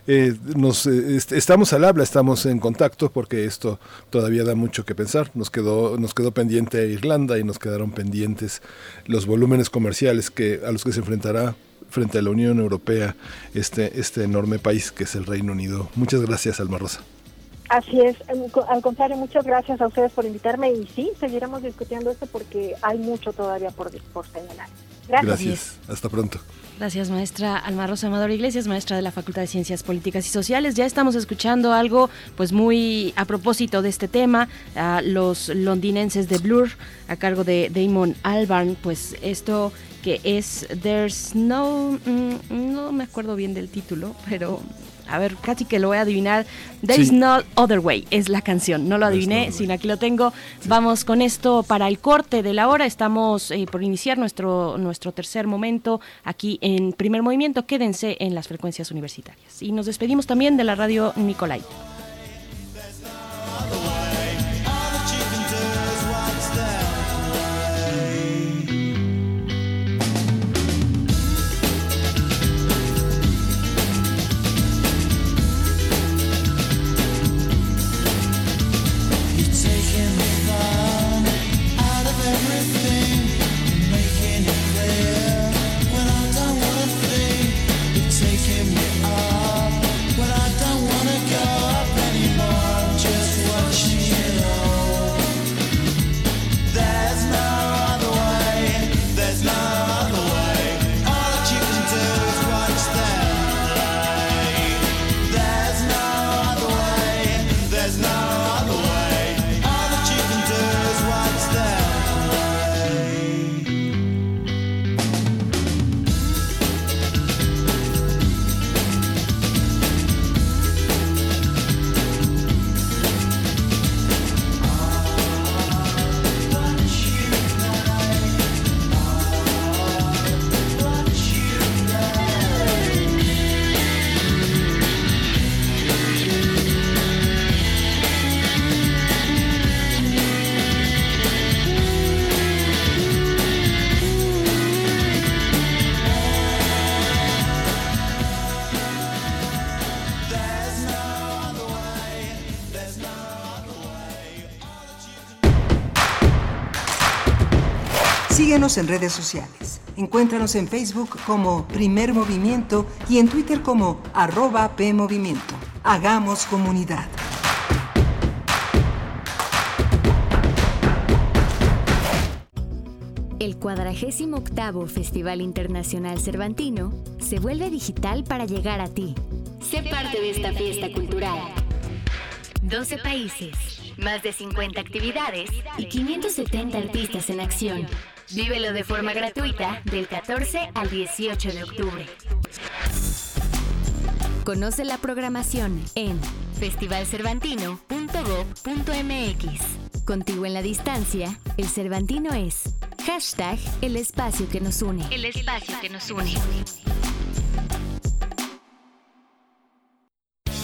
Speaker 1: Eh, nos eh, est estamos al habla, estamos en contacto, porque esto todavía da mucho que pensar. Nos quedó, nos quedó pendiente Irlanda y nos quedaron pendientes los volúmenes comerciales que a los que se enfrentará frente a la Unión Europea, este, este enorme país que es el Reino Unido. Muchas gracias, Alma Rosa.
Speaker 18: Así es, al contrario, muchas gracias a ustedes por invitarme y sí, seguiremos discutiendo esto porque hay mucho todavía por, por señalar. Gracias.
Speaker 1: Gracias, hasta pronto.
Speaker 2: Gracias, maestra Alma Rosa Amador Iglesias, maestra de la Facultad de Ciencias Políticas y Sociales. Ya estamos escuchando algo pues muy a propósito de este tema, los londinenses de Blur a cargo de Damon Albarn, pues esto que es There's No, mm, no me acuerdo bien del título, pero a ver, casi que lo voy a adivinar. There is no other way es la canción. No lo adiviné, sino aquí lo tengo. Vamos con esto para el corte de la hora. Estamos eh, por iniciar nuestro, nuestro tercer momento aquí en primer movimiento. Quédense en las frecuencias universitarias. Y nos despedimos también de la radio Nicolai.
Speaker 8: En redes sociales. Encuéntranos en Facebook como Primer Movimiento y en Twitter como arroba PMovimiento. Hagamos comunidad.
Speaker 19: El 48 Festival Internacional Cervantino se vuelve digital para llegar a ti. Sé parte de esta fiesta cultural. 12 países, más de 50 actividades y 570 artistas en acción. Vívelo de forma gratuita del 14 al 18 de octubre. Conoce la programación en festivalcervantino.gov.mx. Contigo en la distancia, el Cervantino es Hashtag el espacio que nos une. El espacio que nos une.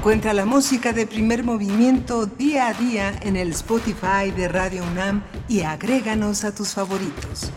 Speaker 8: Encuentra la música de primer movimiento día a día en el Spotify de Radio UNAM y agréganos a tus favoritos.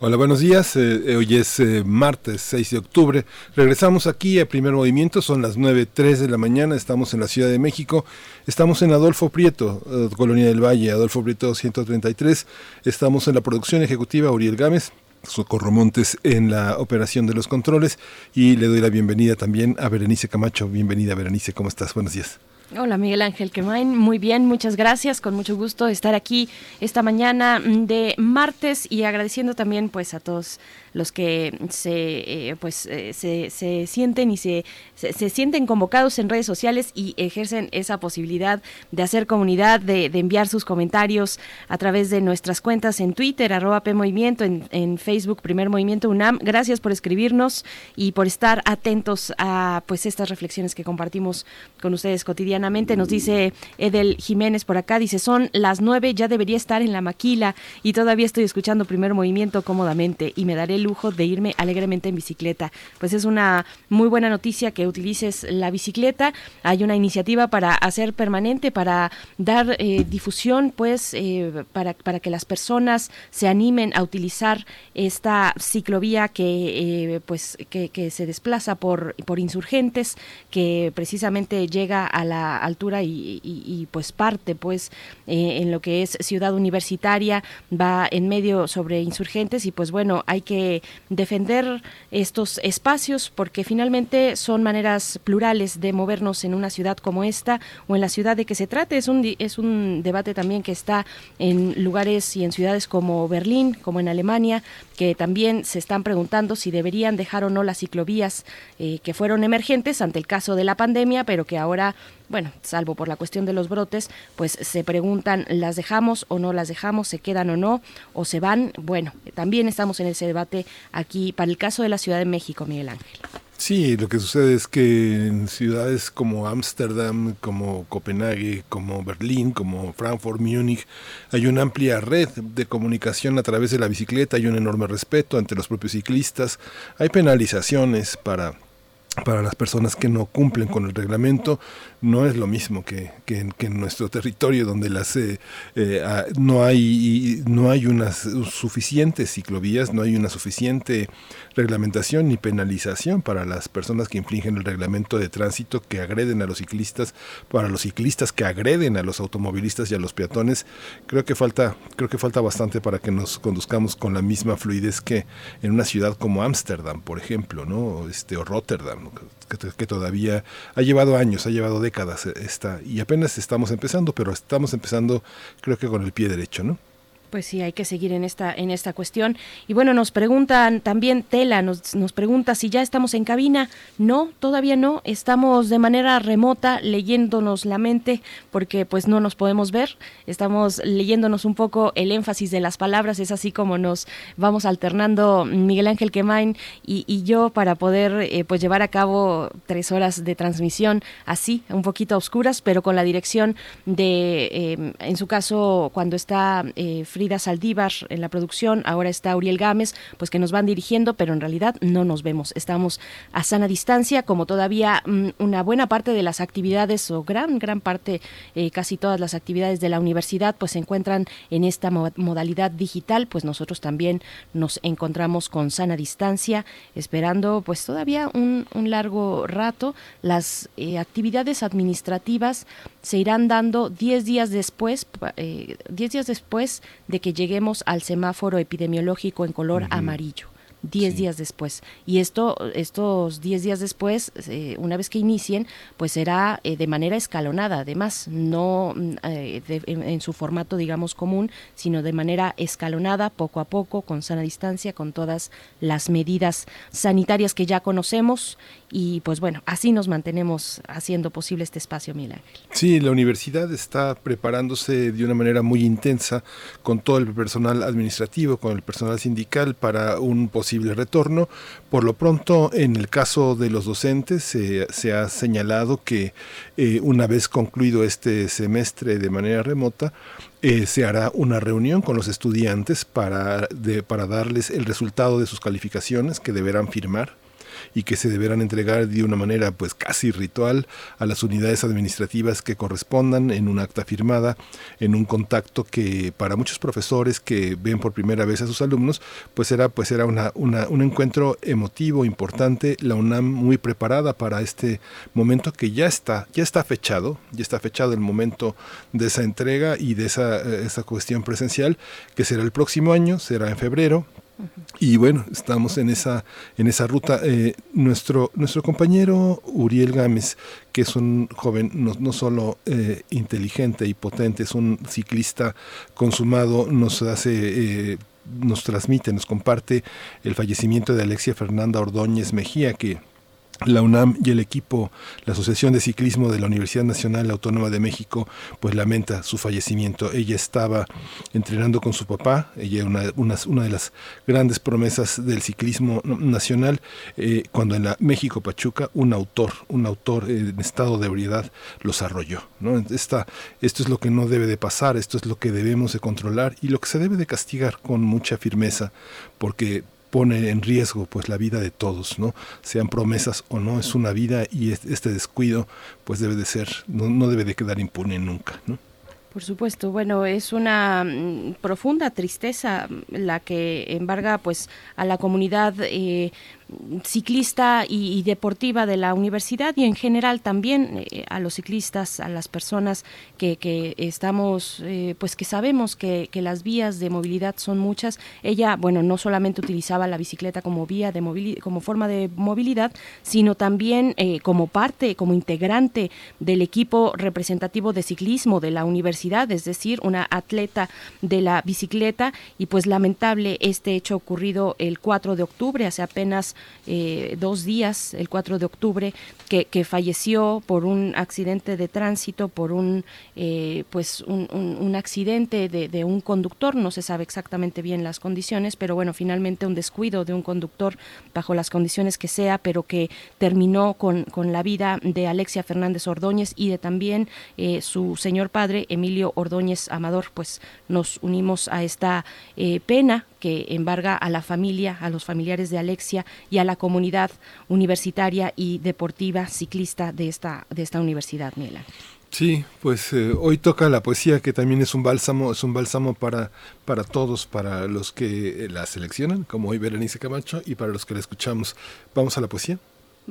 Speaker 1: Hola, buenos días. Eh, hoy es eh, martes 6 de octubre. Regresamos aquí a Primer Movimiento. Son las 9.03 de la mañana. Estamos en la Ciudad de México. Estamos en Adolfo Prieto, eh, Colonia del Valle, Adolfo Prieto 133. Estamos en la producción ejecutiva Uriel Gámez. Socorro Montes en la operación de los controles y le doy la bienvenida también a Berenice Camacho. Bienvenida Berenice, ¿cómo estás? Buenos días.
Speaker 2: Hola Miguel Ángel Quemain, muy bien, muchas gracias, con mucho gusto estar aquí esta mañana de martes y agradeciendo también pues a todos los que se eh, pues eh, se, se, sienten y se, se, sienten convocados en redes sociales y ejercen esa posibilidad de hacer comunidad, de, de, enviar sus comentarios a través de nuestras cuentas en Twitter, arroba PMovimiento, en, en Facebook Primer Movimiento UNAM. Gracias por escribirnos y por estar atentos a pues estas reflexiones que compartimos con ustedes cotidianamente. Nos dice Edel Jiménez por acá, dice, son las nueve, ya debería estar en la maquila y todavía estoy escuchando Primer Movimiento cómodamente y me daré lujo de irme alegremente en bicicleta. Pues es una muy buena noticia que utilices la bicicleta. Hay una iniciativa para hacer permanente, para dar eh, difusión, pues, eh, para, para que las personas se animen a utilizar esta ciclovía que, eh, pues, que, se desplaza por, por insurgentes, que precisamente llega a la altura y, y, y pues parte, pues, en lo que es ciudad universitaria, va en medio sobre insurgentes y pues bueno, hay que defender estos espacios porque finalmente son maneras plurales de movernos en una ciudad como esta o en la ciudad de que se trate. Es un, es un debate también que está en lugares y en ciudades como Berlín, como en Alemania, que también se están preguntando si deberían dejar o no las ciclovías eh, que fueron emergentes ante el caso de la pandemia, pero que ahora bueno, salvo por la cuestión de los brotes, pues se preguntan, ¿las dejamos o no las dejamos? ¿Se quedan o no? ¿O se van? Bueno, también estamos en ese debate aquí para el caso de la Ciudad de México, Miguel Ángel.
Speaker 1: Sí, lo que sucede es que en ciudades como Ámsterdam, como Copenhague, como Berlín, como Frankfurt, Múnich, hay una amplia red de comunicación a través de la bicicleta, hay un enorme respeto ante los propios ciclistas, hay penalizaciones para para las personas que no cumplen con el reglamento no es lo mismo que, que, que en nuestro territorio donde las eh, eh, no hay no hay unas suficientes ciclovías no hay una suficiente reglamentación ni penalización para las personas que infringen el reglamento de tránsito que agreden a los ciclistas para los ciclistas que agreden a los automovilistas y a los peatones creo que falta creo que falta bastante para que nos conduzcamos con la misma fluidez que en una ciudad como Ámsterdam por ejemplo no este o Rotterdam. Que, todavía ha llevado años, ha llevado décadas esta, y apenas estamos empezando, pero estamos empezando creo que con el pie derecho, ¿no?
Speaker 2: Pues sí, hay que seguir en esta, en esta cuestión. Y bueno, nos preguntan también, Tela nos, nos pregunta si ya estamos en cabina. No, todavía no. Estamos de manera remota leyéndonos la mente porque pues no nos podemos ver. Estamos leyéndonos un poco el énfasis de las palabras. Es así como nos vamos alternando Miguel Ángel Quemain y, y yo para poder eh, pues llevar a cabo tres horas de transmisión así, un poquito oscuras, pero con la dirección de, eh, en su caso, cuando está... Eh, Frida Saldívar en la producción, ahora está Uriel Gámez, pues que nos van dirigiendo, pero en realidad no nos vemos. Estamos a sana distancia, como todavía mmm, una buena parte de las actividades, o gran, gran parte, eh, casi todas las actividades de la universidad, pues se encuentran en esta mo modalidad digital, pues nosotros también nos encontramos con sana distancia, esperando pues todavía un, un largo rato. Las eh, actividades administrativas se irán dando 10 días después, 10 eh, días después de que lleguemos al semáforo epidemiológico en color uh -huh. amarillo. 10 sí. días después. Y esto, estos 10 días después, eh, una vez que inicien, pues será eh, de manera escalonada, además, no eh, de, en, en, su formato, digamos, común, sino de manera escalonada, poco a poco, con sana distancia, con todas las medidas sanitarias que ya conocemos. Y pues bueno, así nos mantenemos haciendo posible este espacio, Miguel
Speaker 1: Sí, la universidad está preparándose de una manera muy intensa con todo el personal administrativo, con el personal sindical para un posible retorno. Por lo pronto, en el caso de los docentes, se ha señalado que eh, una vez concluido este semestre de manera remota, eh, se hará una reunión con los estudiantes para, de, para darles el resultado de sus calificaciones que deberán firmar y que se deberán entregar de una manera pues casi ritual a las unidades administrativas que correspondan en un acta firmada, en un contacto que para muchos profesores que ven por primera vez a sus alumnos, pues será pues será una, una, un encuentro emotivo importante, la UNAM muy preparada para este momento que ya está, ya está fechado, ya está fechado el momento de esa entrega y de esa, esa cuestión presencial, que será el próximo año, será en febrero, y bueno, estamos en esa, en esa ruta. Eh, nuestro, nuestro compañero Uriel Gámez, que es un joven no, no solo eh, inteligente y potente, es un ciclista consumado, nos hace... Eh, nos transmite, nos comparte el fallecimiento de Alexia Fernanda Ordóñez Mejía, que la UNAM y el equipo, la Asociación de Ciclismo de la Universidad Nacional Autónoma de México, pues lamenta su fallecimiento. Ella estaba entrenando con su papá, ella una, una de las grandes promesas del ciclismo nacional, eh, cuando en la México Pachuca un autor, un autor en estado de ebriedad los arrolló. ¿no? Esta, esto es lo que no debe de pasar, esto es lo que debemos de controlar y lo que se debe de castigar con mucha firmeza, porque pone en riesgo pues la vida de todos, ¿no? Sean promesas o no, es una vida y este descuido pues debe de ser, no, debe de quedar impune nunca, ¿no?
Speaker 2: Por supuesto, bueno, es una mm, profunda tristeza la que embarga pues a la comunidad eh, ciclista y, deportiva de la universidad y en general también eh, a los ciclistas, a las personas que, estamos, eh, pues que sabemos que, que, las vías de movilidad son muchas. Ella, bueno, no solamente utilizaba la bicicleta como vía de movilidad, como forma de movilidad, sino también eh, como parte, como integrante del equipo representativo de ciclismo de la universidad, es decir, una atleta de la bicicleta y pues lamentable este hecho ocurrido el 4 de octubre, hace apenas eh, dos días, el 4 de octubre, que, falleció por un accidente de tránsito, por un, eh, pues un, accidente de, un conductor, no se sabe exactamente bien las condiciones, pero bueno, finalmente un descuido de un conductor bajo las condiciones que sea, pero que terminó con, con la vida de Alexia Fernández Ordóñez y de también eh, su señor padre, Emilio Ordóñez Amador, pues nos unimos a esta pena que embarga a la familia, a los familiares de Alexia y a la comunidad universitaria y deportiva ciclista de esta, de esta universidad, Miela.
Speaker 1: Sí, pues eh, hoy toca la poesía que también es un bálsamo, es un bálsamo para, para todos, para los que la seleccionan, como hoy Berenice Camacho, y para los que la escuchamos. Vamos a la poesía.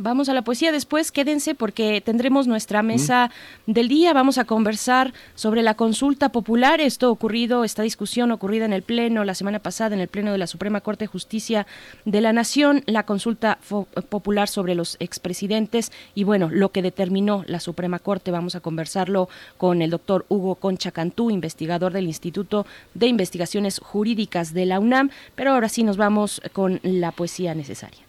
Speaker 2: Vamos a la poesía después, quédense porque tendremos nuestra mesa del día. Vamos a conversar sobre la consulta popular. Esto ocurrido, esta discusión ocurrida en el Pleno la semana pasada, en el Pleno de la Suprema Corte de Justicia de la Nación, la consulta popular sobre los expresidentes y bueno, lo que determinó la Suprema Corte. Vamos a conversarlo con el doctor Hugo Concha Cantú, investigador del Instituto de Investigaciones Jurídicas de la UNAM. Pero ahora sí nos vamos con la poesía necesaria.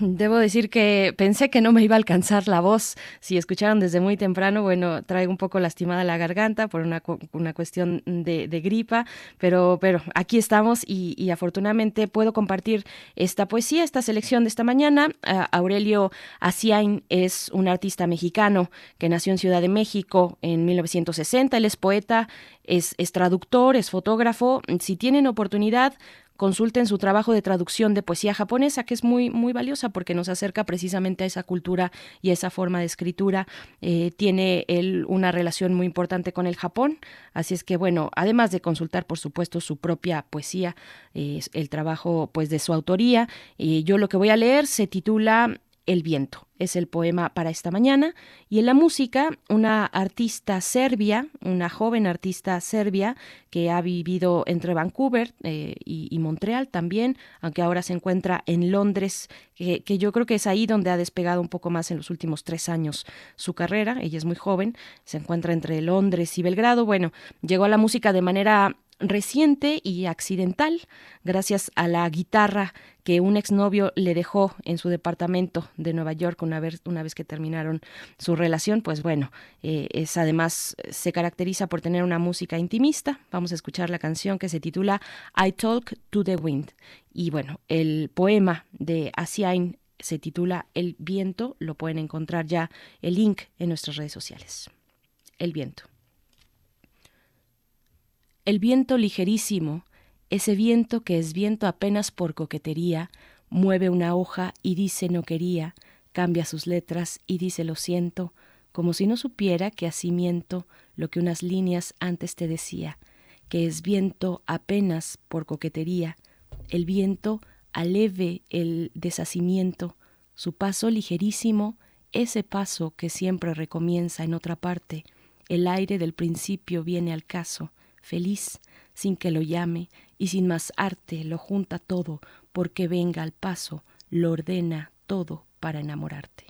Speaker 2: Debo decir que pensé que no me iba a alcanzar la voz. Si escucharon desde muy temprano, bueno, traigo un poco lastimada la garganta por una, una cuestión de, gripa, pero, pero aquí estamos y, afortunadamente puedo compartir esta poesía, esta selección de esta mañana. Aurelio Asiain es un artista mexicano que nació en Ciudad de México en 1960. Él es poeta, es traductor, es fotógrafo. Si tienen oportunidad, consulten su trabajo de traducción de poesía japonesa, que es muy, muy valiosa porque nos acerca precisamente a esa cultura y a esa forma de escritura. Eh, tiene él una relación muy importante con el Japón, así es que bueno, además de consultar, por supuesto, su propia poesía, el trabajo pues de su autoría, eh, yo lo que voy a leer se titula el viento. Es el poema para esta mañana. Y en la música, una artista serbia, una joven artista serbia que ha vivido entre Vancouver eh, y, Montreal también, aunque ahora se encuentra en Londres, que, yo creo que es ahí donde ha despegado un poco más en los últimos tres años su carrera. Ella es muy joven, se encuentra entre Londres y Belgrado. Bueno, llegó a la música de manera reciente y accidental, gracias a la guitarra que un exnovio le dejó en su departamento de Nueva York una vez, que terminaron su relación, pues bueno, eh, es además se caracteriza por tener una música intimista. Vamos a escuchar la canción que se titula I Talk to the Wind. Y bueno, el poema de Asiain se titula El viento, lo pueden encontrar ya el link en nuestras redes sociales. El viento. El viento ligerísimo, ese viento que es viento apenas por coquetería, mueve una hoja y dice no quería, cambia sus letras y dice lo siento, como si no supiera que así miento lo que unas líneas antes te decía, que es viento apenas por coquetería, el viento aleve el deshacimiento, su paso ligerísimo, ese paso que siempre recomienza en otra parte, el aire del principio viene al caso, feliz, sin que lo llame, y sin más arte lo junta todo, porque venga al paso, lo ordena todo para enamorarte.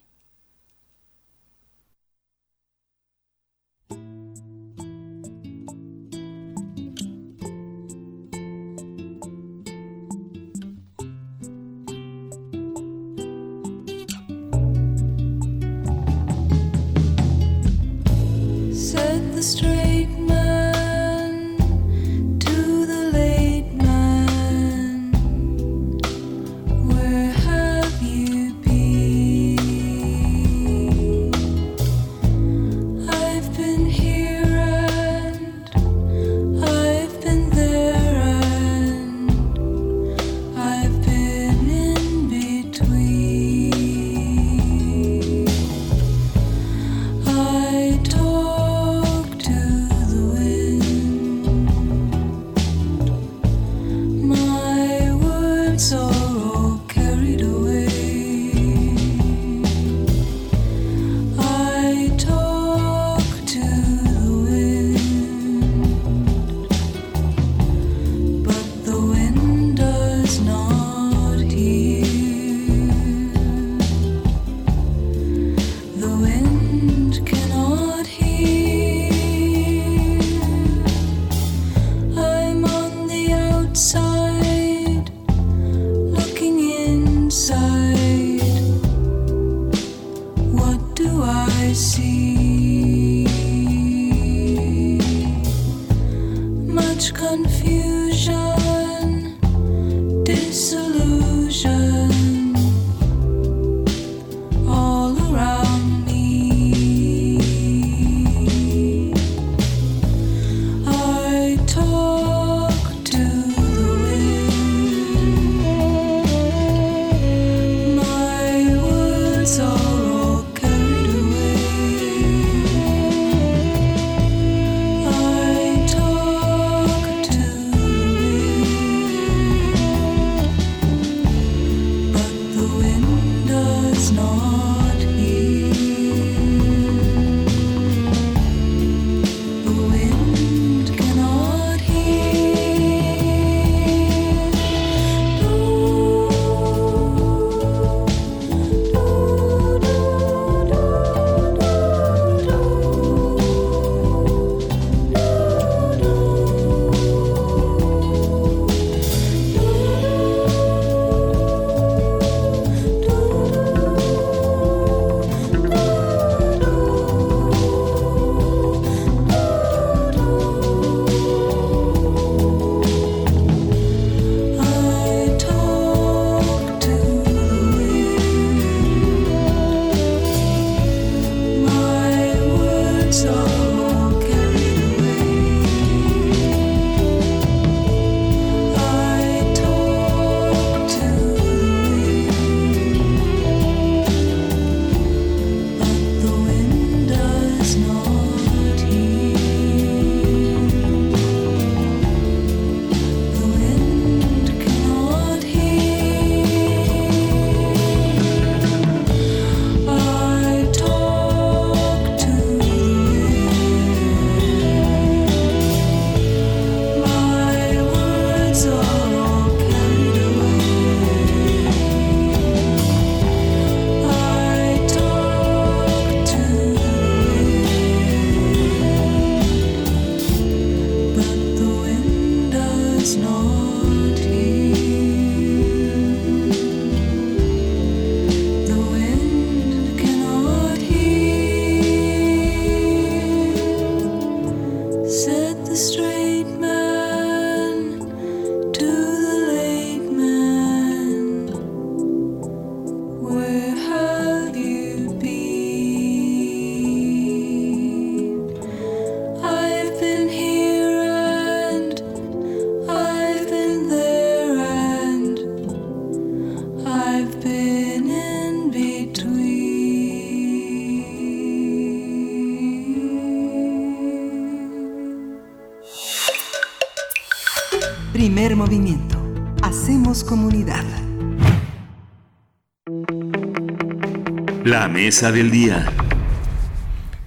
Speaker 20: Mesa del día.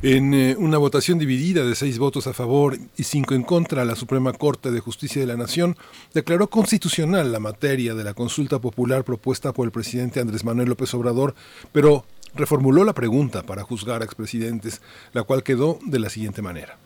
Speaker 1: En eh, una votación dividida de seis votos a favor y cinco en contra, la Suprema Corte de Justicia de la Nación declaró constitucional la materia de la consulta popular propuesta por el presidente Andrés Manuel López Obrador, pero reformuló la pregunta para juzgar a expresidentes, la cual quedó de la siguiente manera.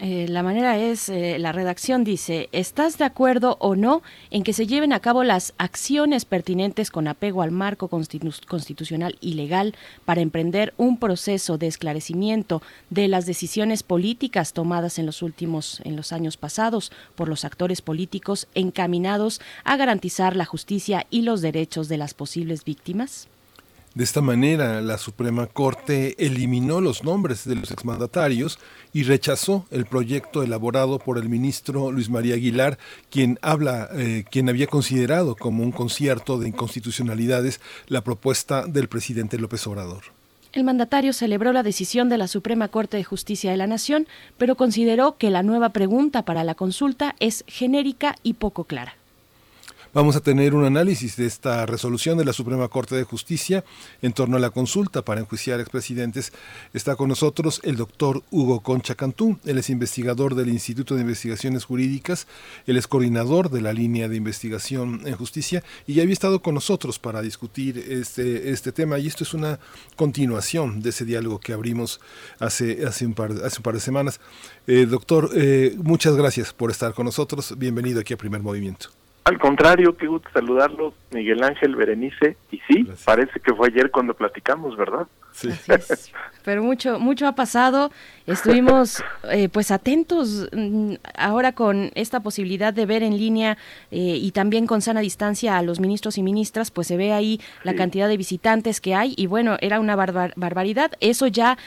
Speaker 2: Eh, la manera es, eh, la redacción dice, ¿estás de acuerdo o no en que se lleven a cabo las acciones pertinentes con apego al marco constitu constitucional y legal para emprender un proceso de esclarecimiento de las decisiones políticas tomadas en los últimos, en los años pasados por los actores políticos encaminados a garantizar la justicia y los derechos de las posibles víctimas?
Speaker 1: De esta manera, la Suprema Corte eliminó los nombres de los exmandatarios y rechazó el proyecto elaborado por el ministro Luis María Aguilar, quien habla, eh, quien había considerado como un concierto de inconstitucionalidades la propuesta del presidente López Obrador.
Speaker 2: El mandatario celebró la decisión de la Suprema Corte de Justicia de la Nación, pero consideró que la nueva pregunta para la consulta es genérica y poco clara.
Speaker 1: Vamos a tener un análisis de esta resolución de la Suprema Corte de Justicia en torno a la consulta para enjuiciar expresidentes. Está con nosotros el doctor Hugo Concha Cantú. Él es investigador del Instituto de Investigaciones Jurídicas, él es coordinador de la línea de investigación en justicia y ya había estado con nosotros para discutir este, este tema. Y esto es una continuación de ese diálogo que abrimos hace, hace, un, par, hace un par de semanas. Eh, doctor, eh, muchas gracias por estar con nosotros. Bienvenido aquí a Primer Movimiento.
Speaker 21: Al contrario, qué gusto saludarlos, Miguel Ángel Berenice. Y sí, Gracias. parece que fue ayer cuando platicamos, ¿verdad?
Speaker 1: Sí.
Speaker 2: Pero mucho, mucho ha pasado. Estuvimos eh, pues atentos mm, ahora con esta posibilidad de ver en línea eh, y también con sana distancia a los ministros y ministras, pues se ve ahí la cantidad de visitantes que hay y bueno, era una barbar barbaridad. Eso ya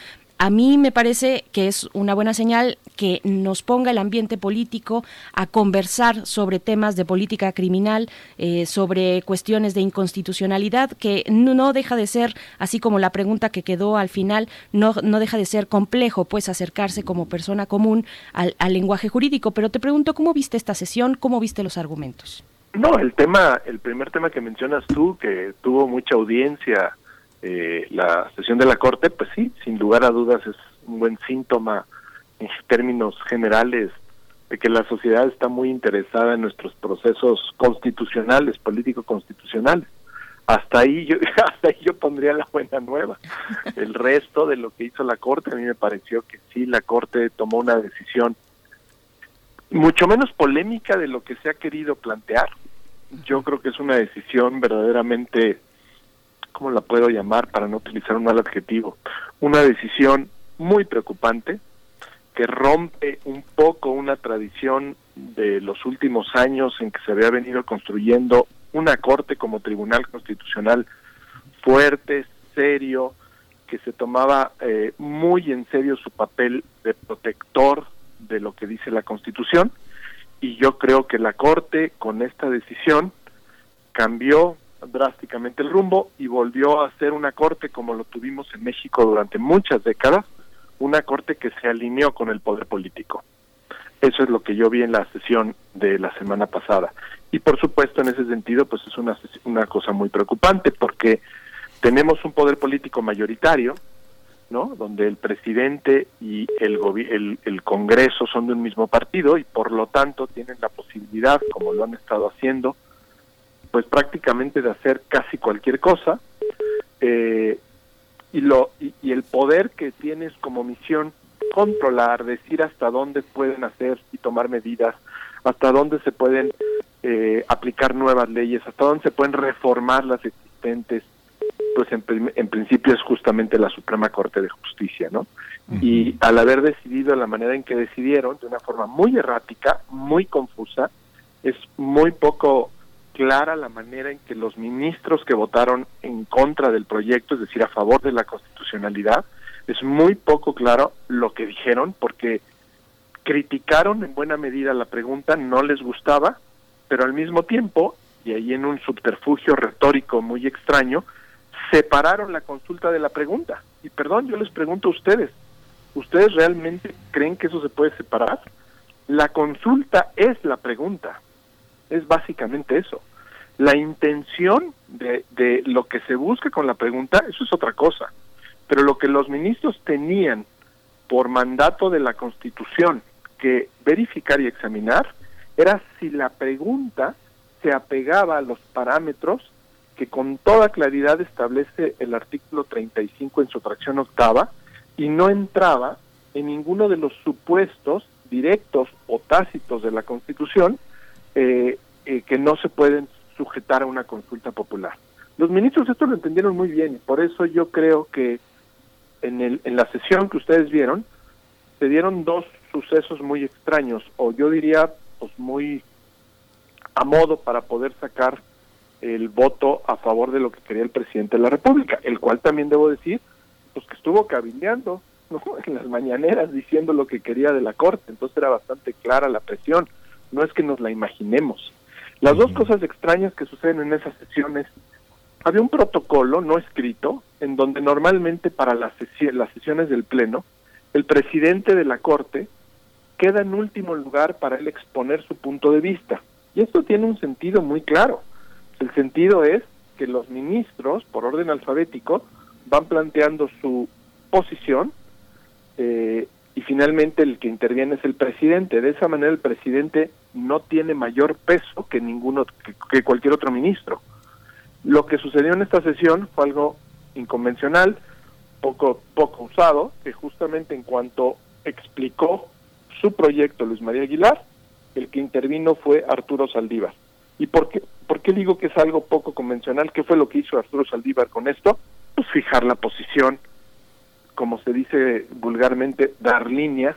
Speaker 2: a mí me parece que es una buena señal que nos ponga el ambiente político a conversar sobre temas de política criminal, eh, sobre cuestiones de inconstitucionalidad, que no deja de ser, así como la pregunta que quedó al final, no, no deja de ser complejo, pues acercarse como persona común al, al lenguaje jurídico. Pero te pregunto, ¿cómo viste esta sesión? ¿Cómo viste los argumentos?
Speaker 21: No, el tema, el primer tema que mencionas tú, que tuvo mucha audiencia eh, la sesión de la Corte, pues sí, sin lugar a dudas es un buen síntoma en términos generales de que la sociedad está muy interesada en nuestros procesos constitucionales, político-constitucionales. Hasta ahí yo hasta ahí yo pondría la buena nueva. El resto de lo que hizo la Corte a mí me pareció que sí la Corte tomó una decisión mucho menos polémica de lo que se ha querido plantear. Yo creo que es una decisión verdaderamente ¿cómo la puedo llamar para no utilizar un mal adjetivo? Una decisión muy preocupante que rompe un poco una tradición de los últimos años en que se había venido construyendo una corte como tribunal constitucional fuerte, serio, que se tomaba eh, muy en serio su papel de protector de lo que dice la Constitución y yo creo que la Corte con esta decisión cambió drásticamente el rumbo y volvió a ser una corte como lo tuvimos en México durante muchas décadas, una corte que se alineó con el poder político. Eso es lo que yo vi en la sesión de la semana pasada. Y por supuesto, en ese sentido, pues es una, una cosa muy preocupante porque tenemos un poder político mayoritario, ¿no? Donde el presidente y el, el, el Congreso son de un mismo partido y por lo tanto tienen la posibilidad, como lo han estado haciendo, pues prácticamente de hacer casi cualquier cosa eh, y lo y, y, el poder que tienes como misión controlar decir hasta dónde pueden hacer y tomar medidas hasta dónde se pueden eh, aplicar nuevas leyes hasta dónde se pueden reformar las existentes pues en, en principio es justamente la Suprema Corte de Justicia no uh -huh. y al haber decidido la manera en que decidieron de una forma muy errática muy confusa es muy poco clara la manera en que los ministros que votaron en contra del proyecto, es decir, a favor de la constitucionalidad, es muy poco claro lo que dijeron porque criticaron en buena medida la pregunta, no les gustaba, pero al mismo tiempo y ahí en un subterfugio retórico muy extraño, separaron la consulta de la pregunta. Y perdón, yo les pregunto a ustedes, ¿ustedes realmente creen que eso se puede separar? La consulta es la pregunta, es básicamente eso. La intención de, de lo que se busca con la pregunta, eso es otra cosa. Pero lo que los ministros tenían por mandato de la Constitución que verificar y examinar era si la pregunta se apegaba a los parámetros que con toda claridad establece el artículo 35 en su fracción octava y no entraba en ninguno de los supuestos directos o tácitos de la Constitución eh, eh, que no se pueden sujetar a una consulta popular. Los ministros esto lo entendieron muy bien y por eso yo creo que en, el, en la sesión que ustedes vieron se dieron dos sucesos muy extraños o yo diría pues muy a modo para poder sacar el voto a favor de lo que quería el presidente de la República, el cual también debo decir, pues que estuvo cabildeando en las mañaneras diciendo lo que quería de la Corte, entonces era bastante clara la presión, no es que nos la imaginemos. Las dos cosas extrañas que suceden en esas sesiones, había un protocolo no escrito en donde normalmente para las, las sesiones del Pleno, el presidente de la Corte queda en último lugar para él exponer su punto de vista. Y esto tiene un sentido muy claro. El sentido es que los ministros, por orden alfabético, van planteando su posición eh, y finalmente el que interviene es el presidente. De esa manera el presidente no tiene mayor peso que ninguno que, cualquier otro ministro. Lo que sucedió en esta sesión fue algo inconvencional, poco poco usado, que justamente en cuanto explicó su proyecto Luis María Aguilar, el que intervino fue Arturo Saldívar. ¿Y por qué, por qué digo que es algo poco convencional? ¿Qué fue lo que hizo Arturo Saldívar con esto? Pues fijar la posición, como se dice vulgarmente, dar línea.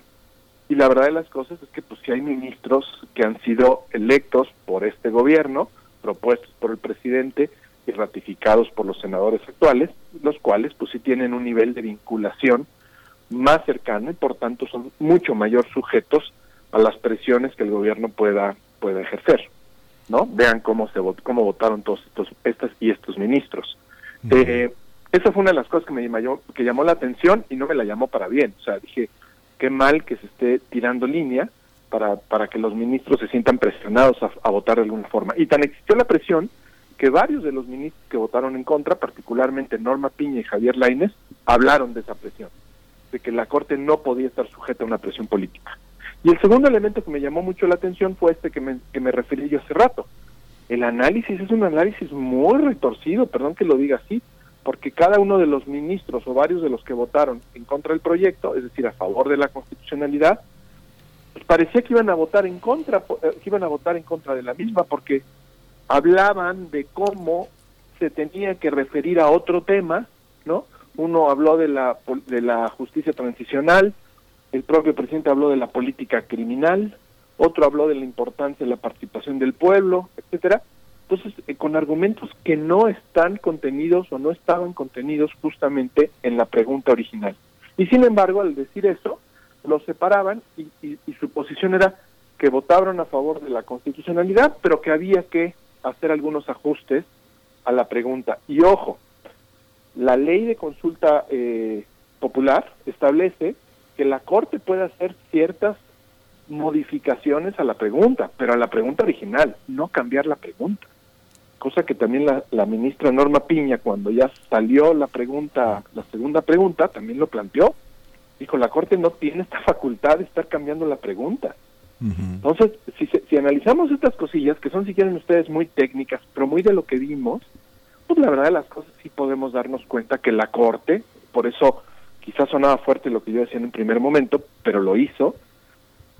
Speaker 21: Y la verdad de las cosas es que pues si hay ministros que han sido electos por este gobierno, propuestos por el presidente y ratificados por los senadores actuales, los cuales pues sí tienen un nivel de vinculación más cercano y por tanto son mucho mayor sujetos a las presiones que el gobierno pueda pueda ejercer no vean cómo se vot cómo votaron todos estos estas y estos ministros. Eh, esa fue una de las cosas que me llamó que llamó la atención y no me la llamó para bien. O sea dije qué mal que se esté tirando línea para para que los ministros se sientan presionados a, votar de alguna forma y tan existió la presión que varios de los ministros que votaron en contra particularmente Norma Piña y Javier Lainez hablaron de esa presión de que la Corte no podía estar sujeta a una presión política. Y el segundo elemento que me llamó mucho la atención fue este que me, que me referí yo hace rato. El análisis es un análisis muy retorcido, perdón que lo diga así, porque cada uno de los ministros o varios de los que votaron en contra del proyecto, es decir, a favor de la constitucionalidad, pues parecía que iban a votar en contra, que iban a votar en contra de la misma, porque hablaban de cómo se tenía que referir a otro tema, ¿no? Uno habló de la, de la justicia transicional, el propio presidente habló de la política criminal, otro habló de la importancia de la participación del pueblo, etcétera. Entonces, eh, con argumentos que no están contenidos o no estaban contenidos justamente en la pregunta original. Y sin embargo, al decir eso, los separaban y, su posición era que votaron a favor de la constitucionalidad, pero que había que hacer algunos ajustes a la pregunta. Y ojo, la ley de consulta eh, popular establece que la Corte puede hacer ciertas modificaciones a la pregunta, pero a la pregunta original, no cambiar la pregunta. Cosa que también la, la ministra Norma Piña, cuando ya salió la pregunta, la segunda pregunta, también lo planteó. Dijo, la Corte no tiene esta facultad de estar cambiando la pregunta. Entonces, si, si analizamos estas cosillas, que son, si quieren ustedes, muy técnicas, pero muy de lo que vimos, pues la verdad de las cosas sí podemos darnos cuenta que la Corte, por eso quizás sonaba fuerte lo que yo decía en un primer momento, pero lo hizo,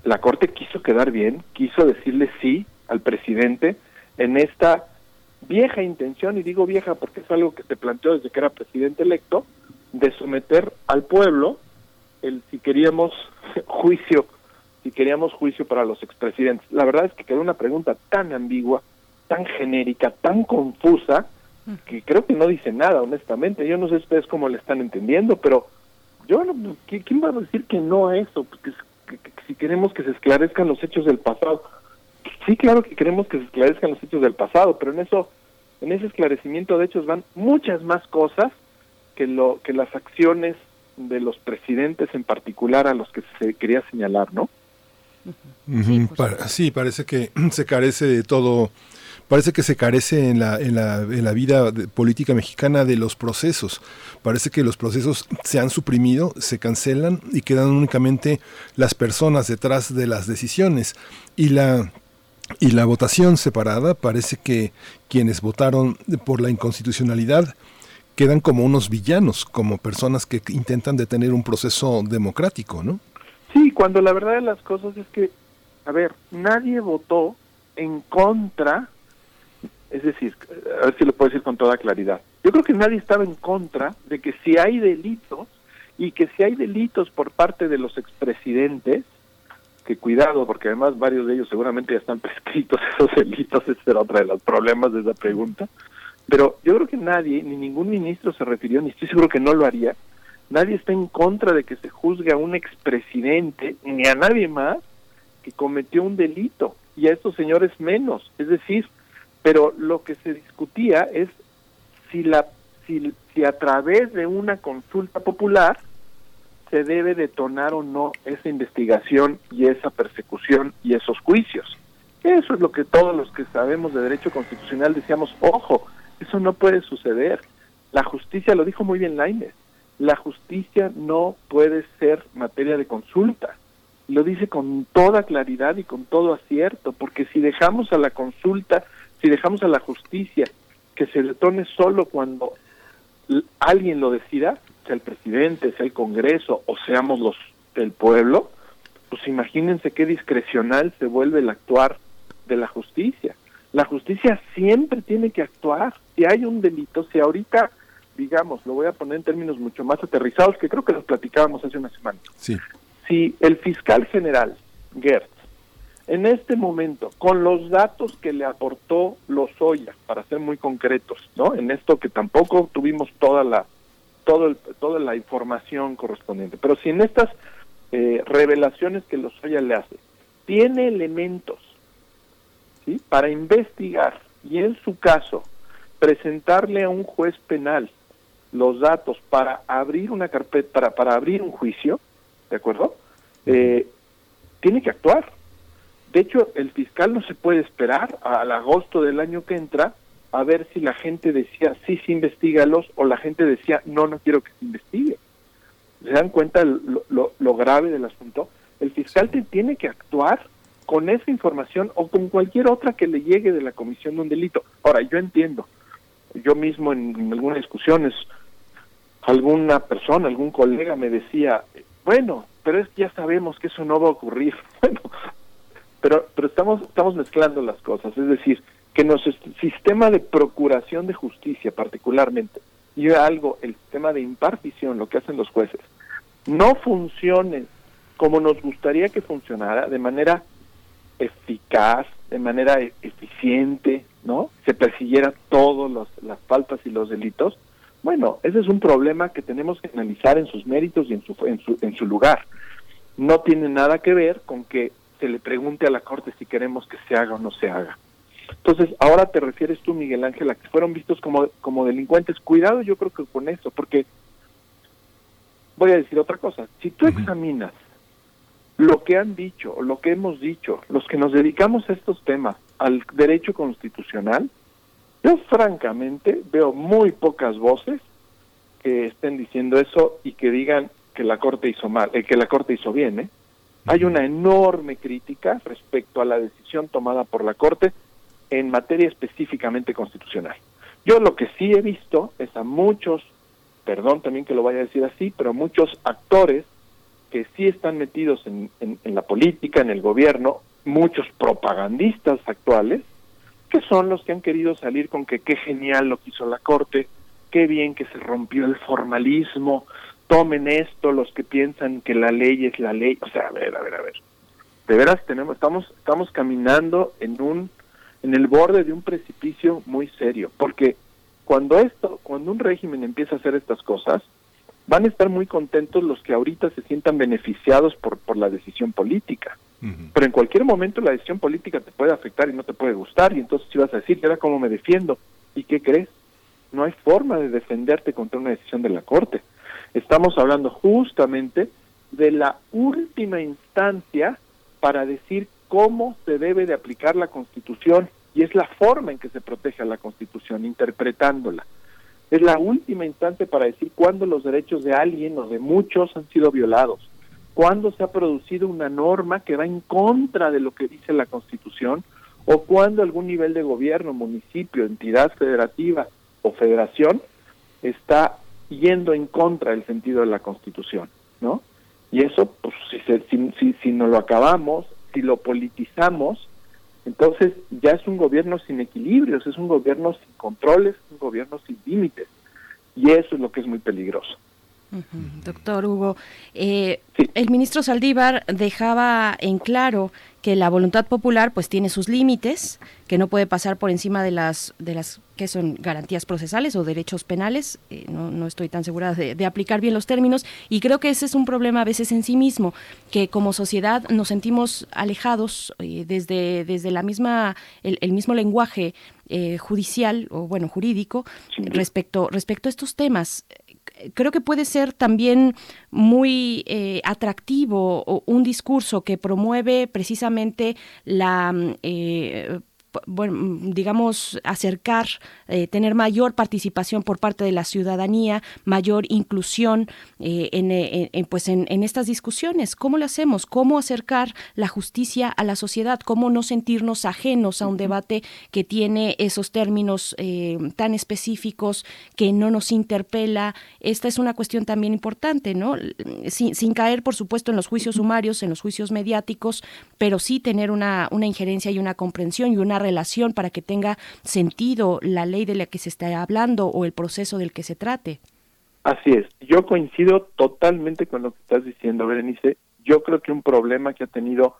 Speaker 21: la Corte quiso quedar bien, quiso decirle sí al presidente en esta vieja intención, y digo vieja porque es algo que se planteó desde que era presidente electo, de someter al pueblo el si queríamos juicio, si queríamos juicio para los expresidentes. La verdad es que quedó una pregunta tan ambigua, tan genérica, tan confusa, que creo que no dice nada, honestamente. Yo no sé ustedes cómo le están entendiendo, pero yo no, ¿quién va a decir que no a eso? Porque que, que, si queremos que se esclarezcan los hechos del pasado. Sí, claro que queremos que se esclarezcan los hechos del pasado, pero en eso, en ese esclarecimiento de hechos van muchas más cosas que lo que las acciones de los presidentes en particular a los que se quería señalar, ¿no?
Speaker 1: Sí, parece que se carece de todo, parece que se carece en la, en la, en la vida de- política mexicana de los procesos. Parece que los procesos se han suprimido, se cancelan y quedan únicamente las personas detrás de las decisiones. Y la, y la votación separada, parece que quienes votaron por la inconstitucionalidad quedan como unos villanos, como personas que intentan detener un proceso democrático, ¿no?
Speaker 21: Sí, cuando la verdad de las cosas es que, a ver, nadie votó en contra, es decir, a ver si lo puedo decir con toda claridad. Yo creo que nadie estaba en contra de que si hay delitos y que si hay delitos por parte de los expresidentes, que cuidado, porque además varios de ellos seguramente ya están prescritos esos delitos, ese era otro de los problemas de esa pregunta. Pero yo creo que nadie, ni ningún ministro se refirió, ni estoy seguro que no lo haría, nadie está en contra de que se juzgue a un expresidente, ni a nadie más que cometió un delito, y a estos señores menos. Es decir, pero lo que se discutía es si, la, si, si a través de una consulta popular se debe detonar o no esa investigación y esa persecución y esos juicios. Eso es lo que todos los que sabemos de derecho constitucional decíamos, ojo, eso no puede suceder. La justicia, lo dijo muy bien Lainez, la justicia no puede ser materia de consulta. Lo dice con toda claridad y con todo acierto, porque si dejamos a la consulta, si dejamos a la justicia que se detone solo cuando alguien lo decida, sea el presidente, sea el Congreso o seamos los del pueblo, pues imagínense qué discrecional se vuelve el actuar de la justicia. La justicia siempre tiene que actuar. Si hay un delito, si ahorita, digamos, lo voy a poner en términos mucho más aterrizados, que creo que los platicábamos hace una semana.
Speaker 1: Sí.
Speaker 21: Si el fiscal general, Gertz, en este momento, con los datos que le aportó Lozoya, para ser muy concretos, ¿no? En esto que tampoco tuvimos toda la todo el- toda la información correspondiente, pero si en estas eh, revelaciones que Lozoya le hace tiene elementos ¿sí? para investigar y en su caso presentarle a un juez penal los datos para abrir una carpeta para, para abrir un juicio, ¿de acuerdo? Eh, tiene que actuar. De hecho, el fiscal no se puede esperar al agosto del año que entra a ver si la gente decía, sí, sí, investigalos, o la gente decía, no, no quiero que se investigue. ¿Se dan cuenta lo- lo grave del asunto? El fiscal te tiene que actuar con esa información o con cualquier otra que le llegue de la comisión de un delito. Ahora, yo entiendo, yo mismo en, en algunas discusiones, alguna persona, algún colega me decía, bueno, pero es que ya sabemos que eso no va a ocurrir. Bueno, pero pero estamos estamos mezclando las cosas, es decir, que nuestro sistema de procuración de justicia particularmente y algo el sistema de impartición, lo que hacen los jueces, no funcione como nos gustaría que funcionara de manera eficaz, de manera e- eficiente, ¿no? Se persiguiera todas las faltas y los delitos. Bueno, ese es un problema que tenemos que analizar en sus méritos y en su, en su, en su lugar. No tiene nada que ver con que se le pregunte a la Corte si queremos que se haga o no se haga. Entonces, ahora te refieres tú, Miguel Ángel, a que fueron vistos como, como delincuentes. Cuidado yo creo que con eso, porque voy a decir otra cosa. Si tú examinas lo que han dicho o lo que hemos dicho, los que nos dedicamos a estos temas, al derecho constitucional, yo francamente veo muy pocas voces que estén diciendo eso y que digan que la Corte hizo mal, eh, que la Corte hizo bien, ¿eh? Hay una enorme crítica respecto a la decisión tomada por la Corte en materia específicamente constitucional. Yo lo que sí he visto es a muchos, perdón también que lo vaya a decir así, pero muchos actores que sí están metidos en, en- en la política, en el gobierno, muchos propagandistas actuales, que son los que han querido salir con que qué genial lo que hizo la Corte, qué bien que se rompió el formalismo, tomen esto los que piensan que la ley es la ley, o sea, a ver, a ver, a ver. De veras tenemos estamos estamos caminando en un en el borde de un precipicio muy serio, porque cuando esto, cuando un régimen empieza a hacer estas cosas, van a estar muy contentos los que ahorita se sientan beneficiados por, por la decisión política. Pero en cualquier momento la decisión política te puede afectar y no te puede gustar y entonces si vas a decir, ¿y ahora cómo me defiendo? ¿Y qué crees? No hay forma de defenderte contra una decisión de la Corte. Estamos hablando justamente de la última instancia para decir cómo se debe de aplicar la Constitución y es la forma en que se protege a la Constitución, interpretándola. Es la última instancia para decir cuándo los derechos de alguien o de muchos han sido violados, cuándo se ha producido una norma que va en contra de lo que dice la Constitución o cuándo algún nivel de gobierno, municipio, entidad federativa o federación está yendo en contra del sentido de la Constitución, ¿no? Y eso, pues, si, se, si, si, si no lo acabamos, si lo politizamos, entonces ya es un gobierno sin equilibrios, es un gobierno sin controles, un gobierno sin límites. Y eso es lo que es muy peligroso.
Speaker 2: Doctor Hugo, eh, el ministro Saldívar dejaba en claro que la voluntad popular pues tiene sus límites, que no puede pasar por encima de las de las que son garantías procesales o derechos penales. Eh, no, no, estoy tan segura de, de, aplicar bien los términos. Y creo que ese es un problema a veces en sí mismo, que como sociedad nos sentimos alejados eh, desde desde la misma el, el mismo lenguaje eh, judicial o bueno jurídico sí. respecto respecto a estos temas creo que puede ser también muy eh, atractivo un discurso que promueve precisamente la eh, bueno, digamos, acercar, eh, tener mayor participación por parte de la ciudadanía, mayor inclusión eh, en, en, pues en, en, estas discusiones. ¿Cómo lo hacemos? ¿Cómo acercar la justicia a la sociedad? ¿Cómo no sentirnos ajenos a un debate que tiene esos términos eh, tan específicos que no nos interpela? Esta es una cuestión también importante, ¿no? Sin, sin caer, por supuesto, en los juicios sumarios, en los juicios mediáticos, pero sí tener una, una injerencia y una comprensión y una relación para que tenga sentido la ley de la que se está hablando o el proceso del que se trate.
Speaker 21: Así es, yo coincido totalmente con lo que estás diciendo, Berenice. Yo creo que un problema que ha tenido,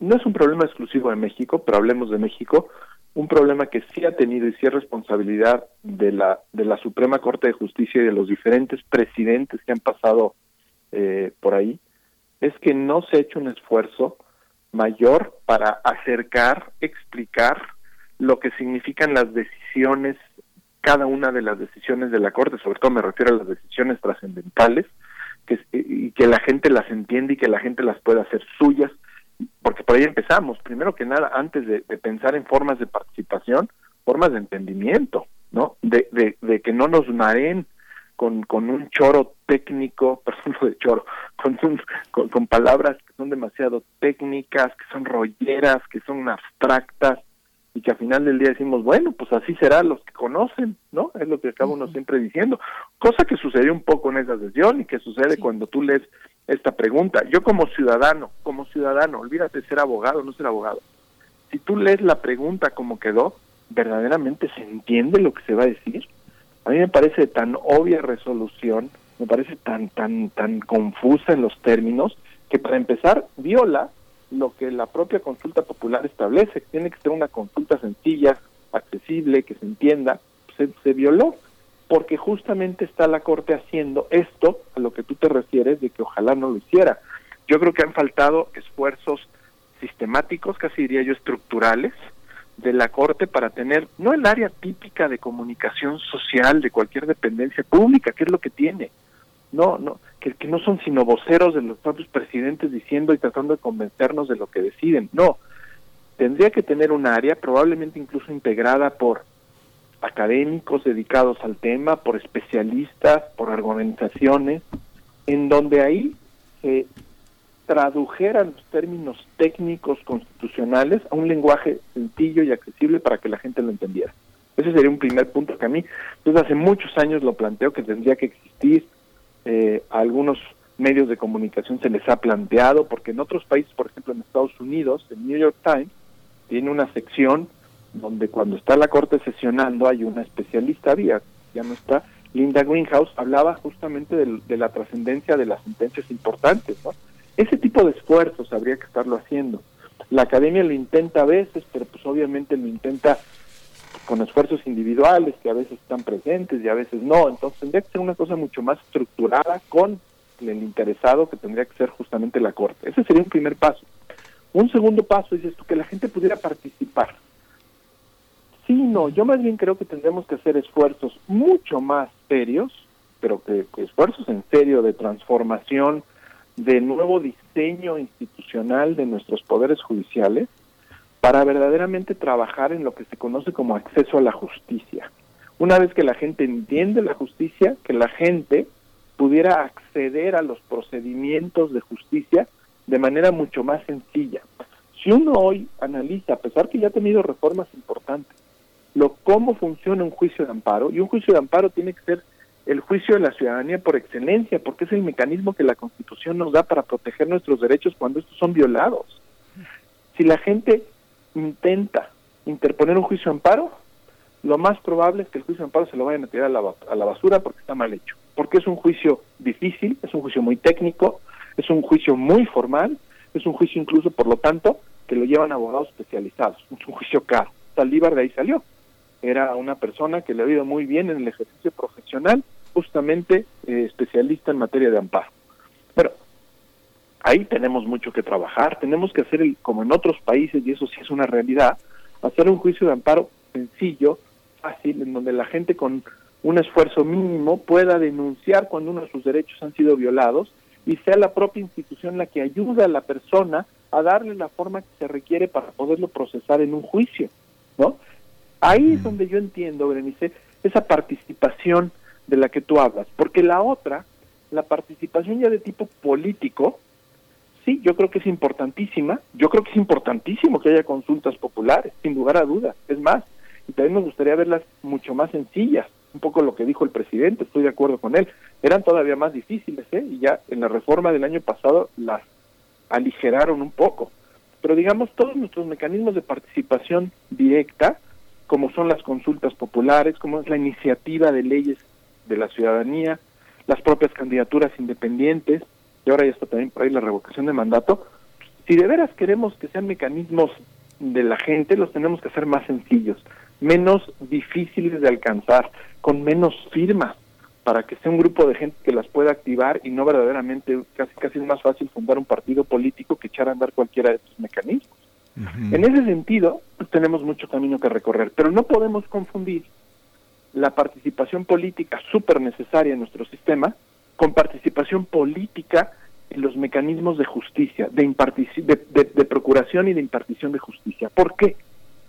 Speaker 21: no es un problema exclusivo de México, pero hablemos de México, un problema que sí ha tenido y sí es responsabilidad de la, de la Suprema Corte de Justicia y de los diferentes presidentes que han pasado eh, por ahí, es que no se ha hecho un esfuerzo mayor para acercar, explicar lo que significan las decisiones, cada una de las decisiones de la Corte, sobre todo me refiero a las decisiones trascendentales, que, y que la gente las entiende y que la gente las pueda hacer suyas, porque por ahí empezamos, primero que nada, antes de, de pensar en formas de participación, formas de entendimiento, ¿no? De, de, de que no nos mareen con, con un choro técnico, perdón, de choro, con, un, con, con, palabras que son demasiado técnicas, que son rolleras, que son abstractas, y que al final del día decimos, bueno, pues así será los que conocen, ¿no? Es lo que acaba uno siempre diciendo. Cosa que sucedió un poco en esa sesión y que sucede sí. cuando tú lees esta pregunta. Yo como ciudadano, como ciudadano, olvídate de ser abogado, no ser abogado. Si tú lees la pregunta como quedó, verdaderamente se entiende lo que se va a decir a mí me parece tan obvia resolución, me parece tan tan tan confusa en los términos que para empezar viola lo que la propia consulta popular establece, tiene que ser una consulta sencilla, accesible, que se entienda, se, se violó porque justamente está la Corte haciendo esto a lo que tú te refieres de que ojalá no lo hiciera. Yo creo que han faltado esfuerzos sistemáticos, casi diría yo estructurales, de la Corte para tener, no el área típica de comunicación social de cualquier dependencia pública, que es lo que tiene, no, no, que, que no son sino voceros de los propios presidentes diciendo y tratando de convencernos de lo que deciden, no, tendría que tener un área, probablemente incluso integrada por académicos dedicados al tema, por especialistas, por organizaciones, en donde ahí se tradujeran los términos técnicos constitucionales a un lenguaje sencillo y accesible para que la gente lo entendiera. Ese sería un primer punto que a mí desde hace muchos años lo planteo que tendría que existir. Eh, a algunos medios de comunicación se les ha planteado, porque en otros países, por ejemplo en Estados Unidos, el New York Times tiene una sección donde cuando está la corte sesionando hay una especialista, había, ya no está, Linda Greenhouse, hablaba justamente de la trascendencia de las sentencias importantes, ¿no? Ese tipo de esfuerzos habría que estarlo haciendo. La academia lo intenta a veces, pero pues obviamente lo intenta con esfuerzos individuales que a veces están presentes y a veces no. Entonces tendría que ser una cosa mucho más estructurada con el interesado que tendría que ser justamente la Corte. Ese sería un primer paso. Un segundo paso es esto, que la gente pudiera participar. Sí, no, yo más bien creo que tendremos que hacer esfuerzos mucho más serios, pero que, que esfuerzos en serio de transformación, de nuevo diseño institucional de nuestros poderes judiciales, para verdaderamente trabajar en lo que se conoce como acceso a la justicia. Una vez que la gente entiende la justicia, que la gente pudiera acceder a los procedimientos de justicia de manera mucho más sencilla. Si uno hoy analiza, a pesar que ya ha tenido reformas importantes, lo cómo funciona un juicio de amparo, y un juicio de amparo tiene que ser el juicio de la ciudadanía por excelencia, porque es el mecanismo que la Constitución nos da para proteger nuestros derechos cuando estos son violados. Si la gente intenta interponer un juicio de amparo, lo más probable es que el juicio de amparo se lo vayan a tirar a la, basura porque está mal hecho. Porque es un juicio difícil, es un juicio muy técnico, es un juicio muy formal, es un juicio incluso, por lo tanto, que lo llevan abogados especializados. Es un juicio caro. Saldívar de ahí salió. Era una persona que le ha ido muy bien en el ejercicio profesional, justamente eh, especialista en materia de amparo. Pero ahí tenemos mucho que trabajar, tenemos que hacer, el, como en otros países, y eso sí es una realidad, hacer un juicio de amparo sencillo, fácil, en donde la gente con un esfuerzo mínimo pueda denunciar cuando uno de sus derechos han sido violados y sea la propia institución la que ayuda a la persona a darle la forma que se requiere para poderlo procesar en un juicio, ¿no? Ahí es donde yo entiendo, Berenice, esa participación de la que tú hablas, porque la otra, la participación ya de tipo político, sí, yo creo que es importantísima, yo creo que es importantísimo que haya consultas populares, sin lugar a dudas, es más, y también me gustaría verlas mucho más sencillas, un poco lo que dijo el presidente, estoy de acuerdo con él, eran todavía más difíciles, ¿eh? y ya en la reforma del año pasado las aligeraron un poco, pero digamos todos nuestros mecanismos de participación directa, como son las consultas populares, como es la iniciativa de leyes de la ciudadanía, las propias candidaturas independientes, y ahora ya está también por ahí la revocación de mandato, si de veras queremos que sean mecanismos de la gente, los tenemos que hacer más sencillos, menos difíciles de alcanzar, con menos firmas, para que sea un grupo de gente que las pueda activar y no verdaderamente, casi casi es más fácil fundar un partido político que echar a andar cualquiera de estos mecanismos. En ese sentido, pues, tenemos mucho camino que recorrer, pero no podemos confundir la participación política súper necesaria en nuestro sistema con participación política en los mecanismos de justicia, de, de, de, de, procuración y de impartición de justicia. ¿Por qué?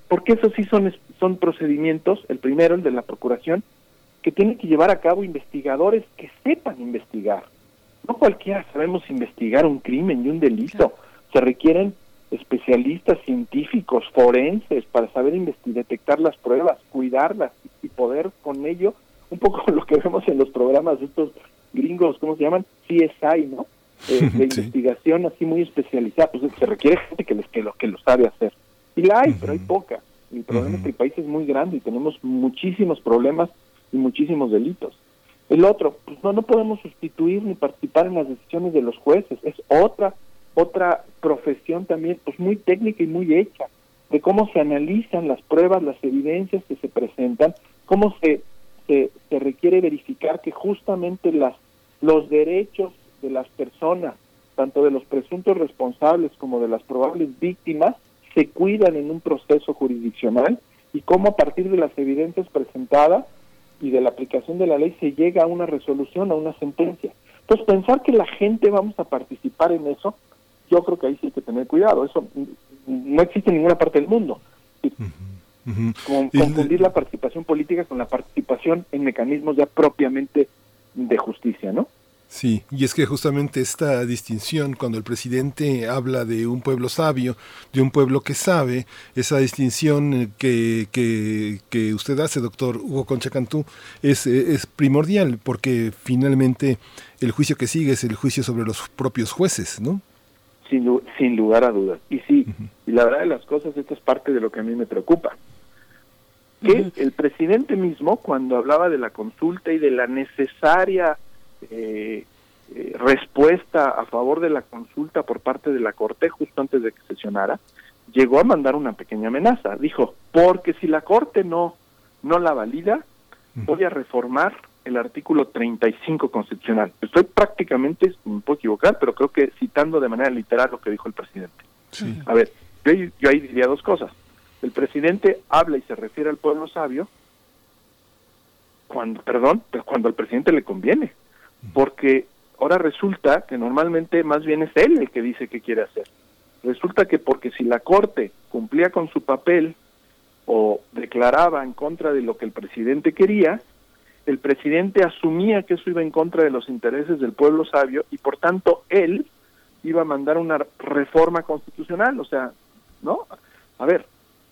Speaker 21: Porque esos sí son, son procedimientos, el primero, el de la procuración, que tienen que llevar a cabo investigadores que sepan investigar. No cualquiera sabemos investigar un crimen y un delito. Se requieren especialistas científicos, forenses, para saber detectar las pruebas, cuidarlas y poder con ello, un poco lo que vemos en los programas de estos gringos, ¿cómo se llaman? CSI, ¿no? Eh, de sí. investigación así muy especializada, pues se requiere gente que, les, que, lo, que lo sabe hacer. Y la hay, uh -huh. pero hay poca. El problema uh -huh. es que el país es muy grande y tenemos muchísimos problemas y muchísimos delitos. El otro, pues no, no podemos sustituir ni participar en las decisiones de los jueces, es otra otra profesión también pues muy técnica y muy hecha de cómo se analizan las pruebas, las evidencias que se presentan, cómo se, se, se requiere verificar que justamente las, los derechos de las personas, tanto de los presuntos responsables como de las probables víctimas, se cuidan en un proceso jurisdiccional y cómo a partir de las evidencias presentadas y de la aplicación de la ley se llega a una resolución, a una sentencia. Entonces, pensar que la gente vamos a participar en eso, yo creo que ahí sí hay que tener cuidado. Eso no existe en ninguna parte del mundo. Uh -huh. Confundir la participación política con la participación en mecanismos ya propiamente de justicia, ¿no?
Speaker 1: Sí, y es que justamente esta distinción, cuando el presidente habla de un pueblo sabio, de un pueblo que sabe, esa distinción que, que, que usted hace, doctor Hugo Concha Cantú, es, es primordial, porque finalmente el juicio que sigue es el juicio sobre los propios jueces, ¿no?
Speaker 21: Sin, sin lugar a dudas. Y sí, uh -huh. y la verdad de las cosas, esto es parte de lo que a mí me preocupa. Que uh -huh. el presidente mismo, cuando hablaba de la consulta y de la necesaria eh, eh, respuesta a favor de la consulta por parte de la Corte, justo antes de que sesionara, llegó a mandar una pequeña amenaza. Dijo, porque si la Corte no no la valida, voy a reformar el artículo 35 constitucional. Estoy prácticamente, me puedo equivocar, pero creo que citando de manera literal lo que dijo el presidente. A ver, yo, ahí- yo ahí diría dos cosas. El presidente habla y se refiere al pueblo sabio cuando, perdón, pero cuando al presidente le conviene. Porque ahora resulta que normalmente más bien es él el que dice qué quiere hacer. Resulta que porque si la Corte cumplía con su papel o declaraba en contra de lo que el presidente quería, el presidente asumía que eso iba en contra de los intereses del pueblo sabio y por tanto él iba a mandar una reforma constitucional, o sea, ¿no? A ver,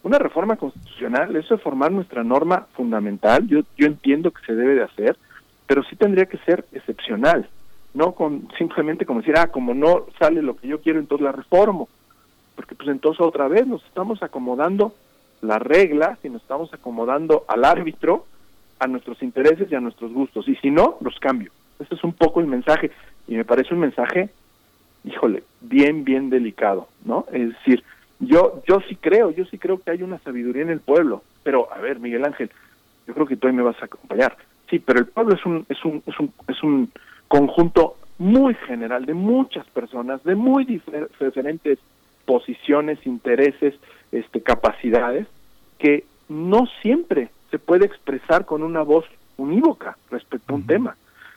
Speaker 21: una reforma constitucional, eso es formar nuestra norma fundamental, yo, yo entiendo que se debe de hacer, pero sí tendría que ser excepcional, no con simplemente como decir, ah, como no sale lo que yo quiero, entonces la reformo, porque pues entonces otra vez nos estamos acomodando las reglas y nos estamos acomodando al árbitro a nuestros intereses y a nuestros gustos, y si no, los cambio. Ese es un poco el mensaje, y me parece un mensaje, híjole, bien, bien delicado, ¿no? Es decir, yo, yo sí creo, yo sí creo que hay una sabiduría en el pueblo, pero a ver, Miguel Ángel, yo creo que tú ahí me vas a acompañar. Sí, pero el pueblo es un, es un, es un, es un conjunto muy general de muchas personas, de muy difer- diferentes posiciones, intereses, este, capacidades, que no siempre se puede expresar con una voz unívoca respecto a un tema.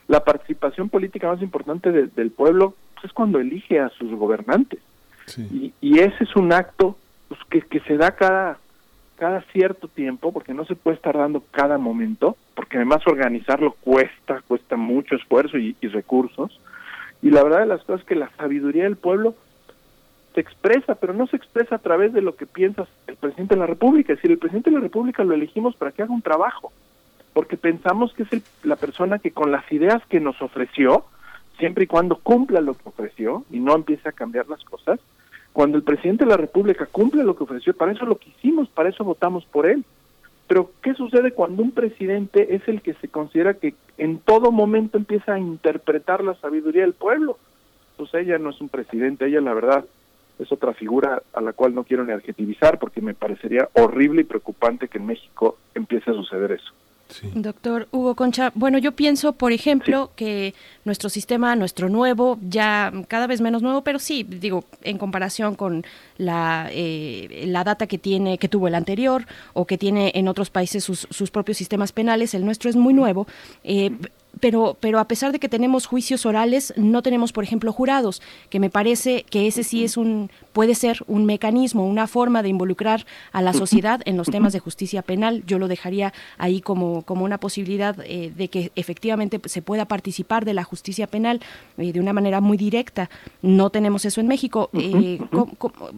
Speaker 21: La participación política más importante de- del pueblo pues, es cuando elige a sus gobernantes. Y, y ese es un acto pues, que, que se da cada, cada cierto tiempo, porque no se puede estar dando cada momento, porque además organizarlo cuesta, cuesta mucho esfuerzo y, y recursos. Y la verdad de las cosas es que la sabiduría del pueblo se expresa, pero no se expresa a través de lo que piensa el presidente de la República. Es decir, el presidente de la República lo elegimos para que haga un trabajo, porque pensamos que es el- la persona que con las ideas que nos ofreció, siempre y cuando cumpla lo que ofreció y no empiece a cambiar las cosas, cuando el presidente de la República cumple lo que ofreció, para eso lo que hicimos, para eso votamos por él. Pero, ¿qué sucede cuando un presidente es el que se considera que en todo momento empieza a interpretar la sabiduría del pueblo? Pues ella no es un presidente, ella la verdad es otra figura a la cual no quiero ni adjetivizar porque me parecería horrible y preocupante que en México empiece a suceder eso.
Speaker 2: Doctor Hugo Concha, bueno, yo pienso, por ejemplo, que nuestro sistema, nuestro nuevo, ya cada vez menos nuevo, pero sí, digo, en comparación con la, eh, la data que tiene, que tuvo el anterior o que tiene en otros países sus, sus propios sistemas penales, el nuestro es muy nuevo. eh, pero, pero a pesar de que tenemos juicios orales, no tenemos, por ejemplo, jurados, que me parece que ese sí es un, puede ser un mecanismo, una forma de involucrar a la sociedad en los temas de justicia penal. Yo lo dejaría ahí como, como una posibilidad eh, de que efectivamente se pueda participar de la justicia penal eh, de una manera muy directa. No tenemos eso en México. Eh,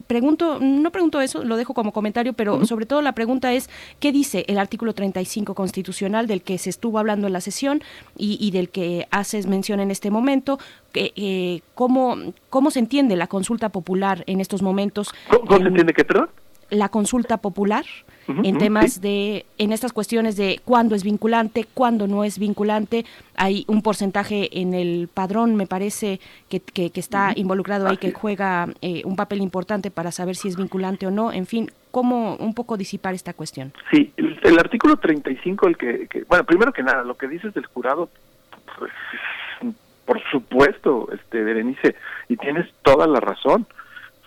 Speaker 2: pregunto, no pregunto eso, lo dejo como comentario, pero sobre todo la pregunta es, ¿qué dice el artículo 35 constitucional del que se estuvo hablando en la sesión y, y del que haces mención en este momento? Que, eh, ¿cómo, ¿Cómo se entiende la consulta popular en estos momentos?
Speaker 21: ¿Cómo, cómo se
Speaker 2: En-
Speaker 21: entiende que, perdón?
Speaker 2: La consulta popular en temas de en estas cuestiones de cuándo es vinculante, cuándo no es vinculante. Hay un porcentaje en el padrón, me parece, que, que, que está involucrado ahí, que juega eh, un papel importante para saber si es vinculante o no. En fin, cómo un poco disipar esta cuestión.
Speaker 21: Sí, el, el artículo 35, el que, que- bueno, primero que nada, lo que dices del jurado, pues, por supuesto, este Berenice, y tienes toda la razón,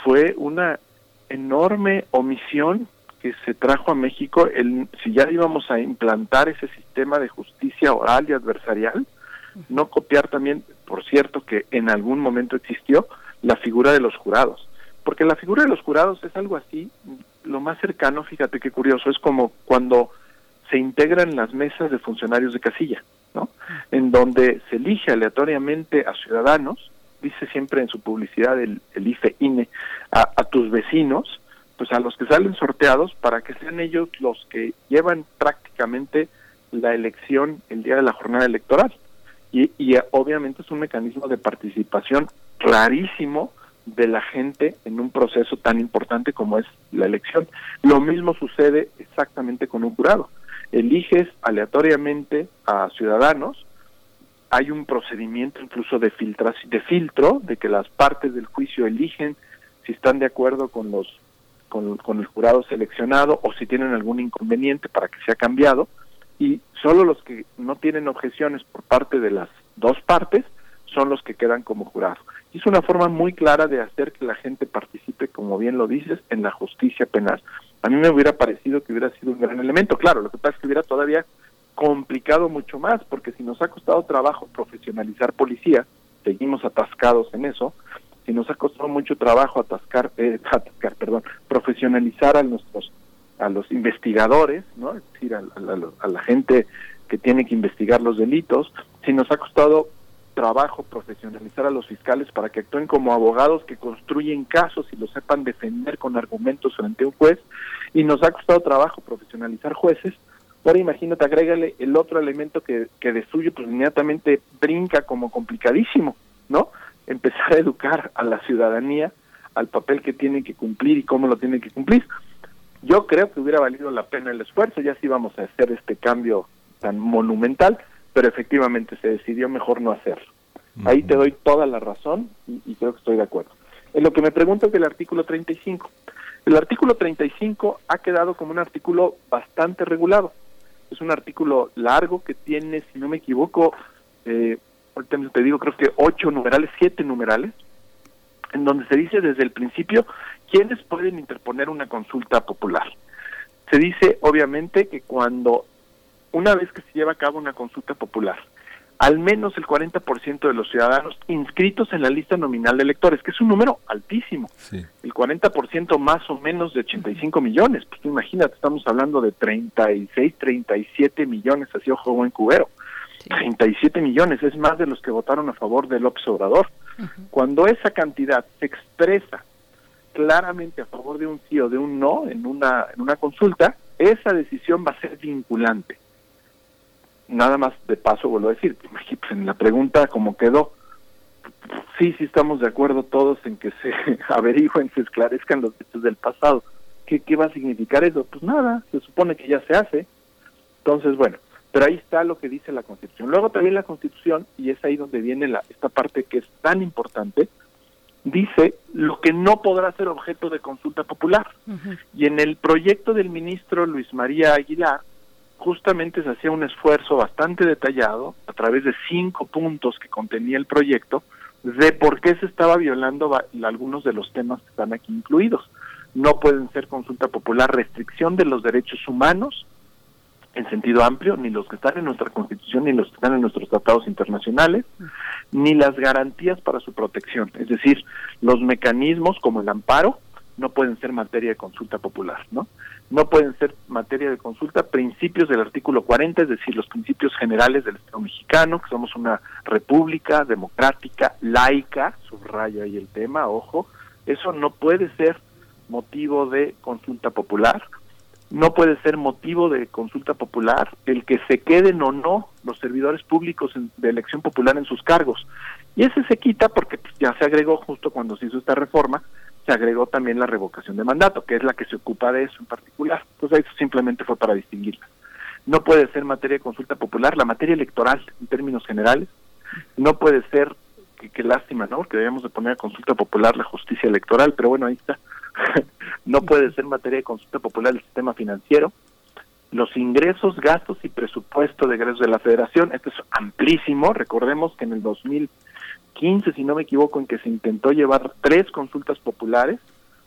Speaker 21: fue una enorme omisión que se trajo a México, el, si ya íbamos a implantar ese sistema de justicia oral y adversarial, no copiar también, por cierto, que en algún momento existió la figura de los jurados, porque la figura de los jurados es algo así, lo más cercano, fíjate qué curioso, es como cuando se integran las mesas de funcionarios de casilla, ¿no? En donde se elige aleatoriamente a ciudadanos, dice siempre en su publicidad el, el IFE INE, a, tus vecinos, pues a los que salen sorteados para que sean ellos los que llevan prácticamente la elección el día de la jornada electoral. Y, y eh, obviamente es un mecanismo de participación clarísimo de la gente en un proceso tan importante como es la elección. Lo mismo sucede exactamente con un jurado. Eliges aleatoriamente a ciudadanos, hay un procedimiento incluso de de filtro, de que las partes del juicio eligen si están de acuerdo con los con, el jurado seleccionado o si tienen algún inconveniente para que sea cambiado y solo los que no tienen objeciones por parte de las dos partes son los que quedan como jurado. Es una forma muy clara de hacer que la gente participe, como bien lo dices, en la justicia penal. A mí me hubiera parecido que hubiera sido un gran elemento. Claro, lo que pasa es que hubiera todavía complicado mucho más, porque si nos ha costado trabajo profesionalizar policía, seguimos atascados en eso, si nos ha costado mucho trabajo atascar, eh, atascar, perdón, profesionalizar a nuestros a los investigadores, ¿no? Es decir, a, a, a, la gente que tiene que investigar los delitos, si nos ha costado trabajo profesionalizar a los fiscales para que actúen como abogados que construyen casos y lo sepan defender con argumentos frente a un juez, y nos ha costado trabajo profesionalizar jueces, ahora imagínate, agrégale el otro elemento que, que de suyo pues inmediatamente brinca como complicadísimo, ¿no? Empezar a educar a la ciudadanía al papel que tiene que cumplir y cómo lo tiene que cumplir. Yo creo que hubiera valido la pena el esfuerzo, ya sí vamos a hacer este cambio tan monumental, pero efectivamente se decidió mejor no hacerlo. Ahí te doy toda la razón y, y, creo que estoy de acuerdo. En lo que me preguntas del artículo 35. El artículo 35 ha quedado como un artículo bastante regulado. Es un artículo largo que tiene, si no me equivoco, eh, ahorita te digo, creo que ocho numerales, siete numerales, en donde se dice desde el principio quiénes pueden interponer una consulta popular. Se dice, obviamente, que cuando una vez que se lleva a cabo una consulta popular, al menos el 40% de los ciudadanos inscritos en la lista nominal de electores, que es un número altísimo.
Speaker 1: Sí.
Speaker 21: El 40% más o menos de 85 millones. Pues tú imagínate, estamos hablando de 36, 37 millones, así ojo buen cubero. Sí. 37 millones, es más de los que votaron a favor de López Obrador. Uh -huh. Cuando esa cantidad se expresa claramente a favor de un sí o de un no en una, en una consulta, esa decisión va a ser vinculante nada más de paso vuelvo a decir, en la pregunta como quedó, sí, sí estamos de acuerdo todos en que se averigüen, se esclarezcan los hechos del pasado. ¿Qué, ¿Qué va a significar eso? Pues nada, se supone que ya se hace. Entonces, bueno, pero ahí está lo que dice la Constitución. Luego también la Constitución, y es ahí donde viene la, esta parte que es tan importante, dice lo que no podrá ser objeto de consulta popular. Uh -huh. Y en el proyecto del ministro Luis María Aguilar, justamente se hacía un esfuerzo bastante detallado a través de cinco puntos que contenía el proyecto de por qué se estaba violando algunos de los temas que están aquí incluidos. No pueden ser consulta popular, restricción de los derechos humanos en sentido amplio, ni los que están en nuestra constitución, ni los que están en nuestros tratados internacionales, ni las garantías para su protección. Es decir, los mecanismos como el amparo no pueden ser materia de consulta popular, ¿no? No pueden ser materia de consulta principios del artículo 40, es decir, los principios generales del Estado mexicano, que somos una república democrática, laica, subrayo ahí el tema, ojo, eso no puede ser motivo de consulta popular, no puede ser motivo de consulta popular el que se queden o no los servidores públicos en, de elección popular en sus cargos. Y ese se quita porque pues, ya se agregó justo cuando se hizo esta reforma, se agregó también la revocación de mandato, que es la que se ocupa de eso en particular. Entonces eso simplemente fue para distinguirla. No puede ser materia de consulta popular, la materia electoral en términos generales, no puede ser, qué que lástima, ¿no? Porque debíamos de poner a consulta popular la justicia electoral, pero bueno, ahí está. no puede ser materia de consulta popular el sistema financiero, los ingresos, gastos y presupuesto de egresos de la federación, esto es amplísimo, recordemos que en el 2015, si no me equivoco, en que se intentó llevar tres consultas populares,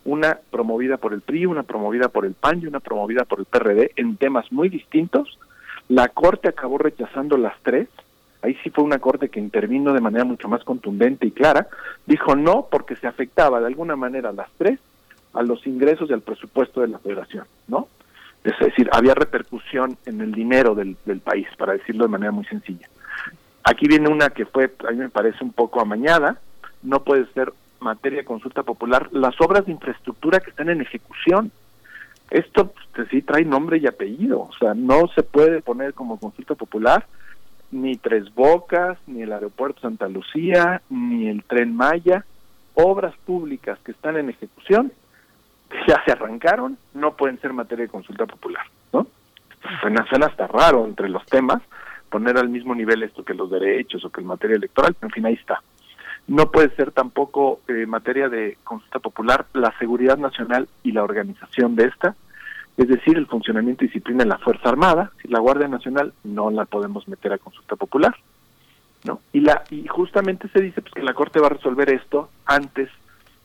Speaker 21: una promovida por el PRI, una promovida por el PAN y una promovida por el PRD en temas muy distintos, la Corte acabó rechazando las tres, ahí sí fue una Corte que intervino de manera mucho más contundente y clara, dijo no porque se afectaba de alguna manera las tres a los ingresos y al presupuesto de la federación, ¿no? Es decir, había repercusión en el dinero del, del, país, para decirlo de manera muy sencilla. Aquí viene una que fue, a mí me parece un poco amañada, no puede ser materia de consulta popular, las obras de infraestructura que están en ejecución. Esto pues, sí trae nombre y apellido, o sea, no se puede poner como consulta popular ni Tres Bocas, ni el aeropuerto Santa Lucía, ni el tren Maya, obras públicas que están en ejecución ya se arrancaron, no pueden ser materia de consulta popular, ¿no? Suena, suena hasta raro entre los temas poner al mismo nivel esto que los derechos o que el materia electoral, en fin, ahí está. no puede ser tampoco eh, materia de consulta popular la seguridad nacional y la organización de esta, es decir, el funcionamiento y disciplina de la Fuerza Armada, la Guardia Nacional no la podemos meter a consulta popular, ¿no? Y la y justamente se dice pues que la Corte va a resolver esto antes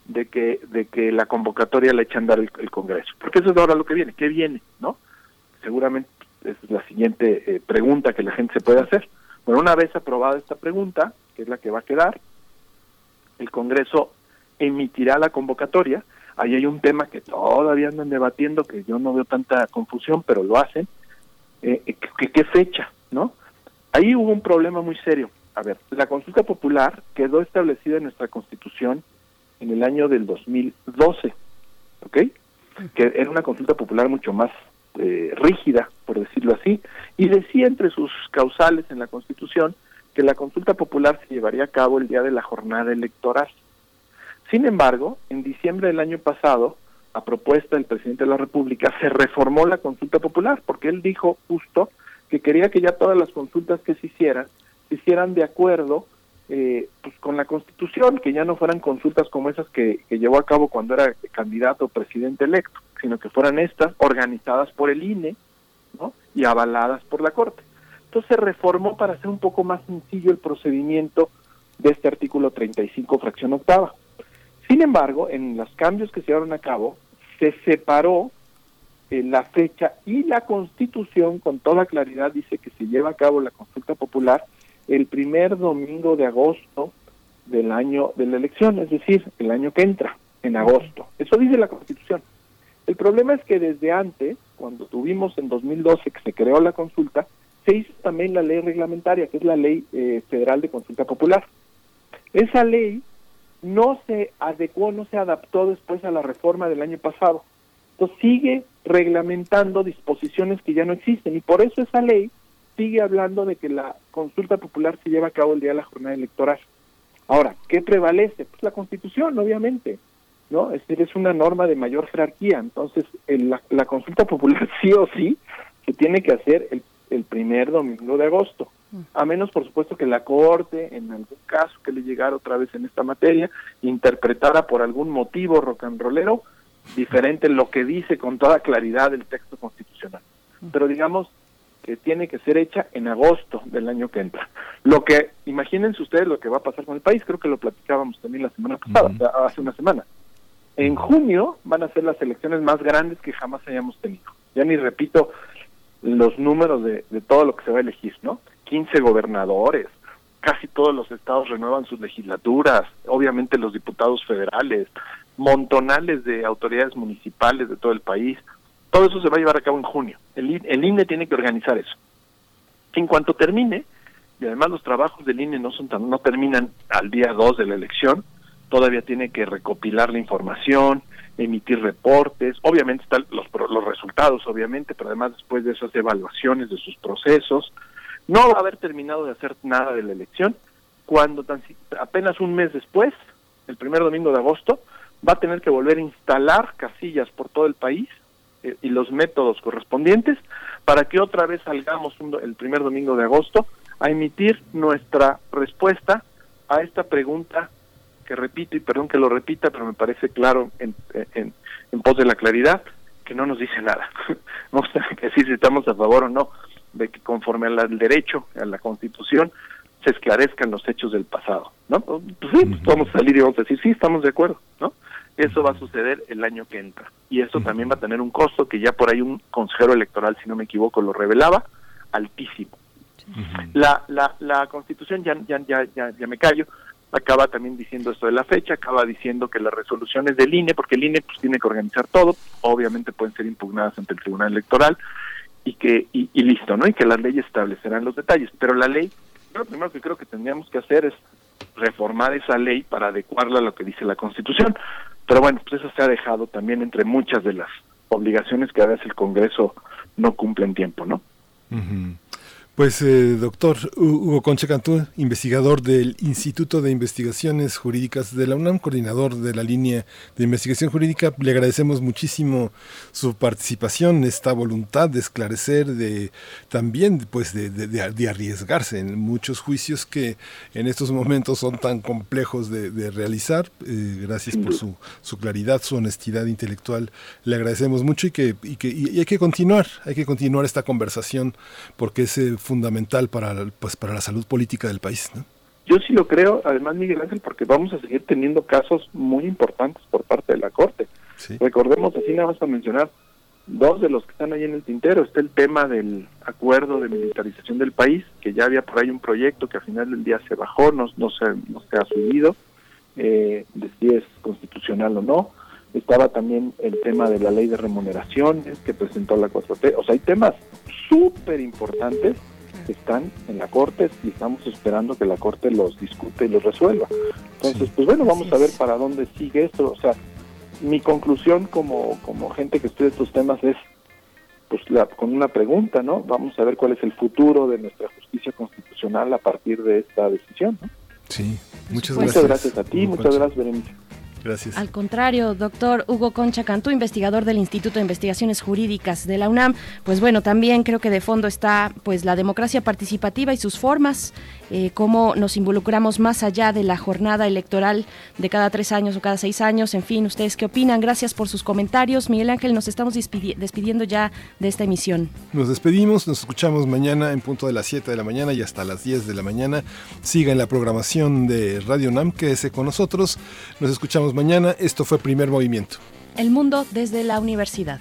Speaker 21: de que de que la convocatoria le eche a andar el, Congreso, porque eso es ahora lo que viene, ¿qué viene, no? Seguramente es la siguiente eh, pregunta que la gente se puede hacer. Bueno, una vez aprobada esta pregunta, que es la que va a quedar, el Congreso emitirá la convocatoria. Ahí hay un tema que todavía andan debatiendo, que yo no veo tanta confusión, pero lo hacen. Eh, eh, ¿qué, ¿Qué fecha? no? Ahí hubo un problema muy serio. A ver, la consulta popular quedó establecida en nuestra Constitución en el año del 2012, ¿ok? Que era una consulta popular mucho más eh, rígida, por decirlo así, y decía entre sus causales en la Constitución que la consulta popular se llevaría a cabo el día de la jornada electoral. Sin embargo, en diciembre del año pasado, a propuesta del presidente de la República, se reformó la consulta popular, porque él dijo justo que quería que ya todas las consultas que se hicieran, se hicieran de acuerdo eh, pues con la Constitución, que ya no fueran consultas como esas que, que llevó a cabo cuando era candidato presidente electo, sino que fueran estas organizadas por el INE ¿no? y avaladas por la Corte. Entonces se reformó para hacer un poco más sencillo el procedimiento de este artículo 35, fracción octava. Sin embargo, en los cambios que se llevaron a cabo, se separó eh, la fecha y la Constitución con toda claridad dice que se lleva a cabo la consulta popular el primer domingo de agosto del año de la elección, es decir, el año que entra, en agosto. Eso dice la Constitución. El problema es que desde antes, cuando tuvimos en 2012 que se creó la consulta, se hizo también la ley reglamentaria, que es la ley eh, federal de consulta popular. Esa ley no se adecuó, no se adaptó después a la reforma del año pasado. Entonces sigue reglamentando disposiciones que ya no existen y por eso esa ley sigue hablando de que la consulta popular se lleva a cabo el día de la jornada electoral. Ahora, ¿qué prevalece? Pues la Constitución, obviamente, ¿no? Es decir, es una norma de mayor jerarquía. Entonces, el- la, la consulta popular sí o sí se tiene que hacer el, el primer domingo de agosto. A menos, por supuesto, que la Corte, en algún caso que le llegara otra vez en esta materia, interpretara por algún motivo rock and rollero diferente lo que dice con toda claridad el texto constitucional. Pero digamos que tiene que ser hecha en agosto del año que entra. Lo que, imagínense ustedes lo que va a pasar con el país, creo que lo platicábamos también la semana pasada, hace una semana. En junio van a ser las elecciones más grandes que jamás hayamos tenido. Ya ni repito los números de, todo lo que se va a elegir, ¿no? 15 gobernadores, casi todos los estados renuevan sus legislaturas, obviamente los diputados federales, montonales de autoridades municipales de todo el país. Todo eso se va a llevar a cabo en junio. El, el INE tiene que organizar eso. En cuanto termine, y además los trabajos del INE no son tan, no terminan al día 2 de la elección, todavía tiene que recopilar la información, emitir reportes, obviamente están los, los resultados, obviamente, pero además después de hace evaluaciones de sus procesos. No va a haber terminado de hacer nada de la elección cuando tan apenas un mes después, el primer domingo de agosto, va a tener que volver a instalar casillas por todo el país eh, y los métodos correspondientes para que otra vez salgamos un el primer domingo de agosto a emitir nuestra respuesta a esta pregunta que repito y perdón que lo repita, pero me parece claro en, en, en pos de la claridad que no nos dice nada. no obstante que si estamos a favor o no de que conforme al derecho, a la constitución, se esclarezcan los hechos del pasado, ¿no? Pues sí, pues vamos a salir y vamos a decir, sí, estamos de acuerdo, ¿no? Eso va a suceder el año que entra. Y eso también va a tener un costo que ya por ahí un consejero electoral, si no me equivoco, lo revelaba, altísimo. La, la, la constitución, ya, ya, ya, ya me callo, acaba también diciendo esto de la fecha, acaba diciendo que las resoluciones del INE, porque el INE pues tiene que organizar todo, obviamente pueden ser impugnadas ante el Tribunal Electoral y que y, y listo, ¿no? Y que las leyes establecerán los detalles, pero la ley, lo primero que creo que tendríamos que hacer es reformar esa ley para adecuarla a lo que dice la Constitución. Pero bueno, pues eso se ha dejado también entre muchas de las obligaciones que a veces el Congreso no cumple en tiempo, ¿no?
Speaker 1: Ujú. Pues, eh, doctor Hugo Concha Cantú, investigador del Instituto de Investigaciones Jurídicas de la UNAM, coordinador de la línea de investigación jurídica, le agradecemos muchísimo su participación, esta voluntad de esclarecer, de también pues de, arriesgarse en muchos juicios que en estos momentos son tan complejos de, realizar. Eh, gracias por su, su, claridad, su honestidad intelectual. Le agradecemos mucho y que, y que y hay que continuar, hay que continuar esta conversación porque es fundamental para, pues, para la salud política del país. ¿no?
Speaker 21: Yo sí lo creo, además Miguel Ángel, porque vamos a seguir teniendo casos muy importantes por parte de la Corte. Sí. Recordemos, así nada más para mencionar, dos de los que están ahí en el tintero. Está el tema del acuerdo de militarización del país, que ya había por ahí un proyecto que al final del día se bajó, no, no, se, no se ha subido, eh, de si es constitucional o no. Estaba también el tema de la ley de remuneraciones que presentó la 4T. O sea, hay temas súper importantes están en la Corte y estamos esperando que la Corte los discute y los resuelva. Entonces, pues bueno, vamos a ver para dónde sigue esto. O sea, mi conclusión como, como gente que estudia estos temas es pues la, con una pregunta, ¿no? Vamos a ver cuál es el futuro de nuestra justicia constitucional a partir de esta decisión, ¿no?
Speaker 1: Sí, muchas
Speaker 21: gracias. Muchas gracias a ti, muchas gracias, Berenice.
Speaker 1: Gracias.
Speaker 2: Al contrario, doctor Hugo Concha Cantú, investigador del Instituto de Investigaciones Jurídicas de la UNAM, pues bueno, también creo que de fondo está pues la democracia participativa y sus formas, eh, cómo nos involucramos más allá de la jornada electoral de cada tres años o cada seis años, en fin, ¿ustedes qué opinan? Gracias por sus comentarios. Miguel Ángel, nos estamos despidi despidiendo ya de esta emisión.
Speaker 1: Nos despedimos, nos escuchamos mañana en punto de las 7 de la mañana y hasta las 10 de la mañana. Sigan la programación de Radio UNAM, quédese con nosotros. Nos escuchamos mañana. Esto fue Primer Movimiento.
Speaker 2: El mundo desde la universidad.